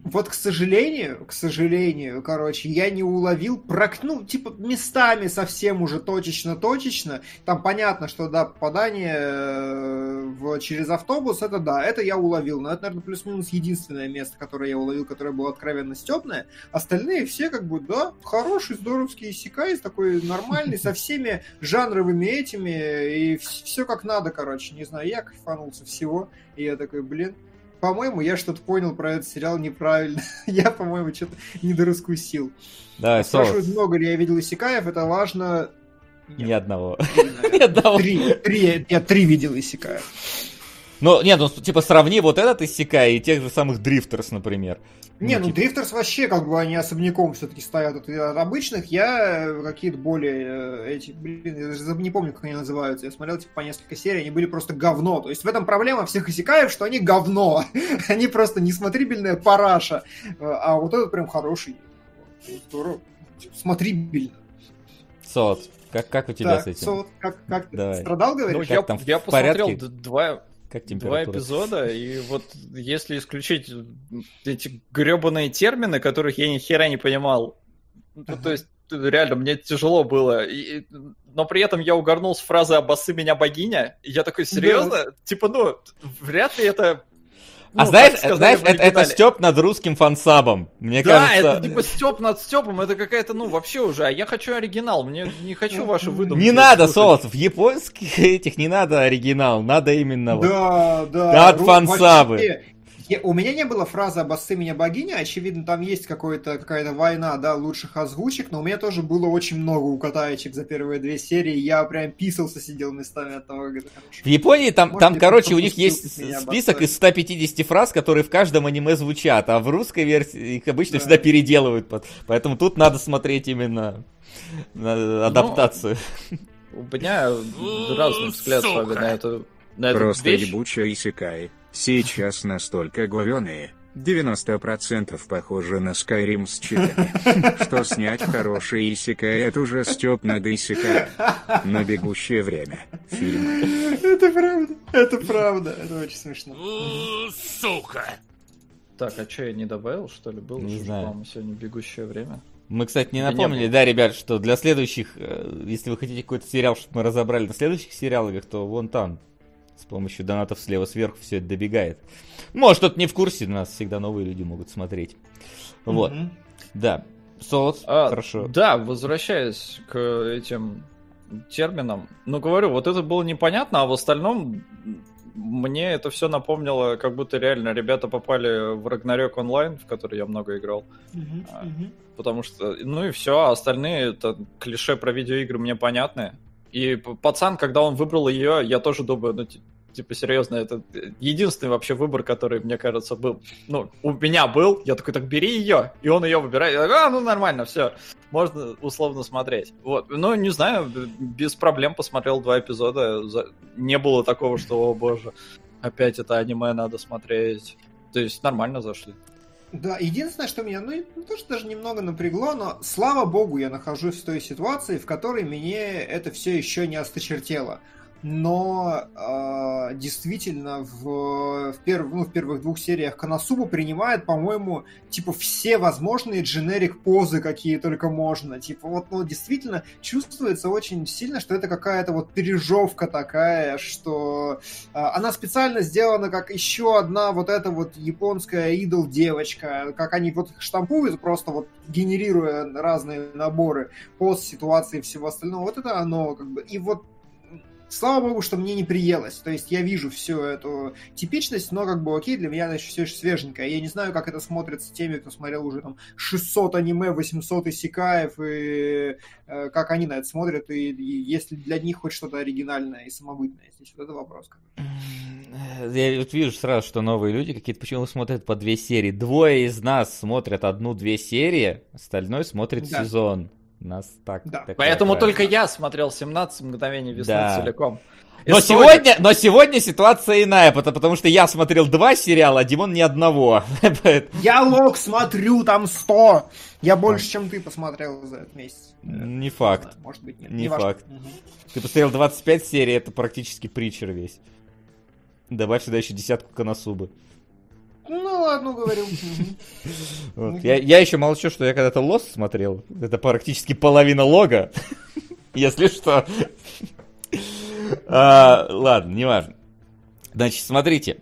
Вот, к сожалению, к сожалению, короче, я не уловил, прак... ну, типа, местами совсем уже точечно-точечно. Там понятно, что, да, попадание э, в... через автобус, это да, это я уловил. Но это, наверное, плюс-минус единственное место, которое я уловил, которое было откровенно степное. Остальные все, как бы, да, хороший, здоровский Исекай, такой нормальный, со всеми жанровыми этими, и все как надо, короче. Не знаю, я кайфанул со всего. И я такой, блин, по-моему, я что-то понял про этот сериал неправильно. *laughs* я, по-моему, что-то недораскусил. Да, Спрашивают, Соус, много ли я видел Исекаев, это важно. ни одного. *laughs* Ни одного. Три, три, я три видел Исекаев. Ну, нет, ну, типа, сравни вот этот Иссякай и тех же самых Дрифтерс, например. Не, ну типа, Дрифтерс вообще как бы они особняком все-таки стоят от, от обычных. Я э, какие-то более э, эти, блин, я даже не помню, как они называются. Я смотрел типа по несколько серий, они были просто говно. То есть в этом проблема всех Исекаев, что они говно. *laughs* они просто несмотрибельная параша. Э, А вот этот прям хороший. Здорово. Смотрибельно. Соус, как, как у тебя Так, с этим? Сол, как, как ты страдал, Ну, говоришь? я, там, я посмотрел порядке? два, Как два температура? эпизода, и вот если исключить эти гребаные термины, которых я ни хера не понимал, ну, Ага. то есть реально мне тяжело было, и- но при этом я угорнул с фразы «обоссы меня богиня», и я такой, серьезно? Типа, ну, вряд ли это... А ну, знаешь, так сказали знаешь это, это. Степ над русским фансабом. Мне Да, кажется... это типа Степ над Степом, это какая-то, ну, вообще уже, а я хочу оригинал, мне не хочу ваши выдумки. Не надо. Соус, в японских *laughs* этих не надо оригинал, надо именно вот. Да, да. Да, от Ру- фансабы. вообще, я- у меня не было фразы «обоссы меня богиня», очевидно, там есть какая-то война, да, лучших озвучек, но у меня тоже было очень много укатаечек за первые две серии, я прям писался, сидел местами от того, как это хорошо. В Японии там, Может, там короче, у них есть список из 150 фраз, которые в каждом аниме звучат, а в русской версии их обычно Да. всегда переделывают. под- Поэтому тут надо смотреть именно на адаптацию. У меня разный взгляд на эту, на эту Просто вещь. ебучая Исекай. Сейчас настолько говёные. 90% похоже на Skyrim с читами. *laughs* Что снять хороший Исекай, это уже Степ над Исекай. На бегущее время. Фильм. Это правда, это правда, это очень смешно. Сука! Так, а что я не добавил, что ли? Было Не знаю. по-моему, сегодня бегущее время. Мы, кстати, не напомнили, да, ребят, что для следующих, э, если вы хотите какой-то сериал, чтобы мы разобрали на следующих сериалах, то вон там с помощью донатов слева сверху все это добегает. Может, кто-то не в курсе, нас всегда новые люди могут смотреть. Вот, Мгм. да. Соус, А, хорошо. Да, возвращаясь к этим терминам. Ну, говорю, вот это было непонятно, а в остальном мне это все напомнило, как будто реально ребята попали в Рагнарёк онлайн, в который я много играл. Мгм, А. Потому что, ну и все, а остальные это клише про видеоигры мне понятны. И пацан, когда он выбрал ее, я тоже думаю, ну, ти- типа, серьезно, это единственный вообще выбор, который, мне кажется, был. Ну, у меня был. Я такой, так бери ее. И он ее выбирает. Я такой, а, ну нормально, все. Можно условно смотреть. Вот. Ну, не знаю, без проблем посмотрел два эпизода. Не было такого, что, о боже, опять это аниме надо смотреть. То есть нормально зашли. Да, единственное, что меня, ну, не то, что даже немного напрягло, но слава богу, я нахожусь в той ситуации, в которой мне это все еще не осточертело. Но э, действительно в, в, перв, ну, в первых двух сериях Канасуба принимает, по-моему, типа все возможные дженерик позы, какие только можно. Типа вот, ну, действительно чувствуется очень сильно, что это какая-то вот пережевка такая, что э, она специально сделана как еще одна вот эта вот японская идол девочка, как они вот штампуют, просто вот генерируя разные наборы пост ситуации и всего остального. Вот это оно как бы. И вот Слава богу, что мне не приелось. То есть я вижу всю эту типичность, но как бы окей, для меня она еще все еще свеженькая. Я не знаю, как это смотрится теми, кто смотрел уже там 600 аниме, 800 исекаев, и э, как они на это смотрят, и, и есть ли для них хоть что-то оригинальное и самобытное. Здесь вот это вопрос. Я вот вижу сразу, что новые люди какие-то почему смотрят по две серии. Двое из нас смотрят одну-две серии, остальной смотрит да. сезон. Нас так. Да. Поэтому правильно. только я смотрел 17 мгновений весны да. целиком. Но сегодня, но сегодня ситуация иная, потому, потому что я смотрел два сериала, а Димон ни одного. *laughs* Я лог смотрю там 100. Я больше, чем ты посмотрел за этот месяц. Не факт. Может быть, нет. Не, не факт. Угу. Ты посмотрел 25 серий, это практически притчер весь. Добавь сюда еще десятку Коносубы. Ну ладно, говорил. *laughs* Вот. Я, я еще молчу, что я когда-то Лос смотрел. Это практически половина лога. *laughs* Если что. а, ладно, неважно. Значит, смотрите.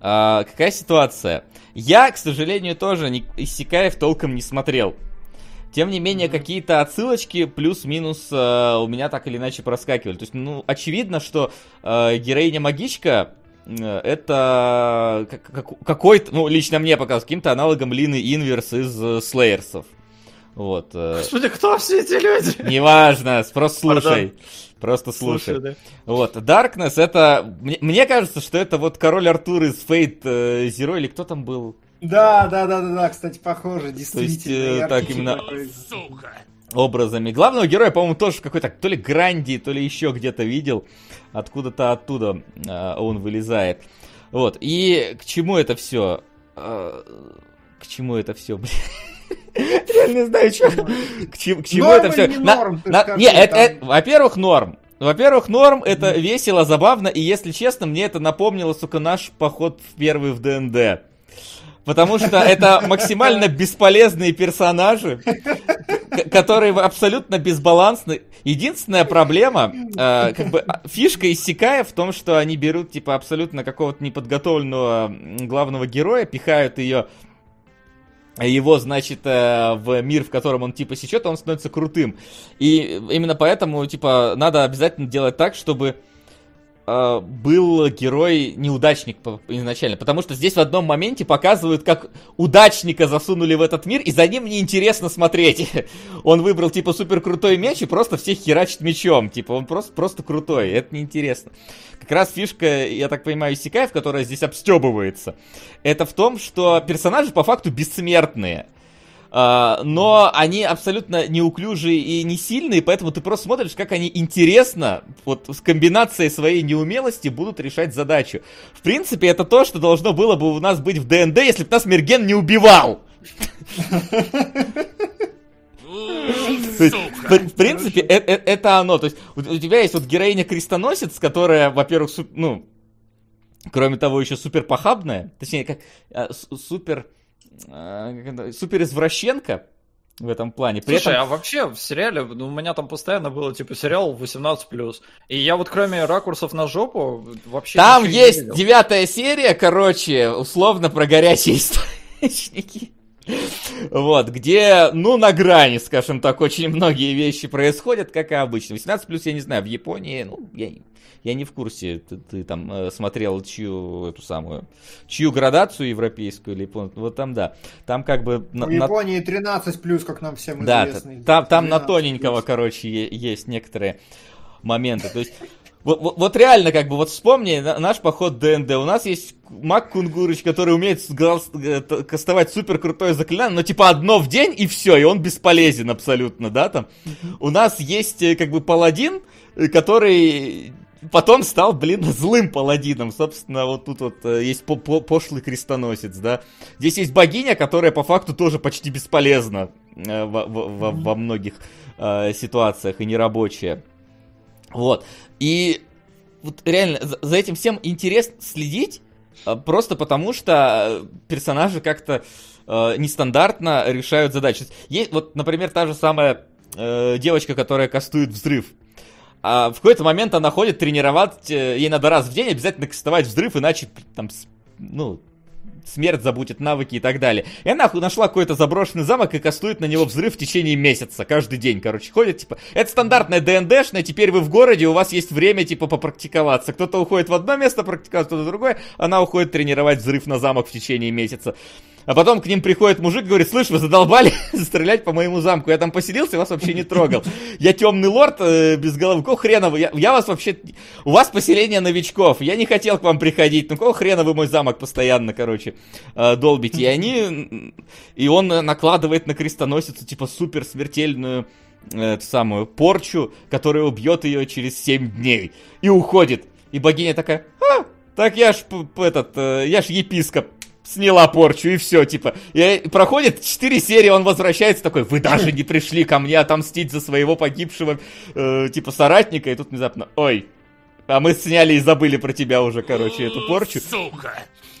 А, какая ситуация? Я, к сожалению, тоже не, Иссякаев толком не смотрел. Тем не менее, какие-то отсылочки плюс-минус э, у меня так или иначе проскакивали. То есть, ну, очевидно, что э, героиня-магичка это какой-то, ну, лично мне показалось, каким-то аналогом Лины Инверс из э, Слейерсов. Вот. Э. Господи, кто все эти люди? Неважно, просто слушай. Пардон. Просто слушай. слушай да. Вот. Darkness это... Мне, мне кажется, что это вот король Артур из Fate э, Zero, или кто там был? Да, да, да, да, да, кстати, похоже, действительно. То есть, э, так именно... Сука образами. Главного героя, по-моему, тоже в какой-то то ли Гранди, то ли еще где-то видел. Откуда-то оттуда э, он вылезает. Вот. И к чему это все? Э, к чему это все, *laughs* блин? Я не знаю, что. К чему, к чему это все? Не, норм, на, на, не это, это, во-первых, норм. Во-первых, норм, это весело, забавно, и если честно, мне это напомнило, сука, наш поход в первый в ДНД. Потому что это максимально бесполезные персонажи, которые абсолютно безбалансны. Единственная проблема, э, как бы фишка иссякая в том, что они берут типа абсолютно какого-то неподготовленного главного героя, пихают ее его, значит, э, в мир, в котором он, типа, сечет, он становится крутым. И именно поэтому, типа, надо обязательно делать так, чтобы э, был герой неудачник изначально, потому что здесь в одном моменте показывают, как удачника засунули в этот мир, и за ним неинтересно смотреть. *laughs* он выбрал, типа, супер крутой меч и просто всех херачит мечом, типа, он просто, просто крутой, это неинтересно. Как раз фишка, я так понимаю, Исикаев, которая здесь обстебывается, это в том, что персонажи по факту бессмертные. Uh, но они абсолютно неуклюжие и не сильные, поэтому ты просто смотришь, как они интересно, вот с комбинацией своей неумелости будут решать задачу. В принципе, это то, что должно было бы у нас быть в ДНД, если бы нас Мерген не убивал. в, принципе, э, э, это оно. То есть у, тебя есть вот героиня Крестоносец, которая, во-первых, ну, кроме того, еще супер похабная, точнее, как а, супер э, супер извращенка в этом плане. При Слушай, этом... а вообще в сериале, ну, у меня там постоянно было, типа, сериал 18+. И я вот кроме ракурсов на жопу вообще Там есть девятая серия, короче, условно про горячие *laughs* источники. Вот, где, ну, на грани, скажем так, очень многие вещи происходят, как и обычно. 18+, я не знаю, в Японии, ну, я я не в курсе, ты, ты там э, смотрел чью эту самую, чью градацию европейскую или японскую, вот там да. Там как бы... На, Японии 13 плюс, как нам всем да, известно. Да, там, там на тоненького, короче, есть некоторые моменты. То есть вот, вот, вот реально, как бы, вот вспомни наш поход ДНД. У нас есть Мак Кунгурыч, который умеет э, кастовать супер крутое заклинание, но типа одно в день и все, и он бесполезен абсолютно, да, там. У нас есть э, как бы паладин, который потом стал, блин, злым паладином. Собственно, вот тут вот э, есть по -по пошлый крестоносец, да. Здесь есть богиня, которая по факту тоже почти бесполезна э, во, во, во многих э, ситуациях и нерабочая. Вот. И вот реально за, за этим всем интересно следить, а, просто потому что э, персонажи как-то э, нестандартно решают задачи. Есть, вот, например, та же самая э, девочка, которая кастует взрыв. А в какой-то момент она ходит тренировать, э, ей надо раз в день обязательно кастовать взрыв, иначе там, ну, смерть забудет, навыки и так далее. И она нашла какой-то заброшенный замок и кастует на него взрыв в течение месяца, каждый день, короче, ходит, типа, это стандартная ДНДшная, теперь вы в городе, у вас есть время, типа, попрактиковаться. Кто-то уходит в одно место практиковаться, кто-то другое, она уходит тренировать взрыв на замок в течение месяца. А потом к ним приходит мужик и говорит, слышь, вы задолбали *laughs* стрелять по моему замку. Я там поселился, вас вообще не трогал. Я темный лорд э, без головы. Какого хрена вы? Я, вас вообще... У вас поселение новичков. Я не хотел к вам приходить. Ну какого хрена вы мой замок постоянно, короче, э, долбите? И они... И он накладывает на крестоносицу, типа, супер смертельную э, эту самую порчу, которая убьет ее через 7 дней. И уходит. И богиня такая, а, так я ж этот, я ж епископ сняла порчу, и все, типа. И проходит 4 серии, он возвращается такой, вы даже не пришли ко мне отомстить за своего погибшего, э, типа, соратника, и тут внезапно, ой, а мы сняли и забыли про тебя уже, короче, эту порчу. Сука!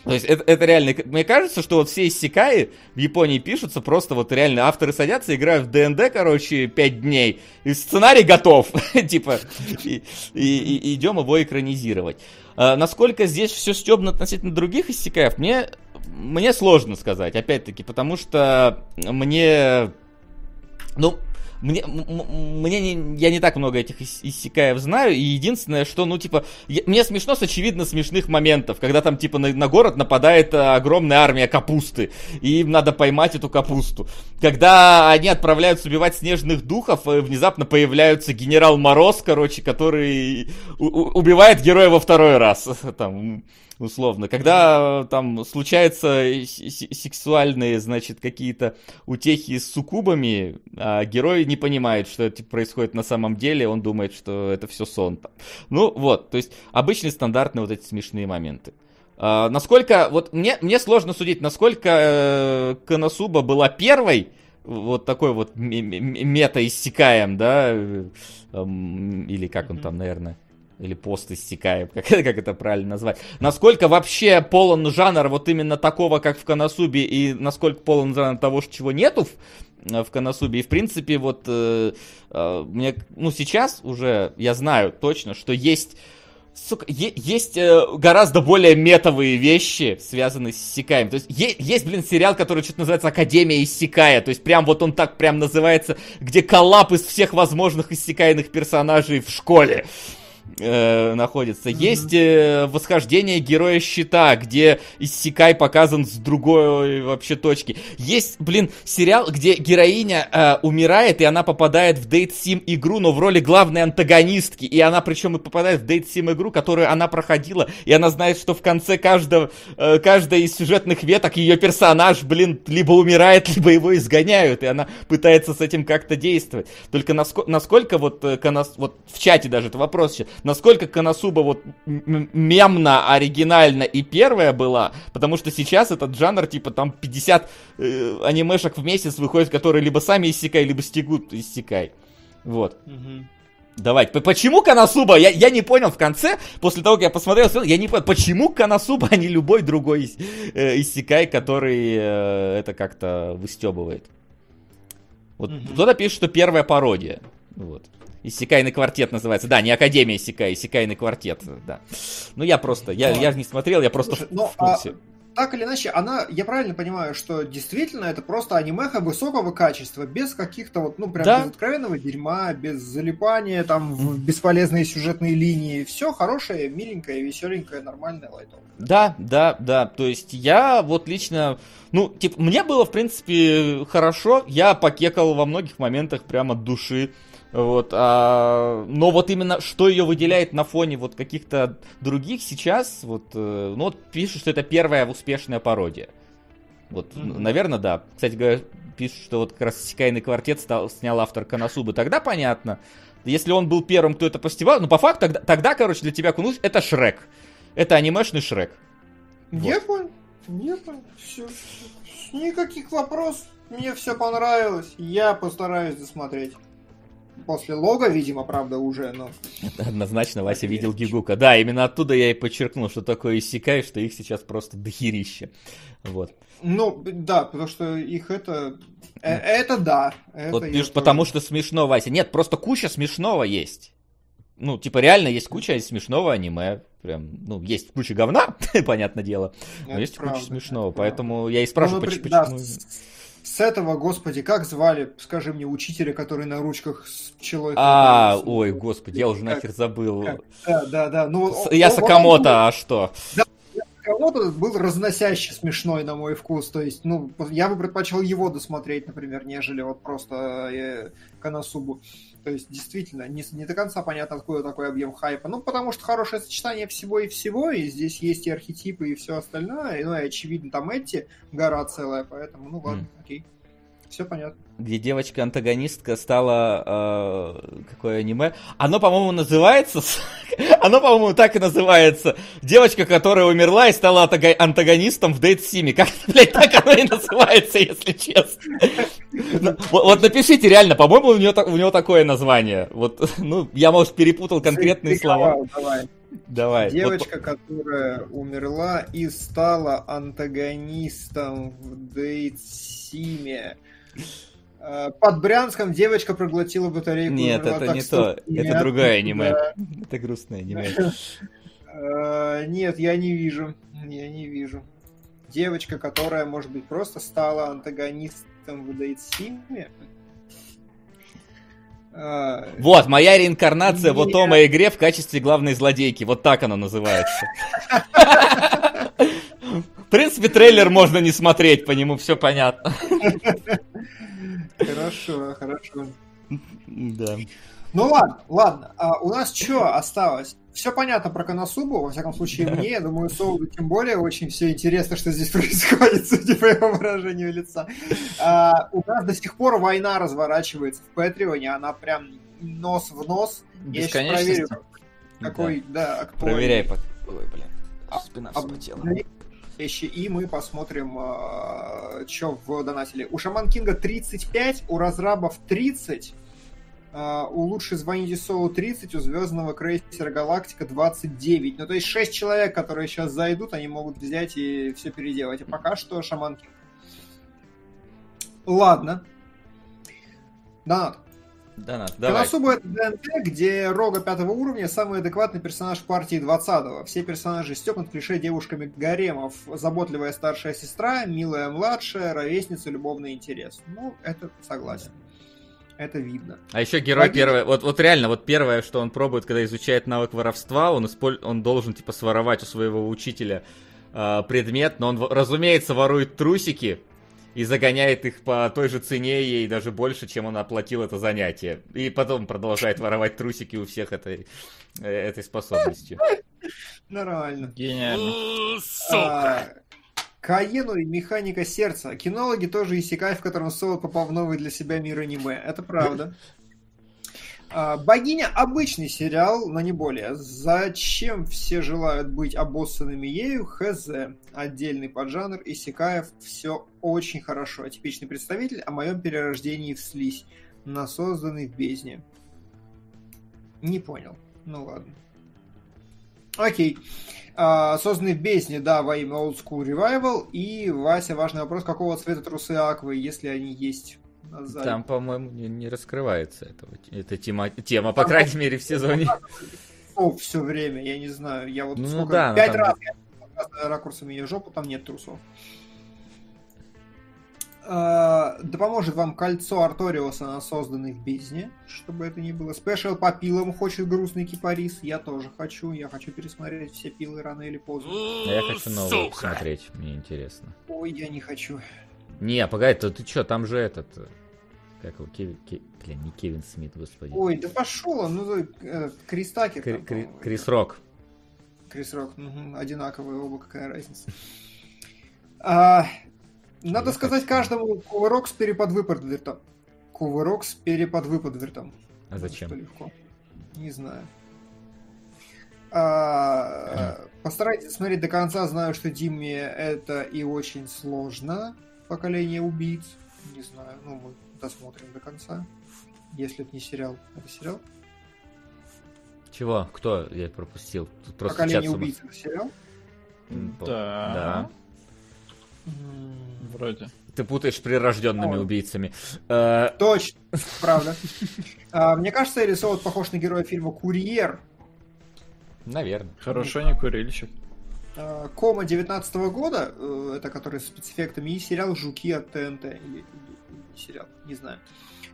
То есть это, это реально, мне кажется, что вот все иссякаи в Японии пишутся, просто вот реально авторы садятся, играют в ДНД, короче, 5 дней, и сценарий готов, *laughs* типа, и, и- и идем его экранизировать. А насколько здесь все стебно относительно других иссякаев, мне, мне сложно сказать, опять-таки, потому что мне, ну, мне, мне не, я не так много этих ис- иссякаев знаю, и единственное, что, ну, типа, я- мне смешно с очевидно смешных моментов, когда там, типа, на, на город нападает а, огромная армия капусты, и им надо поймать эту капусту. Когда они отправляются убивать снежных духов, э, внезапно появляется генерал Мороз, короче, который у- у- убивает героя во второй раз, *laughs* там, условно. Когда э, там случаются сексуальные, значит, какие-то утехи с суккубами, а герой не понимает, что это происходит на самом деле, он думает, что это все сон. там. Ну вот, то есть обычные стандартные вот эти смешные моменты. А, насколько, вот мне, мне сложно судить, насколько э, Коносуба была первой, вот такой вот мета-иссякаем, да, э, или как он там, наверное, или пост иссякаем, *laughs* как, как это правильно назвать. Насколько вообще полон жанр вот именно такого, как в Коносубе, и насколько полон жанр того, чего нету в, э, в Коносубе. И в принципе, вот э, э, мне, ну сейчас уже я знаю точно, что есть Сука, есть э, гораздо более метовые вещи, связанные с Иссякаем. То есть есть, блин, сериал, который что-то называется Академия Иссякая. То есть прям вот он так прям называется, где коллап из всех возможных иссякайных персонажей в школе э, находится. Есть э, восхождение героя щита, где Иссякай показан с другой вообще точки. Есть, блин, сериал, где героиня э, умирает, и она попадает в Date Sim игру, но в роли главной антагонистки. И она причем и попадает в Date Sim игру, которую она проходила, и она знает, что в конце каждого, э, каждой из сюжетных веток ее персонаж, блин, либо умирает, *laughs* либо его изгоняют, и она пытается с этим как-то действовать. Только наско- насколько вот, э, вот в чате даже это вопрос еще, насколько Коносуба вот мемно, оригинально и первая была, потому что сейчас этот жанр, типа, там 50 э, анимешек в месяц выходит, которые либо сами иссякай, либо стегут иссякай. Вот. Давайте. П- Почему Коносуба? Я, я не понял в конце, после того, как я посмотрел, я не понял, почему Коносуба, *laughs* а не любой другой ис- э, иссякай, который э, это как-то выстебывает. Вот кто-то пишет, что первая пародия. Вот. Иссякайный квартет называется. Да, не Академия Иссякай, Иссякайный квартет, да. Ну, я просто, я, я не смотрел, я просто Слушай, в, ну, в курсе. Так или иначе, она, я правильно понимаю, что действительно это просто анимеха высокого качества, без каких-то вот, ну, прям Да. без откровенного дерьма, без залипания там в бесполезные сюжетные линии. Все хорошее, миленькое, веселенькое, нормальное, лайтовое. Да, да, да. То есть я вот лично, ну, типа, мне было, в принципе, хорошо. Я покекал во многих моментах прямо от души. Вот, а, но вот именно что ее выделяет на фоне вот каких-то других сейчас, вот, э, ну вот пишут, что это первая успешная пародия. Вот, Мгм. наверное, да. Кстати говоря, пишут, что вот как раз Сикайный квартет стал, снял автор Коносубы. Тогда понятно. Если он был первым, то это постевал. Ну, по факту, тогда, тогда короче, для тебя Кунуш это Шрек. Это анимешный Шрек. Не понял, не понял, все. Никаких вопросов, мне все понравилось, я постараюсь досмотреть. После лога, видимо, правда, уже, но... Однозначно Вася видел Гигука. Да, именно оттуда я и подчеркнул, что такое иссякай, что их сейчас просто дохерище. Вот. Ну, да, потому что их это... э, Это да. это Вот тоже- потому что смешно, Вася. Нет, просто куча смешного есть. Ну, типа, реально есть куча смешного аниме. Прям, ну, есть куча говна, *laughs* понятное дело. Но Это есть правда, куча смешного. это правда. Поэтому я и спрашиваю, Ну, поч- например, да, почему... с- этого, господи, как звали, скажи мне, учителя, который на ручках с пчелой... А, ой, господи, я уже нахер забыл. Да, да, да. Ну, Я Сакамото, а что? Кого-то был разносяще смешной, на мой вкус. То есть, ну, я бы предпочел его досмотреть, например, нежели вот просто э, Канасубу. То есть, действительно, не, не до конца понятно, откуда такой объем хайпа. Ну, потому что хорошее сочетание всего и всего, и здесь есть и архетипы, и все остальное. И, ну, и очевидно, там эти гора целая, поэтому, ну, ладно, окей. Все понятно. где девочка-антагонистка стала... э, какое аниме? Оно, по-моему, называется... *laughs* Оно, по-моему, так и называется. Девочка, которая умерла и стала антагонистом в Дейт Симе. Как, *laughs* блядь, так оно и называется, если честно. Ну, Вот, напишите реально, по-моему, у него, так- у него такое название. Вот, *laughs* ну, я, может, перепутал конкретные слова. Давай. Давай. вот- Девочка, которая умерла и стала антагонистом в Дейтсиме. Э, Под Брянском девочка проглотила батарейку. Нет, умерла. это не то. Это другое аниме. да. Это грустное аниме. *laughs* Э, Нет, я не вижу. Я не вижу. Девочка, которая, может быть, просто стала антагонистом в Дейтсиме. Э, Вот, моя реинкарнация Нет. Отома игре в качестве главной злодейки. Вот так она называется. *laughs* В принципе, трейлер можно не смотреть, по нему все понятно. *laughs* Хорошо, хорошо. Да. Ну ладно, ладно. А у нас что осталось? Все понятно про Коносубу, во всяком случае мне, я думаю, Соуду тем более очень все интересно, что здесь *laughs* происходит, судя по его выражению лица. А, у нас до сих пор война разворачивается в Патреоне, она прям нос в нос. Я сейчас проверю, какой, да, актуальный. Проверяй пока. Ой, блин. А- Спина а- вспотела. Вещи, и мы посмотрим, что в донатили. У Шаман Кинга 35, у разрабов 30, а, у Лучше Звоните Солу 30, у Звездного крейсера Галактика 29. Ну, то есть 6 человек, которые сейчас зайдут, они могут взять и все переделать. А пока что Шаман Кинг. Ладно. Донат. Да, Нат, давай. Коносуба это ДНТ, где Рога пятого уровня самый адекватный персонаж партии 20-го. Все персонажи степнут клише девушками гаремов. Заботливая старшая сестра, милая младшая, ровесница, любовный интерес. Ну, это согласен. Это видно. А еще герой Логично. первое, вот, вот реально, вот первое, что он пробует, когда изучает навык воровства, он, исполь- он должен, типа, своровать у своего учителя э, предмет, но он, разумеется, ворует трусики и загоняет их по той же цене ей даже больше, чем он оплатил это занятие. И потом продолжает воровать трусики у всех этой, э, этой способностью. Нормально. Гениально. Э, Сука. А, Каену и Механика Сердца. Кинологи тоже иссякай, в котором Соло попал в новый для себя мир аниме. Это правда. А, Богиня обычный сериал, но не более. Зачем все желают быть обоссанными ею? Хз. Отдельный поджанр. Исекаев. Все очень хорошо. Типичный представитель о моем перерождении в слизь. На созданный в бездне. Не понял. Ну ладно. Окей. А, созданный в бездне, да, во имя Old School Revival. И, Вася, важный вопрос, какого цвета трусы Аквы, если они есть заднем? Там, по-моему, не, не раскрывается этого, эта тема, тема, по крайней мере, в сезоне. трусов все время, я не знаю. Я вот Ну сколько, да, пять там- раз я ракурсами ее жопу, там нет трусов. А, да поможет вам кольцо Арториуса на созданный в бездне, чтобы это не было. Спешл по пилам хочет грустный кипарис. Я тоже хочу. Я хочу пересмотреть все пилы рано или поздно. А я хочу Сука. посмотреть, мне интересно. Ой, я не хочу. Не, погоди, то ты чё, там же этот... э, Как его, Кевин... Ке- Блин, не Кевин Смит, господи. Ой, да пошел он. Ну, э, Крис Такер. Кри- там, Кри-. Крис Рок. Крис Рок, мгм, одинаковые оба, какая разница. А, надо Я сказать хочу. каждому кувырок с переподвыподвертом. Кувырок с переподвыподвертом. А зачем? Что легко. Не знаю. А, постарайтесь смотреть до конца. Знаю, что Диме это и очень сложно. Поколение убийц. Не знаю, ну мы досмотрим до конца. Если это не сериал. Это сериал? Чего? Кто? Я пропустил. Тут просто Поколение чат убийц это сериал? Да. Да. Вроде. Ты путаешь прирожденными Ой. убийцами. Э, Точно, правда. А, Мне кажется, Эрис Оуд похож на героя фильма «Курьер». Наверное. Хорошо, не курильщик. А, Кома 19 года, э, это который с спецэффектами, и сериал «Жуки» от ТНТ. Или, или- или сериал, не знаю.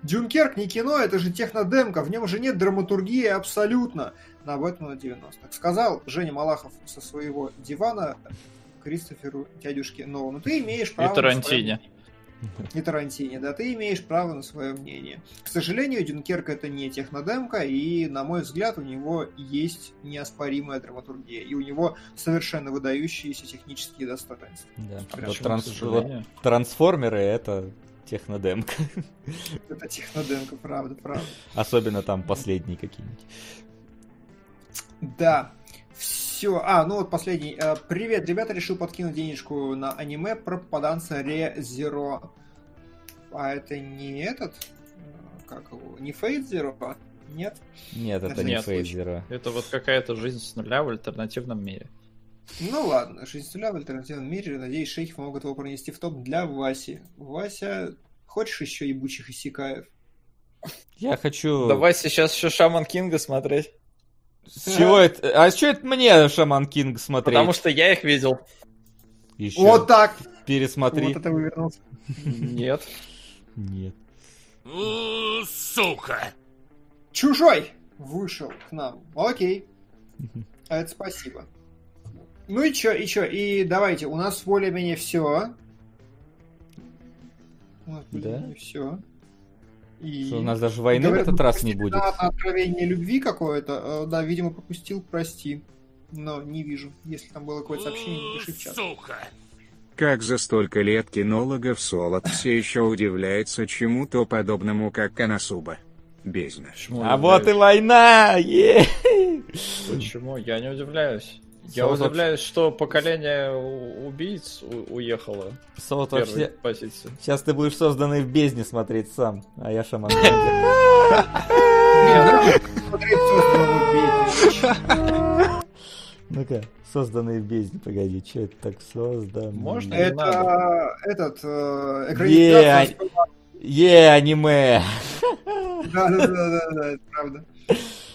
Дюнкерк не кино, это же технодемка, в нем же нет драматургии абсолютно. На Бэтмена 90-х. Сказал Женя Малахов со своего дивана Кристоферу дядюшке Нолану. Ты имеешь право... И на свое Тарантине. И Тарантине, да, ты имеешь право на свое мнение. К сожалению, Дюнкерк это не технодемка, и, на мой взгляд, у него есть неоспоримая драматургия, и у него совершенно выдающиеся технические достоинства. Да. Вот, транс- вот трансформеры это технодемка. Это технодемка, правда, правда. Особенно там последние какие-нибудь. Да. Все. А, ну вот последний. Э, Привет, ребята, решил подкинуть денежку на аниме про попаданца Ре Зеро. А это не этот? э, Как его? Не Фейт Зеро? Нет? Нет, это Это не нет. Фейзера. Это вот какая-то жизнь с нуля в альтернативном мире. Ну ладно, жизнь с нуля в альтернативном мире. Надеюсь, шейхи могут его пронести в топ для Васи. Вася, хочешь еще ебучих исекаев? Я хочу... Давай сейчас еще Шаман Кинга смотреть. С чего это? А что это мне Шаман Кинг смотреть? Потому что я их видел. Еще Вот так! пересмотри. Вот это вывернулся. Нет. Нет. У, Сука! Чужой вышел к нам. Окей. А это спасибо. Ну и чё, и чё, и давайте, у нас более-менее все. Нас Да? все. И... Что, у нас даже войны в Говорят, этот мы раз не будет. на откровение любви какое-то. Э, Да, видимо, пропустил, прости. Но не вижу. Если там было какое-то сообщение, напиши в чат. Сука! Как за столько лет кинологов Солод все еще удивляется чему-то подобному, как Канасуба. Бездна. Почему А вот и война! Почему? Я не удивляюсь. Я Солод удивляюсь, что поколение убийц у- уехало первой вообще... позиции. Сейчас ты будешь созданный в бездне смотреть сам, а я Шаман. Ну-ка, созданный в бездне, погоди, что это так создано? Можно? Это этот э, экранизация. Е, аниме! Да, да, да, да, правда.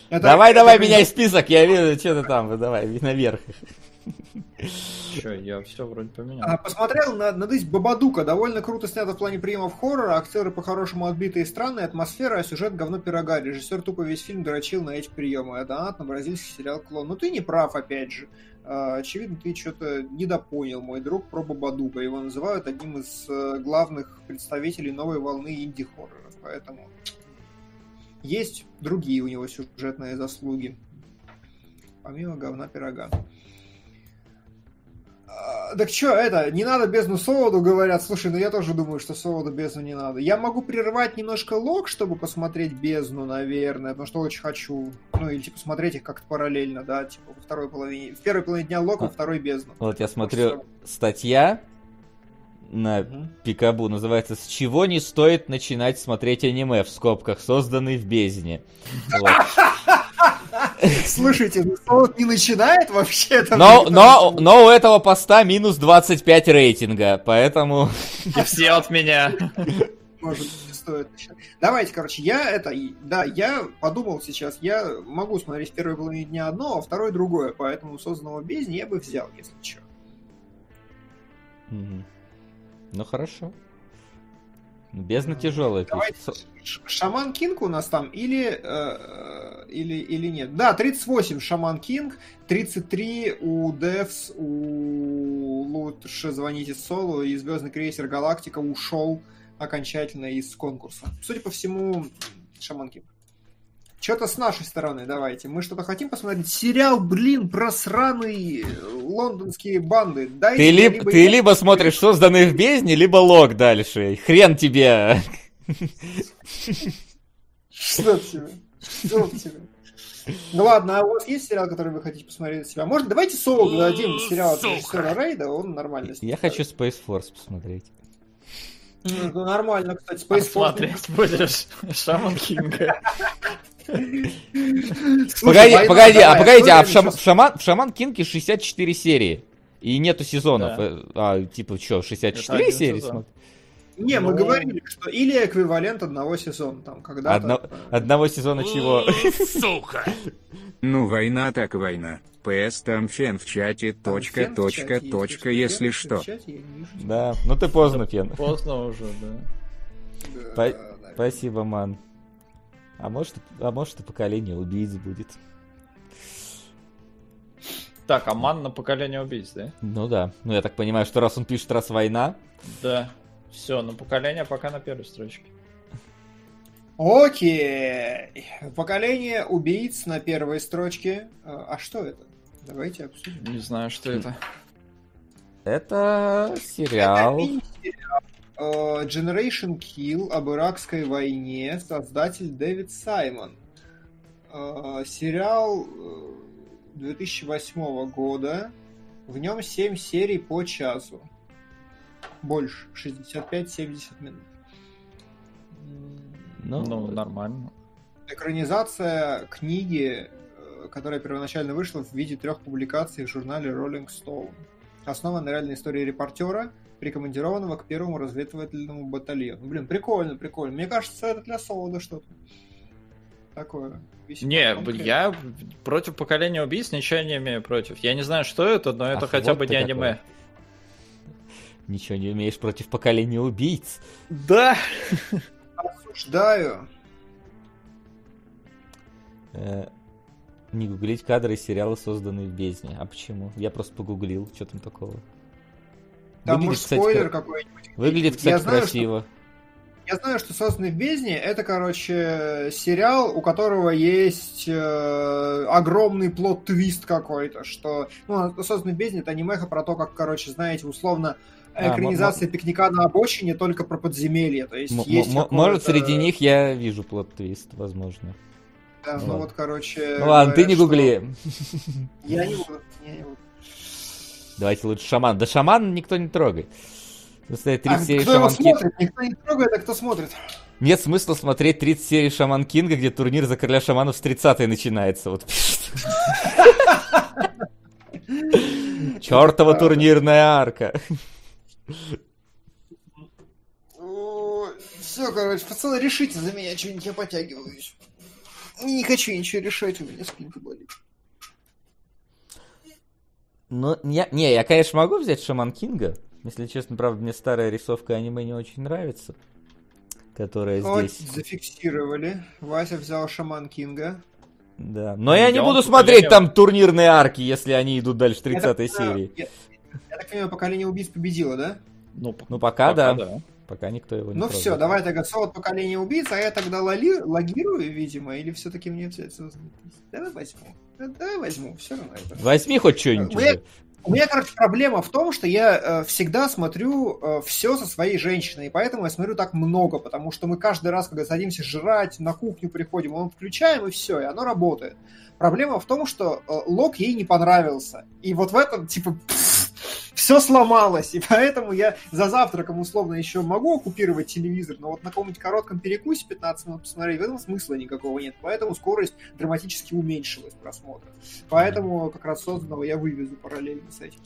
Это- Давай, это давай, экранизация. меняй список, я вижу, что ты там, давай, наверх. Че, я все вроде поменял. А, Посмотрел на, надысь Бабадука. Довольно круто снято в плане приемов хоррора. Актеры по-хорошему отбитые и странные. Атмосфера, а сюжет говно пирога. Режиссер тупо весь фильм дрочил на эти приемы. А донат на бразильский сериал «Клон». Ну ты не прав, опять же. А, Очевидно, ты что-то недопонял, мой друг, про Бабадука. Его называют одним из э, главных представителей новой волны инди-хоррора. Поэтому есть другие у него сюжетные заслуги. Помимо говна пирога. А, Так что, это, не надо бездну Солоду, говорят. Слушай, ну я тоже думаю, что Солоду бездну не надо. Я могу прервать немножко лог, чтобы посмотреть бездну, наверное, потому что очень хочу. Ну, или типа смотреть их как-то параллельно, да, типа во второй половине. В первой половине дня лог, во А. второй бездну. Вот я смотрю, статья на Мгм. Пикабу называется «С чего не стоит начинать смотреть аниме?» в скобках, созданный в бездне. *laughs* Слушайте, ну Солод не начинает вообще. Но, но, но у этого поста минус 25 рейтинга, поэтому... *laughs* И все от меня. *laughs* Может, не стоит начинать. Давайте, короче, я это, да, я подумал сейчас, я могу смотреть в первой половине дня одно, а второй другое, поэтому созданного бездни я бы взял, если что. Мгм. Ну хорошо. Бездна тяжелая Давайте. Шаман Кинг у нас там или, э, или, или нет? Да, 38 Шаман Кинг, 33 у Devs, у лучше звоните Солу и Звездный крейсер Галактика ушел окончательно из конкурса. Судя по всему, Шаман Кинг. Что-то с нашей стороны давайте. Мы что-то хотим посмотреть? Сериал, блин, про сраные лондонские банды. Дайте Ты, мне либо, либо ты я- либо смотришь созданный в бездне, либо лог дальше. Хрен тебе. Что тебе? Что тебе? Ну ладно, а у вас есть сериал, который вы хотите посмотреть от себя? Может, давайте Солу дадим сериал от режиссера Рейда, он нормально Я хочу Space Force посмотреть. Ну, нормально, кстати. Space Force. Смотреть будешь Шаман Кинга. Погоди, погоди, а погодите, а в, Шаман, Кинге 64 серии. И нету сезонов. Э, А, типа, что, 64 Это один серии? смотри? Не, мы Ну. говорили, что или эквивалент одного сезона, там, когда Одно- Одного сезона чего? Сука! *laughs* Ну война так война. ПС там фен в чате, точка, точка, точка, если что. Да, ну ты поздно, Фен. Поздно уже, да. Спасибо, ман. А может, а может и поколение убийц будет. Так, а ман на поколение убийц, да? Ну да. Ну я так понимаю, что раз он пишет раз война, Да. Все, на поколение пока на первой строчке. Окей. Поколение убийц на первой строчке. А а что это? Давайте обсудим. Не знаю, что это. это сериал. Это Generation Kill об иракской войне. Создатель Дэвид Саймон. Э, Сериал э, 2008 года. В нем 7 серий по часу. Больше. 65-70 минут. Ну, Ну, нормально. экранизация книги, э, которая первоначально вышла в виде трех публикаций в журнале Rolling Stone. Основана на реальной истории репортера, прикомандированного к первому разведывательному батальону. Блин, прикольно, прикольно. Мне кажется, это для солода что-то. Такое. весьма Не, конкретное. я против поколения убийц ничего не имею против. Я не знаю, что это, но это Ах, хотя вот бы не какой. аниме. Ничего не умеешь против поколения убийц. Да. Осуждаю. Э, не гуглить кадры из сериала, созданные в бездне. А почему? Я просто погуглил, что там такого. Там, Выглядит, может, кстати, спойлер кра- какой-нибудь. Выглядит, Я кстати, знаю, что- красиво. Я знаю, что «Созданный в бездне» — это, короче, сериал, у которого есть э, огромный плод-твист какой-то, что... Ну, «Созданный в бездне» — это анимеха про то, как, короче, знаете, условно, А, экранизация «Пикника на обочине» только про подземелье, то есть есть Может, среди них я вижу plot twist, возможно. Да, Ну ну вот, короче... Ну ладно, ты не что- гугли. Я не *laughs* буду, я не буду. Давайте лучше шаман. Да шаман никто не трогает. Стоит 30 А серий кто его Шаман Кинг. смотрит? Никто не трогает, а кто смотрит? Нет смысла смотреть 30 серий Шаман Кинга, где турнир за короля шаманов с 30 начинается. Вот. Чертова турнирная арка. Все, короче, пацаны, решите за меня что-нибудь, я потягиваюсь. Не хочу ничего решать, у меня спинка болит. Ну, я, не, я, конечно, могу взять Шаман Кинга. Если честно, правда, мне старая рисовка аниме не очень нравится. Которая Вот, здесь. зафиксировали. Вася взял Шаман Кинга. Да. Но я не Я буду он смотреть поколение- там турнирные арки, если они идут дальше Я 30 так понимаю, серии. Я, я так понимаю, поколение убийц победило, да? Ну, Ну, пока, да. Пока никто его не Ну трогает. все, давай тогда солод поколение убийц, а я тогда лоли, логирую, видимо, или все-таки мне взять «Звездные песни»? Давай возьму. Да, Давай возьму, все равно. это. Возьми хоть что-нибудь У меня-. У меня, короче, проблема в том, что я э, всегда смотрю все со своей женщиной, и поэтому я смотрю так много, потому что мы каждый раз, когда садимся жрать, на кухню приходим, мы включаем, и все, и оно работает. Проблема в том, что э, лог ей не понравился. И вот в этом, типа, *laughs* все сломалось. И поэтому я за завтраком, условно, еще могу оккупировать телевизор, но вот на каком-нибудь коротком перекусе 15 минут посмотреть, в этом смысла никакого нет. Поэтому скорость драматически уменьшилась просмотра. Поэтому как раз созданного я вывезу параллельно с этим.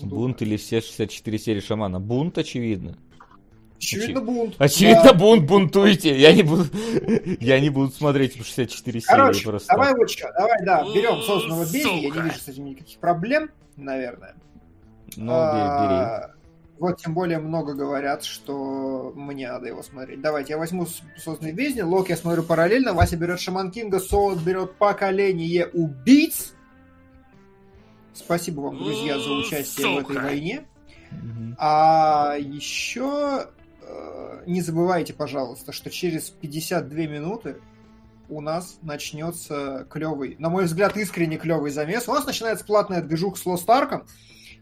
Бунт или все 64 серии шамана? Бунт, очевидно. Очевидно, бунт. Очевидно, Да. бунт, бунтуйте. Я не буду, я не буду смотреть 64 серии Короче, просто. давай вот что, давай, да, берем созданного бездни, я не вижу с этим никаких проблем, наверное. Ну, бери, бери. Вот тем более много говорят, что мне надо его смотреть. Давайте, я возьму созданный бездни, Лок я смотрю параллельно, Вася берет Шаман Кинга, Солод берет поколение убийц. Спасибо вам, друзья, за участие в этой Сука. войне. А еще э, не забывайте, пожалуйста, что через 52 минуты у нас начнется клевый, на мой взгляд, искренне клевый замес. У нас начинается платная движуха с Lost Ark,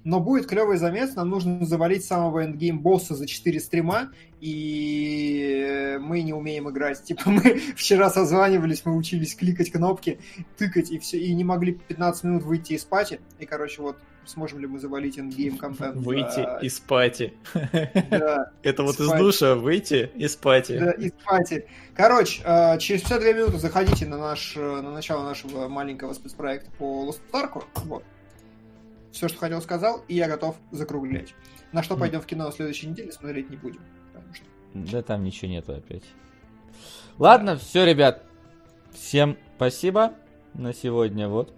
но будет клевый замес. Нам нужно завалить самого эндгейм босса за 4 стрима, и мы не умеем играть. Типа мы *laughs* вчера созванивались, мы учились кликать кнопки, тыкать, и все, и не могли 15 минут выйти из пати. И, короче, вот сможем ли мы завалить endgame контент. Выйти за- из пати. Да, *laughs* Это вот из Спать. душа выйти из party. да, из party. Короче, э, через 52 минуты заходите на наш, э, на начало нашего маленького спецпроекта по Lost Ark. Вот. Все, что хотел, сказал, и я готов закруглять. На что пойдем в кино на следующей неделе, смотреть не будем. потому что- Да там ничего нету опять. Ладно, все, ребят. Всем спасибо на сегодня. Вот.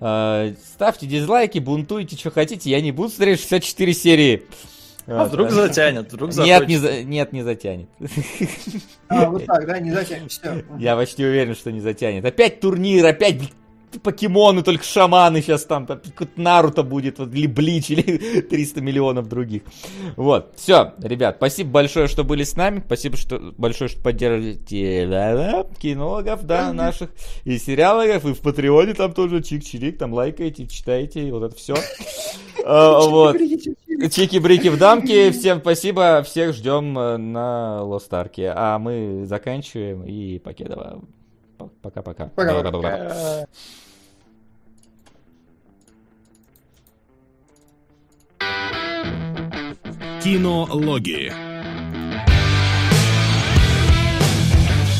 А, Ставьте дизлайки, бунтуйте, что хотите. Я не буду смотреть 64 серии. А вдруг Вот. затянет, вдруг Нет, не, за- нет, не затянет. А, вот так, да, не затянем. Все. Я почти уверен, что не затянет. Опять турнир, опять покемоны, только шаманы сейчас там, там Наруто будет, вот, или Блич, *laughs* или 300 миллионов других. Вот, все, ребят, спасибо большое, что были с нами, спасибо что, большое, что поддерживаете да-да, кинологов, да, наших, и сериалогов, и в Патреоне там тоже чик-чирик, там лайкаете, читаете, вот это все. *laughs* Вот. Чики-брики в дамке. Всем спасибо. Всех ждем э, на Лостарке. А мы заканчиваем и покедово. Пока-пока. Пока-пока. Кинологии.